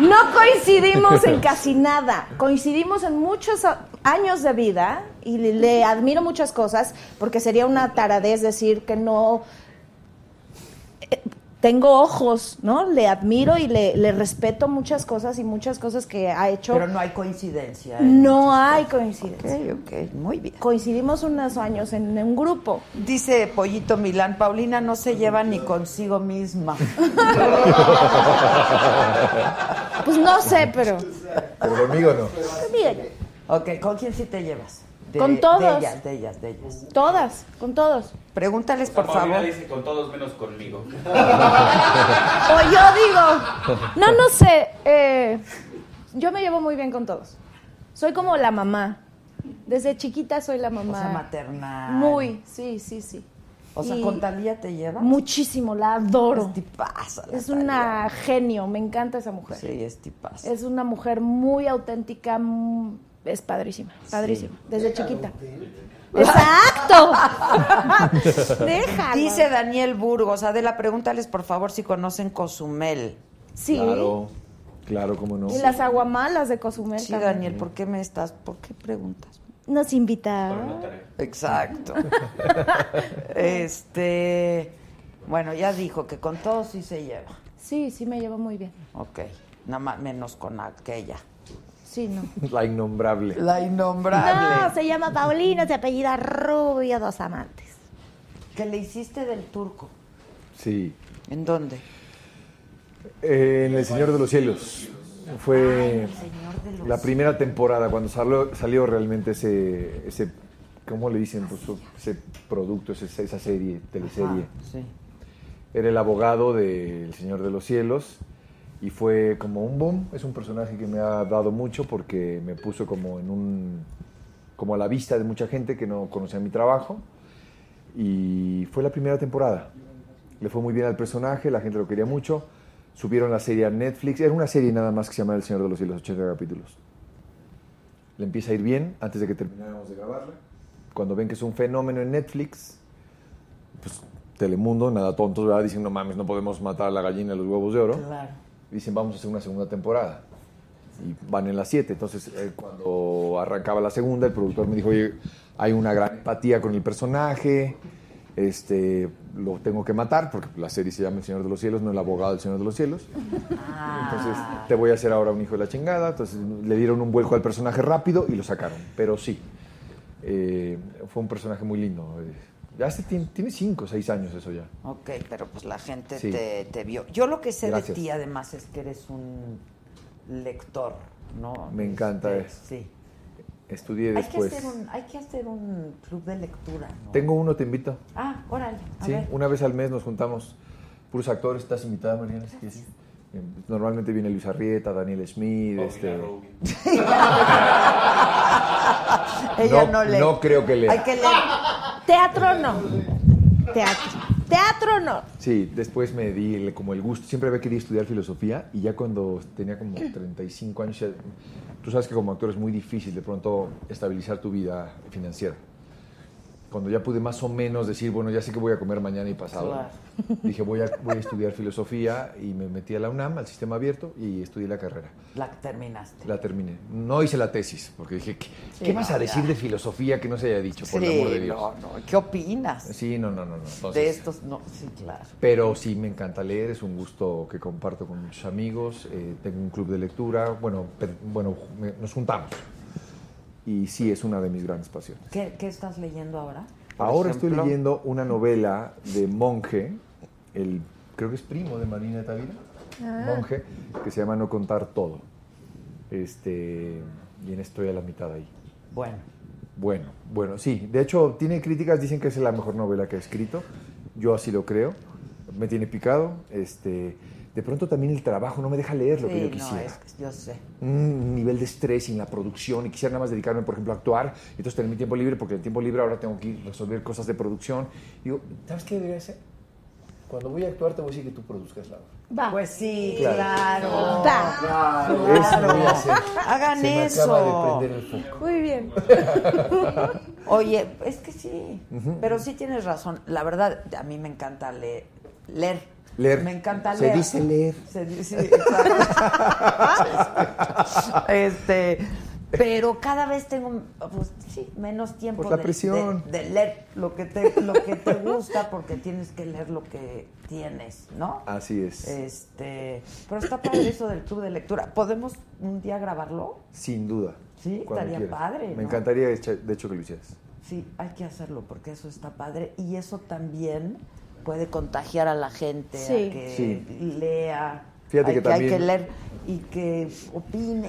no coincidimos en casi nada. Coincidimos en muchos años de vida y le, le admiro muchas cosas porque sería una taradez decir que no eh, tengo ojos, ¿no? Le admiro y le, le respeto muchas cosas y muchas cosas que ha hecho. Pero no hay coincidencia. ¿eh? No hay coincidencia. Ok, ok, muy bien. Coincidimos unos años en un grupo. Dice Pollito Milán, Paulina no se lleva ni consigo misma. Pues no sé, pero. Pero conmigo no. Miren, ok, ¿con quién sí te llevas? De- Con todos. De ellas, de ellas, de ellas. todas, con todos. Pregúntales, por Paulina favor. dice con todos menos conmigo. O yo digo, no, no sé. eh, yo me llevo muy bien con todos. Soy como la mamá. Desde chiquita soy la mamá. O sea, maternal. Muy, sí, sí, sí. O sea, Y ¿con Talía te llevas? Muchísimo, la adoro. Es tipaza la Es una genio, me encanta esa mujer. Sí, es tipaza. Es una mujer muy auténtica, mm, es padrísima, padrísima, desde chiquita. ¡Exacto! Déjalo. Dice Daniel Burgos, Adela, pregúntales por favor si conocen Cozumel. Sí. Claro, claro, cómo no. Y las aguamalas de Cozumel. Sí, también. Daniel, ¿por qué me estás? ¿Por qué preguntas? Nos invita. Exacto. este, bueno, ya dijo que con todos sí se lleva. Sí, sí me llevo muy bien. Ok, nada más menos con aquella. Sí, no. La innombrable. La innombrable. No, se llama Paulina, se apellida Rubio, dos amantes. ¿Qué le hiciste del turco? Sí. ¿En dónde? Eh, en El Señor de los Cielos. Fue la primera temporada, cuando salió, salió realmente ese, ese, ¿cómo le dicen? Pues, ese producto, ese- esa serie, teleserie. Ajá, sí. Era el abogado del Señor de los Cielos y fue como un boom. Es un personaje que me ha dado mucho porque me puso como en un, como a la vista de mucha gente que no conocía mi trabajo y fue la primera temporada. Le fue muy bien al personaje, la gente lo quería mucho. Subieron la serie a Netflix. Era una serie nada más que se llama El Señor de los Cielos, 80 capítulos. Le empieza a ir bien antes de que termináramos de grabarla. Cuando ven que es un fenómeno en Netflix, pues Telemundo, nada tontos, ¿verdad? Dicen, no mames, no podemos matar a la gallina de los huevos de oro. Claro. Dicen, vamos a hacer una segunda temporada. Y van en las siete. Entonces, eh, cuando arrancaba la segunda, el productor me dijo, oye, hay una gran empatía con el personaje, este, lo tengo que matar, porque la serie se llama El Señor de los Cielos, no el abogado del Señor de los Cielos. Entonces, te voy a hacer ahora un hijo de la chingada. Entonces, le dieron un vuelco al personaje rápido y lo sacaron. Pero sí, eh, fue un personaje muy lindo. Eh, Ya hace, tiene, tiene cinco o seis años eso ya. Ok, pero pues la gente Sí. te, te vio. Yo lo que sé Gracias. de ti además es que eres un lector, ¿no? Me encanta Este, eso. Sí. Estudié Hay que, después. hacer un, hay que hacer un club de lectura, ¿no? Tengo uno, te invito. Ah, órale, a Sí, ver. una vez al mes nos juntamos. Puros actores, estás invitada, Mariana. Eh, Normalmente viene Luis Arrieta, Daniel Schmidt, este... Ella no, no, lee. no creo que lea. Hay que leer. Teatro no. Teatro. Teatro no. Sí, después me di el- como el gusto. Siempre había querido estudiar filosofía y ya cuando tenía como 35 años, ya- tú sabes que como actor es muy difícil de pronto estabilizar tu vida financiera. Cuando ya pude más o menos decir, bueno, ya sé que voy a comer mañana y pasado, Claro. Dije, voy a, voy a estudiar filosofía y me metí a la UNAM, al sistema abierto, y estudié la carrera. La terminaste. La terminé. No hice la tesis, porque dije, ¿qué, Sí, qué vas a decir ya. de filosofía que no se haya dicho, por el Sí, amor de Dios? no, no. ¿Qué opinas? Sí, no, no, no. no. Entonces, de estos, no, sí, claro. pero sí, me encanta leer, es un gusto que comparto con muchos amigos. eh, tengo un club de lectura, bueno, bueno me- nos juntamos. Y sí, es una de mis grandes pasiones. ¿Qué, qué estás leyendo ahora? Por Ahora estoy leyendo una novela de Monje, el, creo que es primo de Marina de Tavira, Ah. Monje, que se llama No Contar Todo. Este, y en estoy a la mitad ahí. Bueno. Bueno, bueno, sí. De hecho, tiene críticas, dicen que es la mejor novela que ha escrito. Yo así lo creo. Me tiene picado. Este, de pronto también el trabajo no me deja leer lo que yo no, quisiera. es que yo sé. Un nivel de estrés en la producción y quisiera nada más dedicarme, por ejemplo, a actuar. Y entonces tener mi tiempo libre porque el tiempo libre ahora tengo que ir a resolver cosas de producción. Y digo, ¿sabes qué debería hacer? Cuando voy a actuar te voy a decir que tú produzcas la obra. Va. Pues sí, Claro. claro. Va. Claro. Eso voy a hacer. Hagan Se me eso. acaba de prender el foco. Muy bien. Oye, es que sí, pero sí tienes razón. La verdad, a mí me encanta leer. Leer. Leer. Me encanta Se leer. dice leer. Se dice, exacto. este, pero cada vez tengo, pues, sí, menos tiempo Por la de- presión. De, de leer lo que te, lo que te gusta, porque tienes que leer lo que tienes, ¿no? Así es. Este, pero está padre eso del club de lectura. ¿Podemos un día grabarlo? Sin duda. Sí, estaría quieras. padre, Me ¿no? encantaría, de hecho, que lo hicieras. Sí, hay que hacerlo porque eso está padre y eso también puede contagiar a la gente Sí. a que Sí. lea. Fíjate hay que Hay que también- leer y que opinen.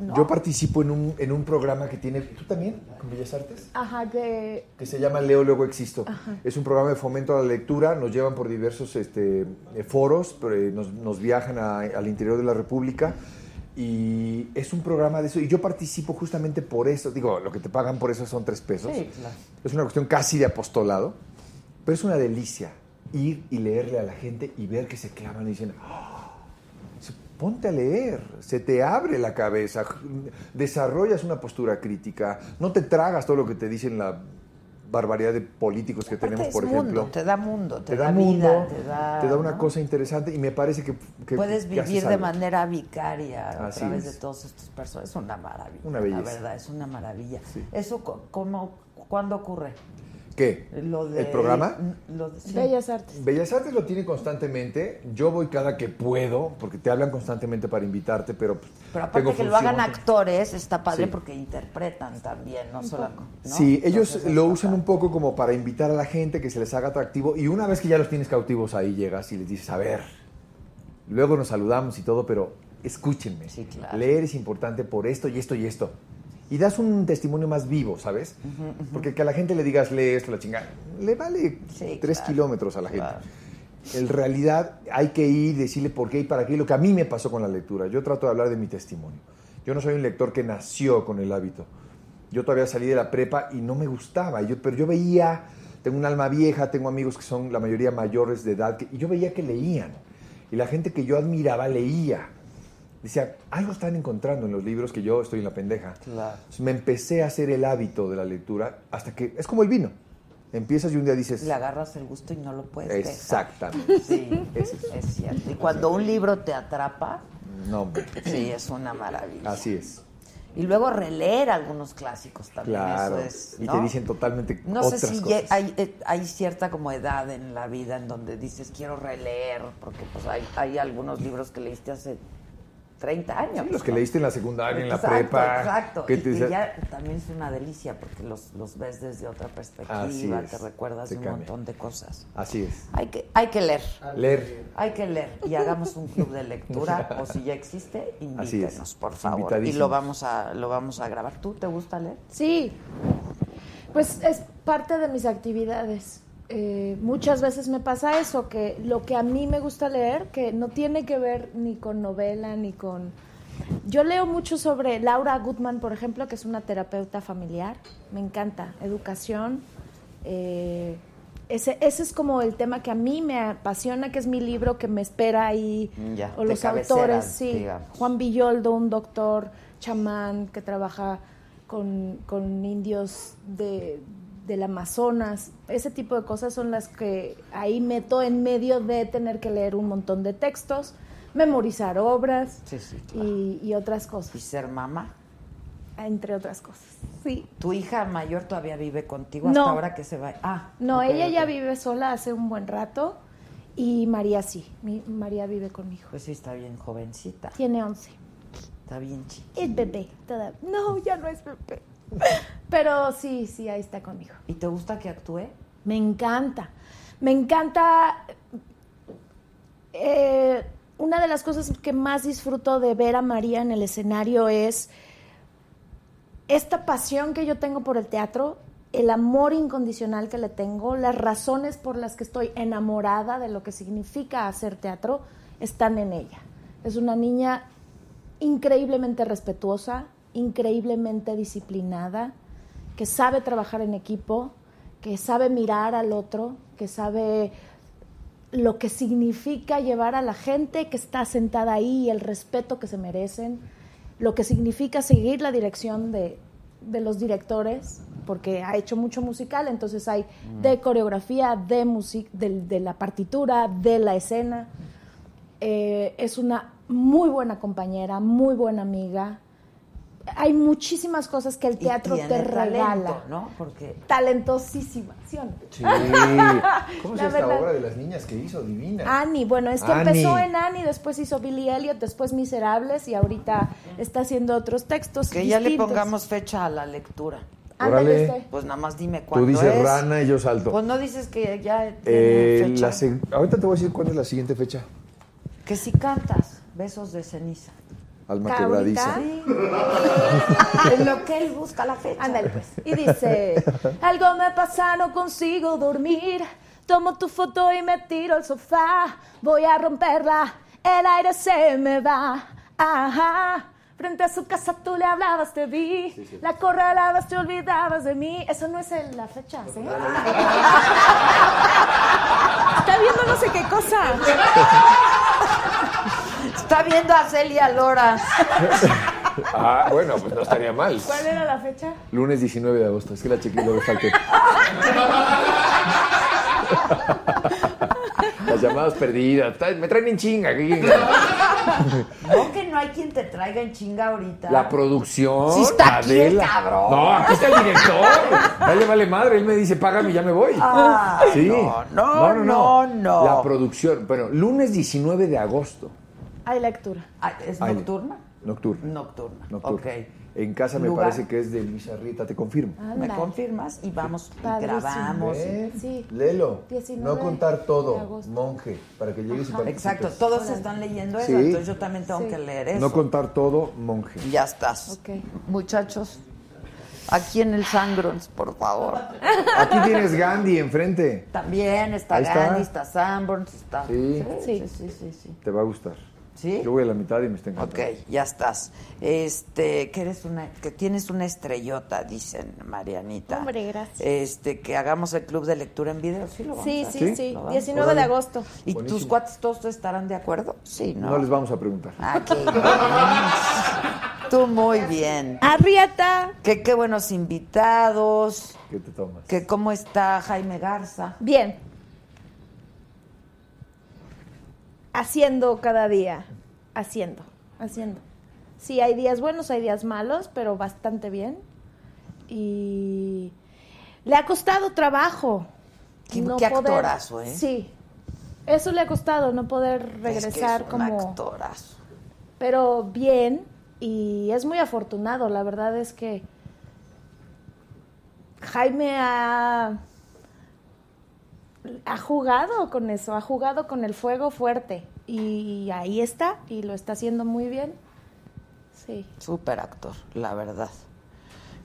Y, ¿no? Yo participo en un, en un programa que tiene. ¿Tú también? ¿Con Bellas Artes? Ajá, que. que se llama Leo Luego Existo. Ajá. Es un programa de fomento a la lectura, nos llevan por diversos este, eh, foros, pero, eh, nos, nos viajan a- al interior de la República Y es un programa de eso. Y yo participo justamente por eso. Digo, lo que te pagan por eso son tres pesos. Sí, claro. Es una cuestión casi de apostolado. Pero es una delicia ir y leerle a la gente y ver que se clavan y dicen, "Ah, se- ponte a leer, se te abre la cabeza, desarrollas una postura crítica, no te tragas todo lo que te dicen la barbaridad de políticos que tenemos, por ejemplo. te da mundo, te, te da, da, mundo, vida, te da, te da una ¿no? cosa interesante y me parece que, que- Puedes vivir de manera vicaria a Así través es. de todos estos personajes. Es una maravilla. Una belleza. La verdad, es una maravilla. ¿Eso co- cómo, cuándo ocurre? ¿Qué? Lo de- ¿El programa? Lo de- sí. Bellas Artes. Bellas Artes lo tiene constantemente. Yo voy cada que puedo, porque te hablan constantemente para invitarte, pero pues, Pero aparte tengo que lo hagan actores, está padre Sí. porque interpretan también, no solo... ¿no? Sí, ellos Entonces, lo usan un poco como para invitar a la gente, que se les haga atractivo. Y una vez que ya los tienes cautivos, ahí llegas y les dices, a ver, luego nos saludamos y todo, pero escúchenme. claro. Leer es importante por esto y esto y esto. Y das un testimonio más vivo, ¿sabes? Porque que a la gente le digas, lee esto, la chingada, le vale tres claro, kilómetros a la gente. En realidad hay que ir, decirle por qué y para qué, lo que a mí me pasó con la lectura. Yo trato de hablar de mi testimonio. Yo no soy un lector que nació con el hábito. Yo todavía salí de la prepa y no me gustaba, yo, pero yo veía, tengo un alma vieja, tengo amigos que son la mayoría mayores de edad, que- y yo veía que leían. Y la gente que yo admiraba leía. Decía, algo están encontrando en los libros que yo estoy en la pendeja. Claro. Entonces, me empecé a hacer el hábito de la lectura hasta que, es como el vino. Empiezas y un día dices... Le agarras el gusto y no lo puedes dejar. Exactamente. Sí, es, es cierto. Y cuando un libro te atrapa, No, sí, es una maravilla. Así es. Y luego releer algunos clásicos también. Claro. Eso es, Y te dicen totalmente No sé si cosas. lle- hay, eh, hay cierta como edad en la vida en donde dices quiero releer, porque pues hay, hay algunos libros que leíste hace 30 años. Sí, los que ¿no? leíste en la secundaria, en la Exacto, prepa. Exacto. que y, te y dice- ya también es una delicia porque los, los ves desde otra perspectiva, Así es, te recuerdas te de un cambia. montón de cosas. Así es. Hay que, hay que leer. Leer. Hay que leer y hagamos un club de lectura o si ya existe, invítenos, por favor. Y lo vamos a lo vamos a grabar. ¿Tú te gusta leer? Sí, pues es parte de mis actividades. Eh, muchas veces me pasa eso, que lo que a mí me gusta leer, que no tiene que ver ni con novela, ni con... Yo leo mucho sobre Laura Goodman, por ejemplo, que es una terapeuta familiar. Me encanta. Educación. eh, ese, ese es como el tema que a mí me apasiona, que es mi libro que me espera ahí. Ya, o los autores, sí. digamos. Juan Villoldo, un doctor chamán que trabaja con, con indios de, del Amazonas. Ese tipo de cosas son las que ahí meto en medio de tener que leer un montón de textos, memorizar obras Sí, sí. y, y otras cosas. ¿Y ser mamá? Entre otras cosas. Sí. ¿Tu hija mayor todavía vive contigo hasta No. ahora que se va? Ah, No, ella ya vive sola hace un buen rato y María sí. Mi, María vive conmigo. Pues sí, está bien jovencita. Tiene 11. Está bien chiquita. Es bebé. toda- No, ya no es bebé. Pero sí, sí, ahí está conmigo. ¿Y te gusta que actúe? Me encanta. Me encanta. eh, una de las cosas que más disfruto de ver a María en el escenario es esta pasión que yo tengo por el teatro, el amor incondicional que le tengo, las razones por las que estoy enamorada de lo que significa hacer teatro, están en ella. Es una niña increíblemente respetuosa, increíblemente disciplinada, que sabe trabajar en equipo, que sabe mirar al otro, que sabe lo que significa llevar a la gente que está sentada ahí y el respeto que se merecen, lo que significa seguir la dirección de, de los directores, porque ha hecho mucho musical, entonces hay de coreografía, de, music, de, de la partitura, de la escena. Eh, es una muy buena compañera, muy buena amiga. Hay muchísimas cosas que el teatro tiene te regala. talento, ¿no? Porque Talentosísima, ¿sí o no? Sí. ¿Cómo es La esta verdad. obra de las niñas que hizo? Divina. Annie, bueno, es que Annie. empezó en Annie, después hizo Billy Elliot, después Miserables y ahorita está haciendo otros textos. que ya le pongamos fecha a la lectura. Ándale. Pues nada más dime Tú cuándo dices es. rana y yo salto. Pues no dices que ya Eh, fecha. la se- ahorita te voy a decir cuál es la siguiente fecha. Que si cantas Besos de ceniza. Alma quebradiza. en lo que él busca la fecha. Ándale, pues. Y dice, algo me pasa, no consigo dormir. Tomo tu foto y me tiro al sofá. Voy a romperla, el aire se me va. Ajá. Frente a su casa tú le hablabas, te vi. La corralabas, te olvidabas de mí. Eso no es el- la fecha, ¿sí? Está viendo no sé qué cosa. Está viendo a Celia Lora. Ah, bueno, pues no estaría mal. ¿Cuál era la fecha? Lunes 19 de agosto. Es que la chequé y lo resalté. Las llamadas perdidas. Me traen en chinga. aquí. No, que no hay quien te traiga en chinga ahorita. La producción. Sí está aquí el Adela. cabrón. No, aquí está el director. Dale, vale madre. Él me dice, págame y ya me voy. Ay, sí. no, no, no, no. La producción. Bueno, lunes 19 de agosto. Hay lectura. Ah, ¿Es nocturna? Nocturna. Nocturna. Nocturna. Ok. En casa me Lugar. parece que es de Luisa Rita, te confirmo. ¿Me confirmas? Y vamos, y grabamos. ¿Eh? Sí. Léelo. 19 no contar todo, monje, para que llegues y participes. Exacto, todos están leyendo eso, Sí. entonces yo también tengo Sí. que leer eso. No contar todo, monje. Ya estás. Ok. Muchachos, aquí en el Sangrons, por favor. Aquí tienes Gandhi enfrente. También está Ahí está. Gandhi, está Sanborns, está... Sí. sí, sí, sí, sí. Te va a gustar. ¿Sí? Yo voy a la mitad y me está encantando. Ok, ya estás. Este, que eres una, que tienes una estrellota, dicen Marianita. Hombre, gracias. Este, que hagamos el club de lectura en video, sí lo vamos Sí, a sí, hacer. sí. ¿Lo vamos? 19 de agosto. ¿Y Buenísimo. tus cuates todos estarán de acuerdo? Sí, ¿no? No les vamos a preguntar. Ah, qué bien. Tú muy bien. Arrieta. Que qué buenos invitados. ¿Qué te tomas? Que cómo está Jaime Garza. Bien. Haciendo cada día. Haciendo, haciendo. Sí, hay días buenos, hay días malos, pero bastante bien. Y le ha costado trabajo. Qué- qué actorazo, ¿eh? Sí. Eso le ha costado, no poder Es que regresar es un como... actorazo. pero bien y es muy afortunado. La verdad es que Jaime ha, ha jugado con eso, ha jugado con el fuego fuerte y ahí está y lo está haciendo muy bien. Sí. Súper actor, la verdad.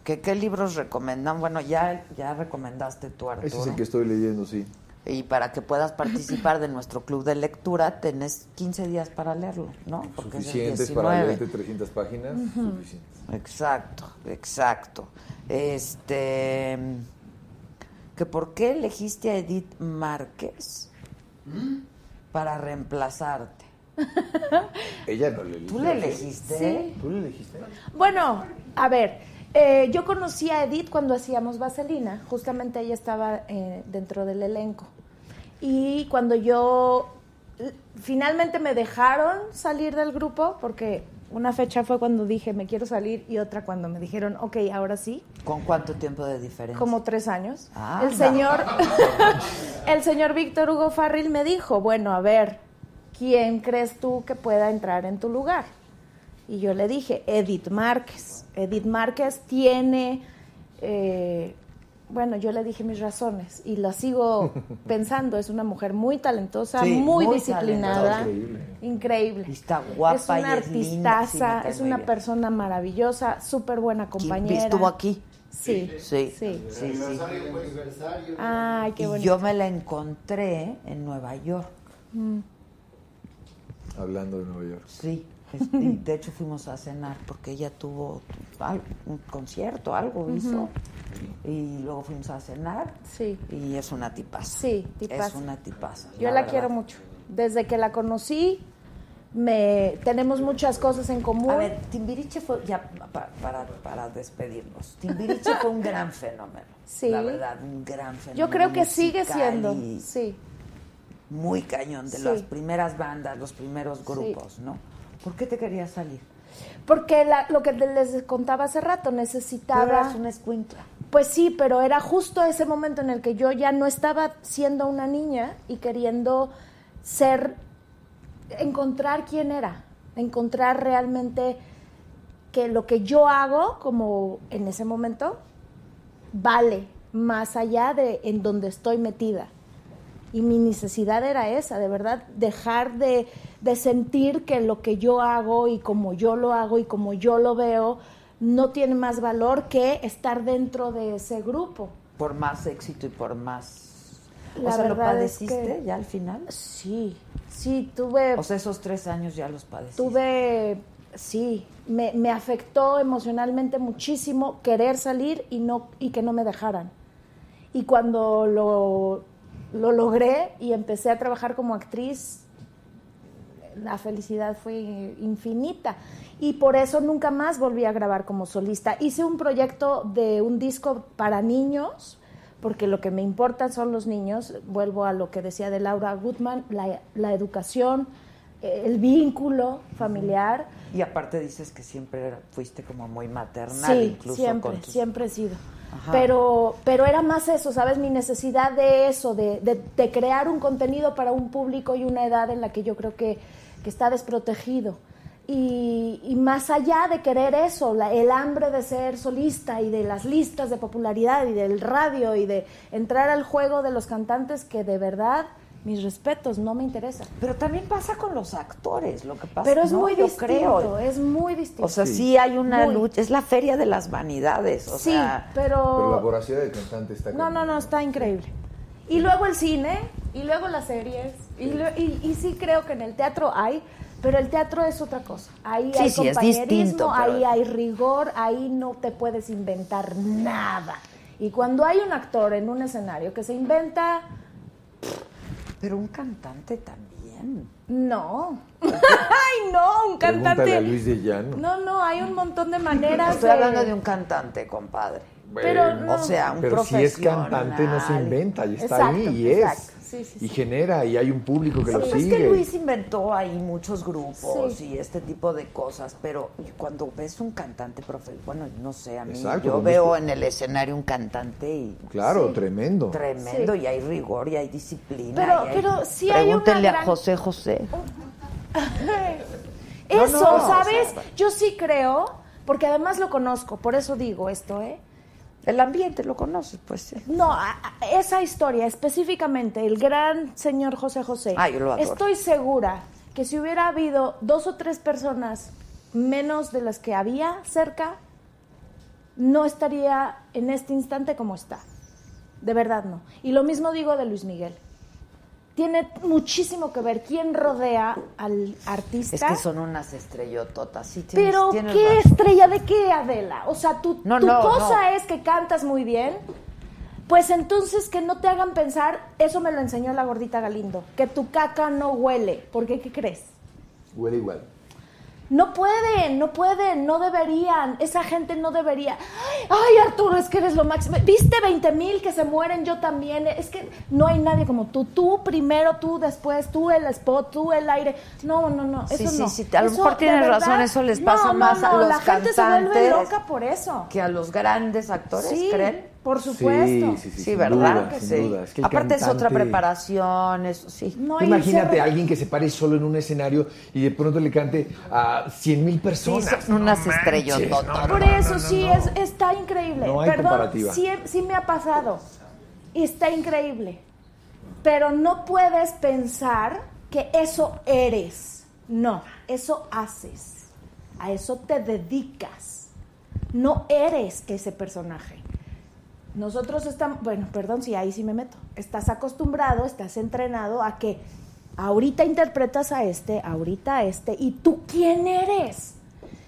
¿Qué, ¿Qué libros recomendan? Bueno, ya, ya recomendaste tú, Arturo. Ese es el que estoy leyendo, sí. Y para que puedas participar de nuestro club de lectura, tenés 15 días para leerlo, ¿no? Porque Suficientes para 19. leerte 300 páginas. Ujú. Suficientes. Exacto, exacto. Este. Que ¿Por qué elegiste a Edith Márquez para reemplazarte? Ella no le. ¿Tú le elegiste? Sí. ¿Tú le elegiste? Bueno, a ver, eh, yo conocí a Edith cuando hacíamos Vaselina, justamente ella estaba eh, dentro del elenco. Y cuando yo eh, finalmente me dejaron salir del grupo, porque una fecha fue cuando dije me quiero salir y otra cuando me dijeron, ok, ahora sí, ¿Con cuánto tiempo de diferencia? como tres años. Ah, el señor, el señor Víctor Hugo Farril me dijo, bueno, a ver, ¿quién crees tú que pueda entrar en tu lugar? Y yo le dije, Edith Márquez. Edith Márquez tiene, eh, bueno, yo le dije mis razones y la sigo pensando. Es una mujer muy talentosa, Sí, muy, muy disciplinada, talentosa. Increíble. increíble. Y está guapa es una y es artistaza, una bien. persona maravillosa, súper buena compañera. ¿Estuvo aquí? Sí, Sí, sí. sí, sí. Aniversario. Ay, qué Y bonito. yo me la encontré en Nueva York. Mm. Hablando de Nueva York. Sí. este, y de hecho fuimos a cenar porque ella tuvo un concierto, algo hizo. Y luego fuimos a cenar. Sí. Y es una tipaza. Sí, Es tipaza. una tipaza. Yo la, quiero mucho. Desde que la conocí, me tenemos muchas cosas en común. A ver, Timbiriche fue, ya pa- para, para despedirnos, Timbiriche fue un gran fenómeno. Sí. La verdad, un gran fenómeno. Yo creo que sigue siendo. Sí. Muy cañón, de Sí. las primeras bandas, los primeros grupos, ¿no? ¿Por qué te querías salir? Porque la- lo que les contaba hace rato, necesitaba... eras una escuincla. Pues sí, pero era justo ese momento en el que yo ya no estaba siendo una niña y queriendo ser, encontrar quién era, encontrar realmente que lo que yo hago, como en ese momento, vale más allá de en donde estoy metida. Y mi necesidad era esa, de verdad, dejar de, de sentir que lo que yo hago y como yo lo hago y como yo lo veo no tiene más valor que estar dentro de ese grupo. Por más éxito y por más... La o sea, ¿lo es padeciste que- ya al final? Sí, sí, tuve, O sea, esos tres años ya los padeciste. tuve sí, me, me afectó emocionalmente muchísimo querer salir y, no, y que no me dejaran. Y cuando lo, lo logré y empecé a trabajar como actriz, la felicidad fue infinita. Y por eso nunca más volví a grabar como solista. Hice un proyecto de un disco para niños, porque lo que me importa son los niños. Vuelvo a lo que decía de Laura Goodman, la, la educación, eh, el vínculo familiar. Y aparte dices que siempre fuiste como muy maternal, Sí, incluso siempre, con tus- siempre he sido. Ajá. Pero, pero era más eso, ¿sabes? Mi necesidad de eso, de, de- de crear un contenido para un público y una edad en la que yo creo que, que está desprotegido. Y, y más allá de querer eso, la- el hambre de ser solista y de las listas de popularidad y del radio y de entrar al juego de los cantantes que de verdad, mis respetos, no me interesa. Pero también pasa con los actores, lo que pasa. Pero es ¿no? muy Yo distinto, creo. es muy distinto. O sea, sí, hay una Muy. lucha, es la feria de las vanidades, o Sí, sea, Pero la pero... voracidad del cantante está No, no, no, está increíble. Y luego el cine, y luego las series, y, lo- y, y sí creo que en el teatro hay, pero el teatro es otra cosa. Ahí Sí, hay sí, es compañerismo, distinto, pero- ahí hay rigor, ahí no te puedes inventar nada. Y cuando hay un actor en un escenario que se inventa, pero un cantante también. no. Ay, no, un Pregúntale a cantante. Luis de Llano. No, no, hay un montón de maneras Estoy de... hablando de un cantante, compadre. Pero no. O sea, un Pero si es cantante no se inventa, y está Exacto, ahí y exacto. Es. Sí, sí, Y sí. genera y hay un público que Lo pasa es sigue. que Luis inventó ahí muchos grupos Sí. y este tipo de cosas, pero cuando ves un cantante profesional, bueno, no sé, a mí Exacto, yo veo en el escenario un cantante y Claro, tremendo. tremendo Sí. y hay rigor y hay disciplina. Pero- y hay- pero sí hay una Pregúntenle a José José. Eso, No, no, ¿sabes? o sea, Yo sí creo, porque además lo conozco, por eso digo esto, ¿eh? El ambiente lo conoces, pues sí. No, esa historia específicamente, el gran señor José José. Ah, yo lo adoro. Estoy segura que si hubiera habido dos o tres personas menos de las que había cerca, no estaría en este instante como está. De verdad no. Y lo mismo digo de Luis Miguel. Tiene muchísimo que ver quién rodea al artista. Es que son unas estrellototas, sí tienes- Pero tienes qué razón. estrella de qué, Adela. O sea, tu, No, tu no, cosa no. es que cantas muy bien. Pues entonces que no te hagan pensar, eso me lo enseñó la gordita Galindo, que tu caca no huele. ¿Por qué? ¿Qué crees? Huele igual. No pueden, no pueden, no deberían. Esa gente no debería. Ay, Arturo, es que eres lo máximo. ¿Viste 20 mil que se mueren? Yo también. Es que no hay nadie como tú. Tú primero, tú después, tú el spot, tú el aire. No, no, no. Sí, Eso sí, no. sí, a lo Eso, mejor tienes verdad, razón, eso les pasa no, más a los La gente se vuelve cantantes loca por eso. que a los grandes actores, Sí, ¿creen? Por supuesto. Sí, sí, sí, Sí, ¿verdad? duda, que sin sí. duda. Es que el Aparte es otra preparación, eso sí. No, Imagínate a alguien que se pare solo en un escenario y de pronto le cante a 100 mil Sí, personas. son unas No estrellototas. Por eso sí, Es, está increíble. No hay Perdón, comparativa. sí, sí me ha pasado. Y está increíble. Pero no puedes pensar que eso eres. No, eso haces. A eso te dedicas. No eres ese personaje. Nosotros estamos, bueno, perdón si ahí sí me meto. Estás acostumbrado, estás entrenado a que ahorita interpretas a este, ahorita a este, y tú quién eres.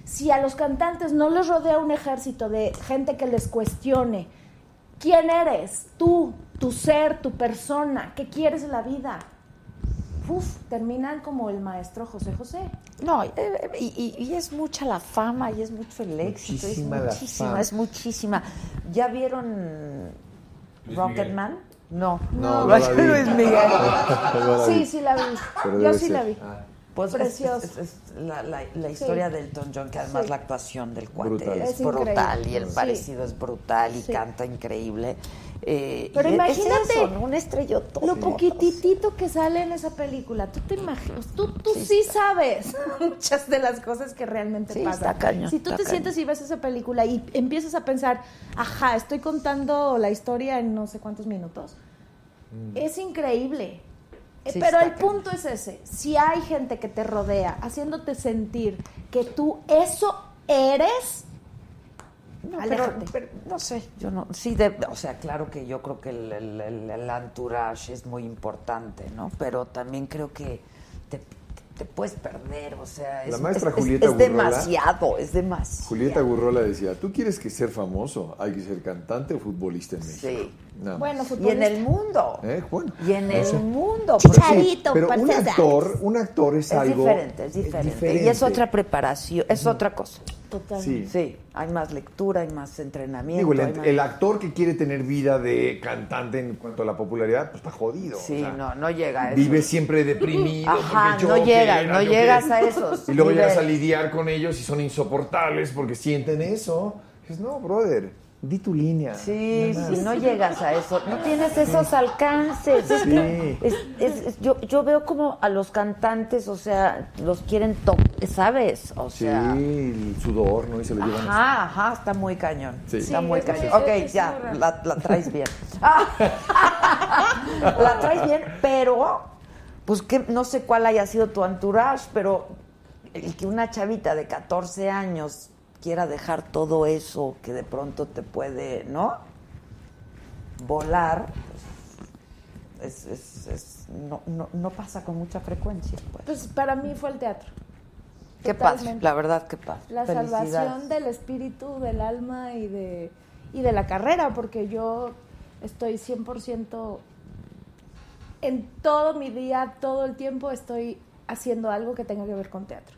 Si a los cantantes no les rodea un ejército de gente que les cuestione, ¿quién eres? Tú, tu ser, tu persona, ¿qué quieres en la vida? Uf, terminan como el maestro José José. No, eh, eh, y, y- y es mucha la fama y es mucho el éxito. Muchísima es la muchísima, fama. es muchísima. ¿Ya vieron Rocketman? No. No, no. Luis Miguel. Sí, sí la vi. Yo sí la vi. Ah, Pues es- Precioso. es, es la, la- la historia de Elton John, que además Sí. la actuación del cuate Brutal. es, Es brutal increíble. y el Sí. parecido es brutal y Sí. canta increíble. Eh, Pero imagínate es eso, ¿no? un estrellotón. Lo poquititito que sale en esa película, tú te imaginas, tú, tú Sí, sí, sabes muchas de las cosas que realmente Sí, pasan. está cañón, si tú está te cañón. sientes y ves esa película y empiezas a pensar, ajá, estoy contando la historia en no sé cuántos minutos, es increíble. Sí, Pero el punto es ese, si hay gente que te rodea haciéndote sentir que tú eso eres, No, pero, no sé, yo no, sí, de- o sea, claro que yo creo que el, el, el- el entourage es muy importante, ¿no? Pero también creo que te, te puedes perder, o sea, es, La maestra es- Julieta es, Gurrola- demasiado, es demasiado. Julieta Gurrola decía, ¿tú quieres que ser famoso? ¿Hay que ser cantante o futbolista en México? Sí. Nada. Bueno, Y en futbolista. el mundo. ¿Eh? Bueno, Y en no el sé. mundo. Porque- pero un actor, un actor es, Es algo diferente, es diferente, Y es otra preparación, es otra cosa. Totalmente. Sí. hay más lectura, hay más entrenamiento. Digo, el, hay más- el actor que quiere tener vida de cantante en cuanto a la popularidad, pues está jodido. Sí, o sea, no, no llega a eso. Vive siempre deprimido. Ajá, yo no llegas, quiera, no yo llegas a esos Y luego llegas a lidiar con ellos y son insoportables porque sienten eso. Dices, no, brother, di tu línea. Sí, sí, más. no llegas a eso, no tienes esos alcances. Es que es- es- es- yo, yo veo como a los cantantes, o sea, los quieren top, ¿sabes? O Sí, sea, el sudor, ¿no? Y se lo llevan. ajá, ajá, está muy cañón. Sí. Está Sí, muy cañón. Ok, ya, la, la traes bien. la traes bien, pero, pues que no sé cuál haya sido tu entourage, pero el que una chavita de 14 años quiera dejar todo eso que de pronto te puede, ¿no? Volar, pues, es, es- es- no, no, no pasa con mucha frecuencia. Pues. Pues para mí fue el teatro. Qué Totalmente. la verdad, qué padre. La salvación del espíritu, del alma y de, y de la carrera, porque yo estoy 100% en todo mi día, todo el tiempo estoy haciendo algo que tenga que ver con teatro.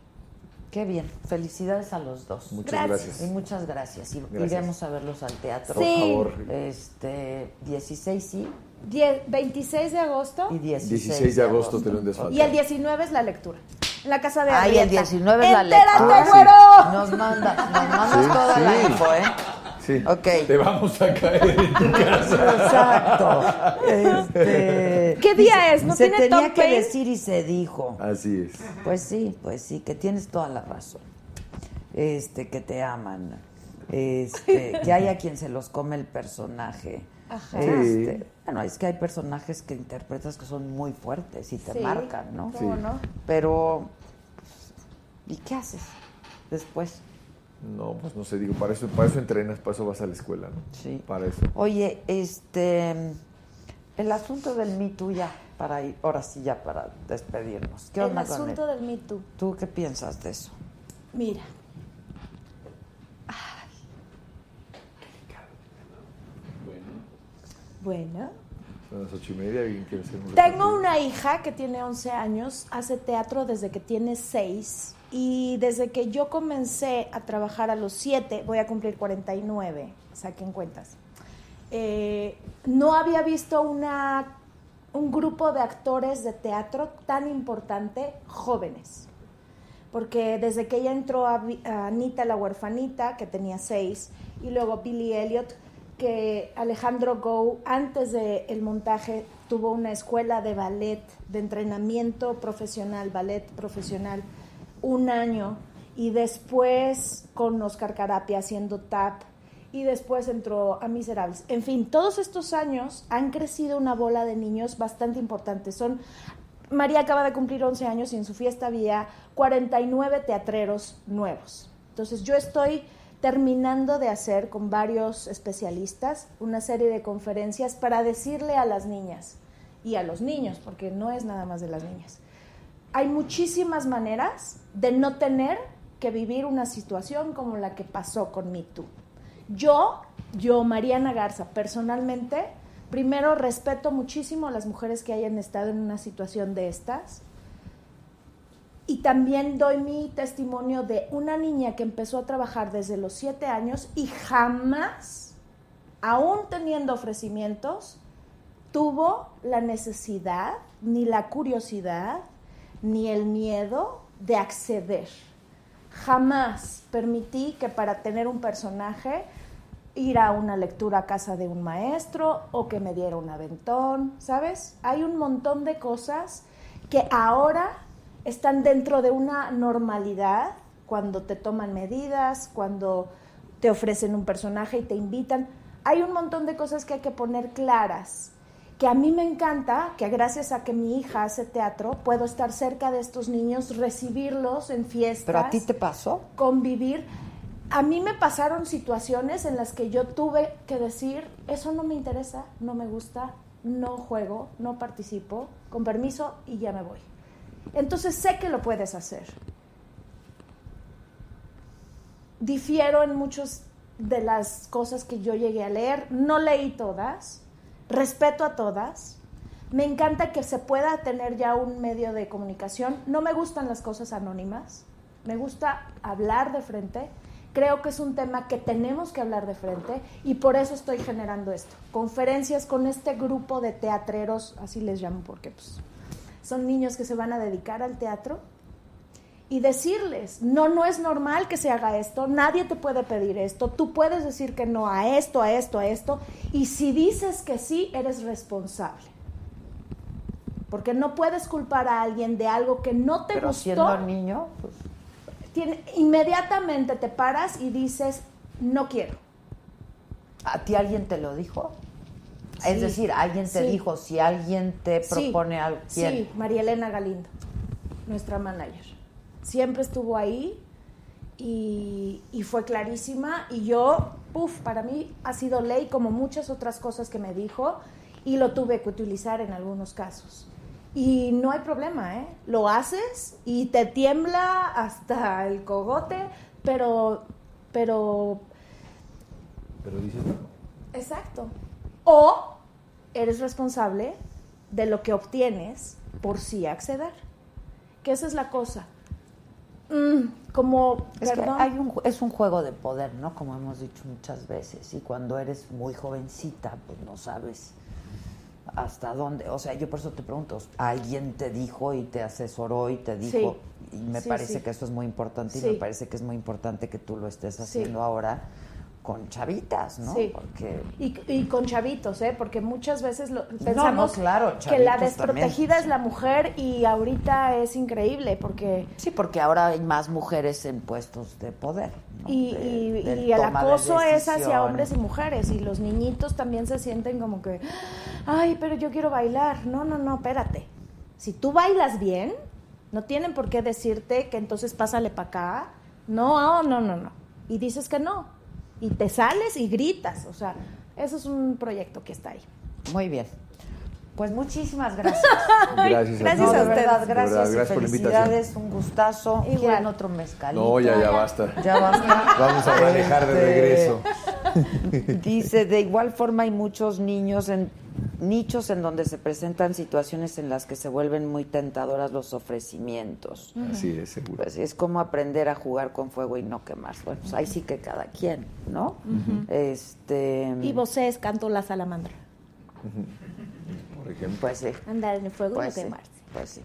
Qué bien, felicidades a los dos. Muchas Gracias. gracias. Y muchas gracias. Y Gracias. iremos a verlos al teatro. Sí. Por favor. Este, 16 sí Die- 26 de agosto y 16, 16 de agosto te lo desfalta. y el 19 es la lectura. En la casa de Ay, el Arrieta. 19 es la ¡Entérate, lectura. güero! Nos mandas, nos mandas Sí, toda la sí. info, ¿eh? Sí. Ok. Te vamos a caer en tu casa. Exacto. Este, ¿Qué día es? ¿No se tiene tenía que decir y se dijo. Así es. Pues sí, pues sí, que tienes toda la razón. Este, que te aman. Este, que haya quien se los come el personaje. Ajá. Este, Sí. bueno, es que hay personajes que interpretas que son muy fuertes y te Sí, marcan, ¿no? ¿cómo Sí. no? Pero, ¿y qué haces después? No, pues no sé, digo, para eso, para eso entrenas, para eso vas a la escuela, ¿no? Sí. Para eso. Oye, este, el asunto del Me Too ya, para ir, ahora sí ya para despedirnos. ¿Qué El onda con asunto él? del Me Too. ¿Tú qué piensas de eso? Mira. Bueno. Son las ocho y media, Tengo una hija que tiene 11 años, hace teatro desde que tiene 6 y desde que yo comencé a trabajar a los 7, voy a cumplir 49, saquen cuentas. Eh, no había visto una, un grupo de actores de teatro tan importante jóvenes. Porque desde que ella entró a, Anita la huerfanita, que tenía seis, y luego Billy Elliot, que Alejandro Go, antes del montaje, tuvo una escuela de ballet, de entrenamiento profesional, ballet profesional, un año, y después con Oscar Carapia haciendo tap, y después entró a Miserables. En fin, todos estos años han crecido una bola de niños bastante importantes. Son María acaba de cumplir 11 años y en su fiesta había 49 teatreros nuevos. Entonces yo estoy terminando de hacer con varios especialistas una serie de conferencias para decirle a las niñas y a los niños, porque no es nada más de las niñas. Hay muchísimas maneras de no tener que vivir una situación como la que pasó con Me Too. Yo, yo, Mariana Garza, personalmente, primero respeto muchísimo a las mujeres que hayan estado en una situación de estas. Y también doy mi testimonio de una niña que empezó a trabajar desde los siete años y jamás, aún teniendo ofrecimientos, tuvo la necesidad, ni la curiosidad, ni el miedo de acceder. Jamás permití que para tener un personaje ir a una lectura a casa de un maestro o que me diera un aventón, ¿sabes? Hay un montón de cosas que ahora están dentro de una normalidad cuando te toman medidas, cuando te ofrecen un personaje y te invitan. Hay un montón de cosas que hay que poner claras, que a mí me encanta, que gracias a que mi hija hace teatro, puedo estar cerca de estos niños, recibirlos en fiestas. ¿Pero a ti te pasó? Convivir. A mí me pasaron situaciones en las que yo tuve que decir, eso no me interesa, no me gusta, no juego, no participo, con permiso y ya me voy. Entonces sé que lo puedes hacer. Difiero en muchas de las cosas que yo llegué a leer. No leí todas. Respeto a todas. Me encanta que se pueda tener ya un medio de comunicación. No me gustan las cosas anónimas. Me gusta hablar de frente. Creo que es un tema que tenemos que hablar de frente y por eso estoy generando esto. Conferencias con este grupo de teatreros, así les llamo porque pues, son niños que se van a dedicar al teatro y decirles, no, no es normal que se haga esto, nadie te puede pedir esto, tú puedes decir que no a esto, a esto, a esto, y si dices que sí, eres responsable. Porque no puedes culpar a alguien de algo que no te Pero gustó. siendo niño, pues Tiene- inmediatamente te paras y dices, no quiero. ¿A ti alguien te lo dijo? Es decir, alguien te sí. dijo, si alguien te Sí, propone algo, ¿quién? Sí, María Elena Galindo, nuestra manager. Siempre estuvo ahí y, y fue clarísima. Y yo, puff, para mí ha sido ley como muchas otras cosas que me dijo y lo tuve que utilizar en algunos casos. Y no hay problema, ¿eh? Lo haces y te tiembla hasta el cogote, pero, pero Pero dices no. Exacto. O eres responsable de lo que obtienes por sí acceder. Que esa es la cosa. Mm, como, Es que perdón. hay un, ju- es un juego de poder, ¿no? Como hemos dicho muchas veces. Y cuando eres muy jovencita, pues no sabes hasta dónde. O sea, yo por eso te pregunto, ¿alguien te dijo y te asesoró y te dijo? Y me Sí, parece sí. que eso es muy importante y me parece que es muy importante que tú lo estés haciendo ahora con chavitas, ¿no? Sí. Porque Y, y con chavitos, ¿eh? Porque muchas veces lo, no, pensamos claro, que la desprotegida también. es la mujer y ahorita es increíble porque... Sí, porque ahora hay más mujeres en puestos de poder. ¿no? Y, De- y- de y el acoso es hacia hombres y mujeres y los niñitos también se sienten como que, ay, pero yo quiero bailar. No, no, no, espérate. Si tú bailas bien, no tienen por qué decirte que entonces pásale para acá. No, no, no, no. Y dices que no. Y te sales y gritas. O sea, eso es un proyecto que está ahí. Muy bien. Pues muchísimas gracias. Gracias a Gracias. No, a de ustedes. verdad, gracias. verdad, gracias por la felicidades, un gustazo. Igual. ¿Quieren otro mezcalito? No, ya, ya basta. Ya basta. Vamos a manejar de regreso. Dice, de igual forma hay muchos niños en nichos en donde se presentan situaciones en las que se vuelven muy tentadoras los ofrecimientos. Así es, seguro. Pues es como aprender a jugar con fuego y no quemarse. Bueno, pues ahí sí que cada quien, ¿no? Este Y vos es canto la salamandra. Por ejemplo. pues sí. Andar en el fuego Pues y sí, no quemarse. pues sí.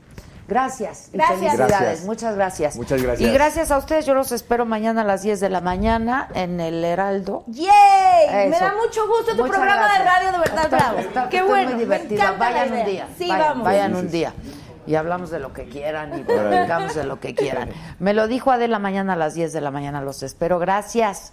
Gracias. y Gracias. felicidades. Gracias. Muchas gracias. Muchas gracias. Y gracias a ustedes. Yo los espero mañana a las 10 de la mañana en el Heraldo. ¡Yay! Me da mucho gusto tu Muchas programa gracias. de radio, de verdad, Está- bravo. está- Qué está bueno. muy la Vayan un día. Sí, vayan, vamos. Vayan un día. Y hablamos de lo que quieran y platicamos de lo que quieran. Me lo dijo Adela mañana a las 10 de la mañana. Los espero. Gracias.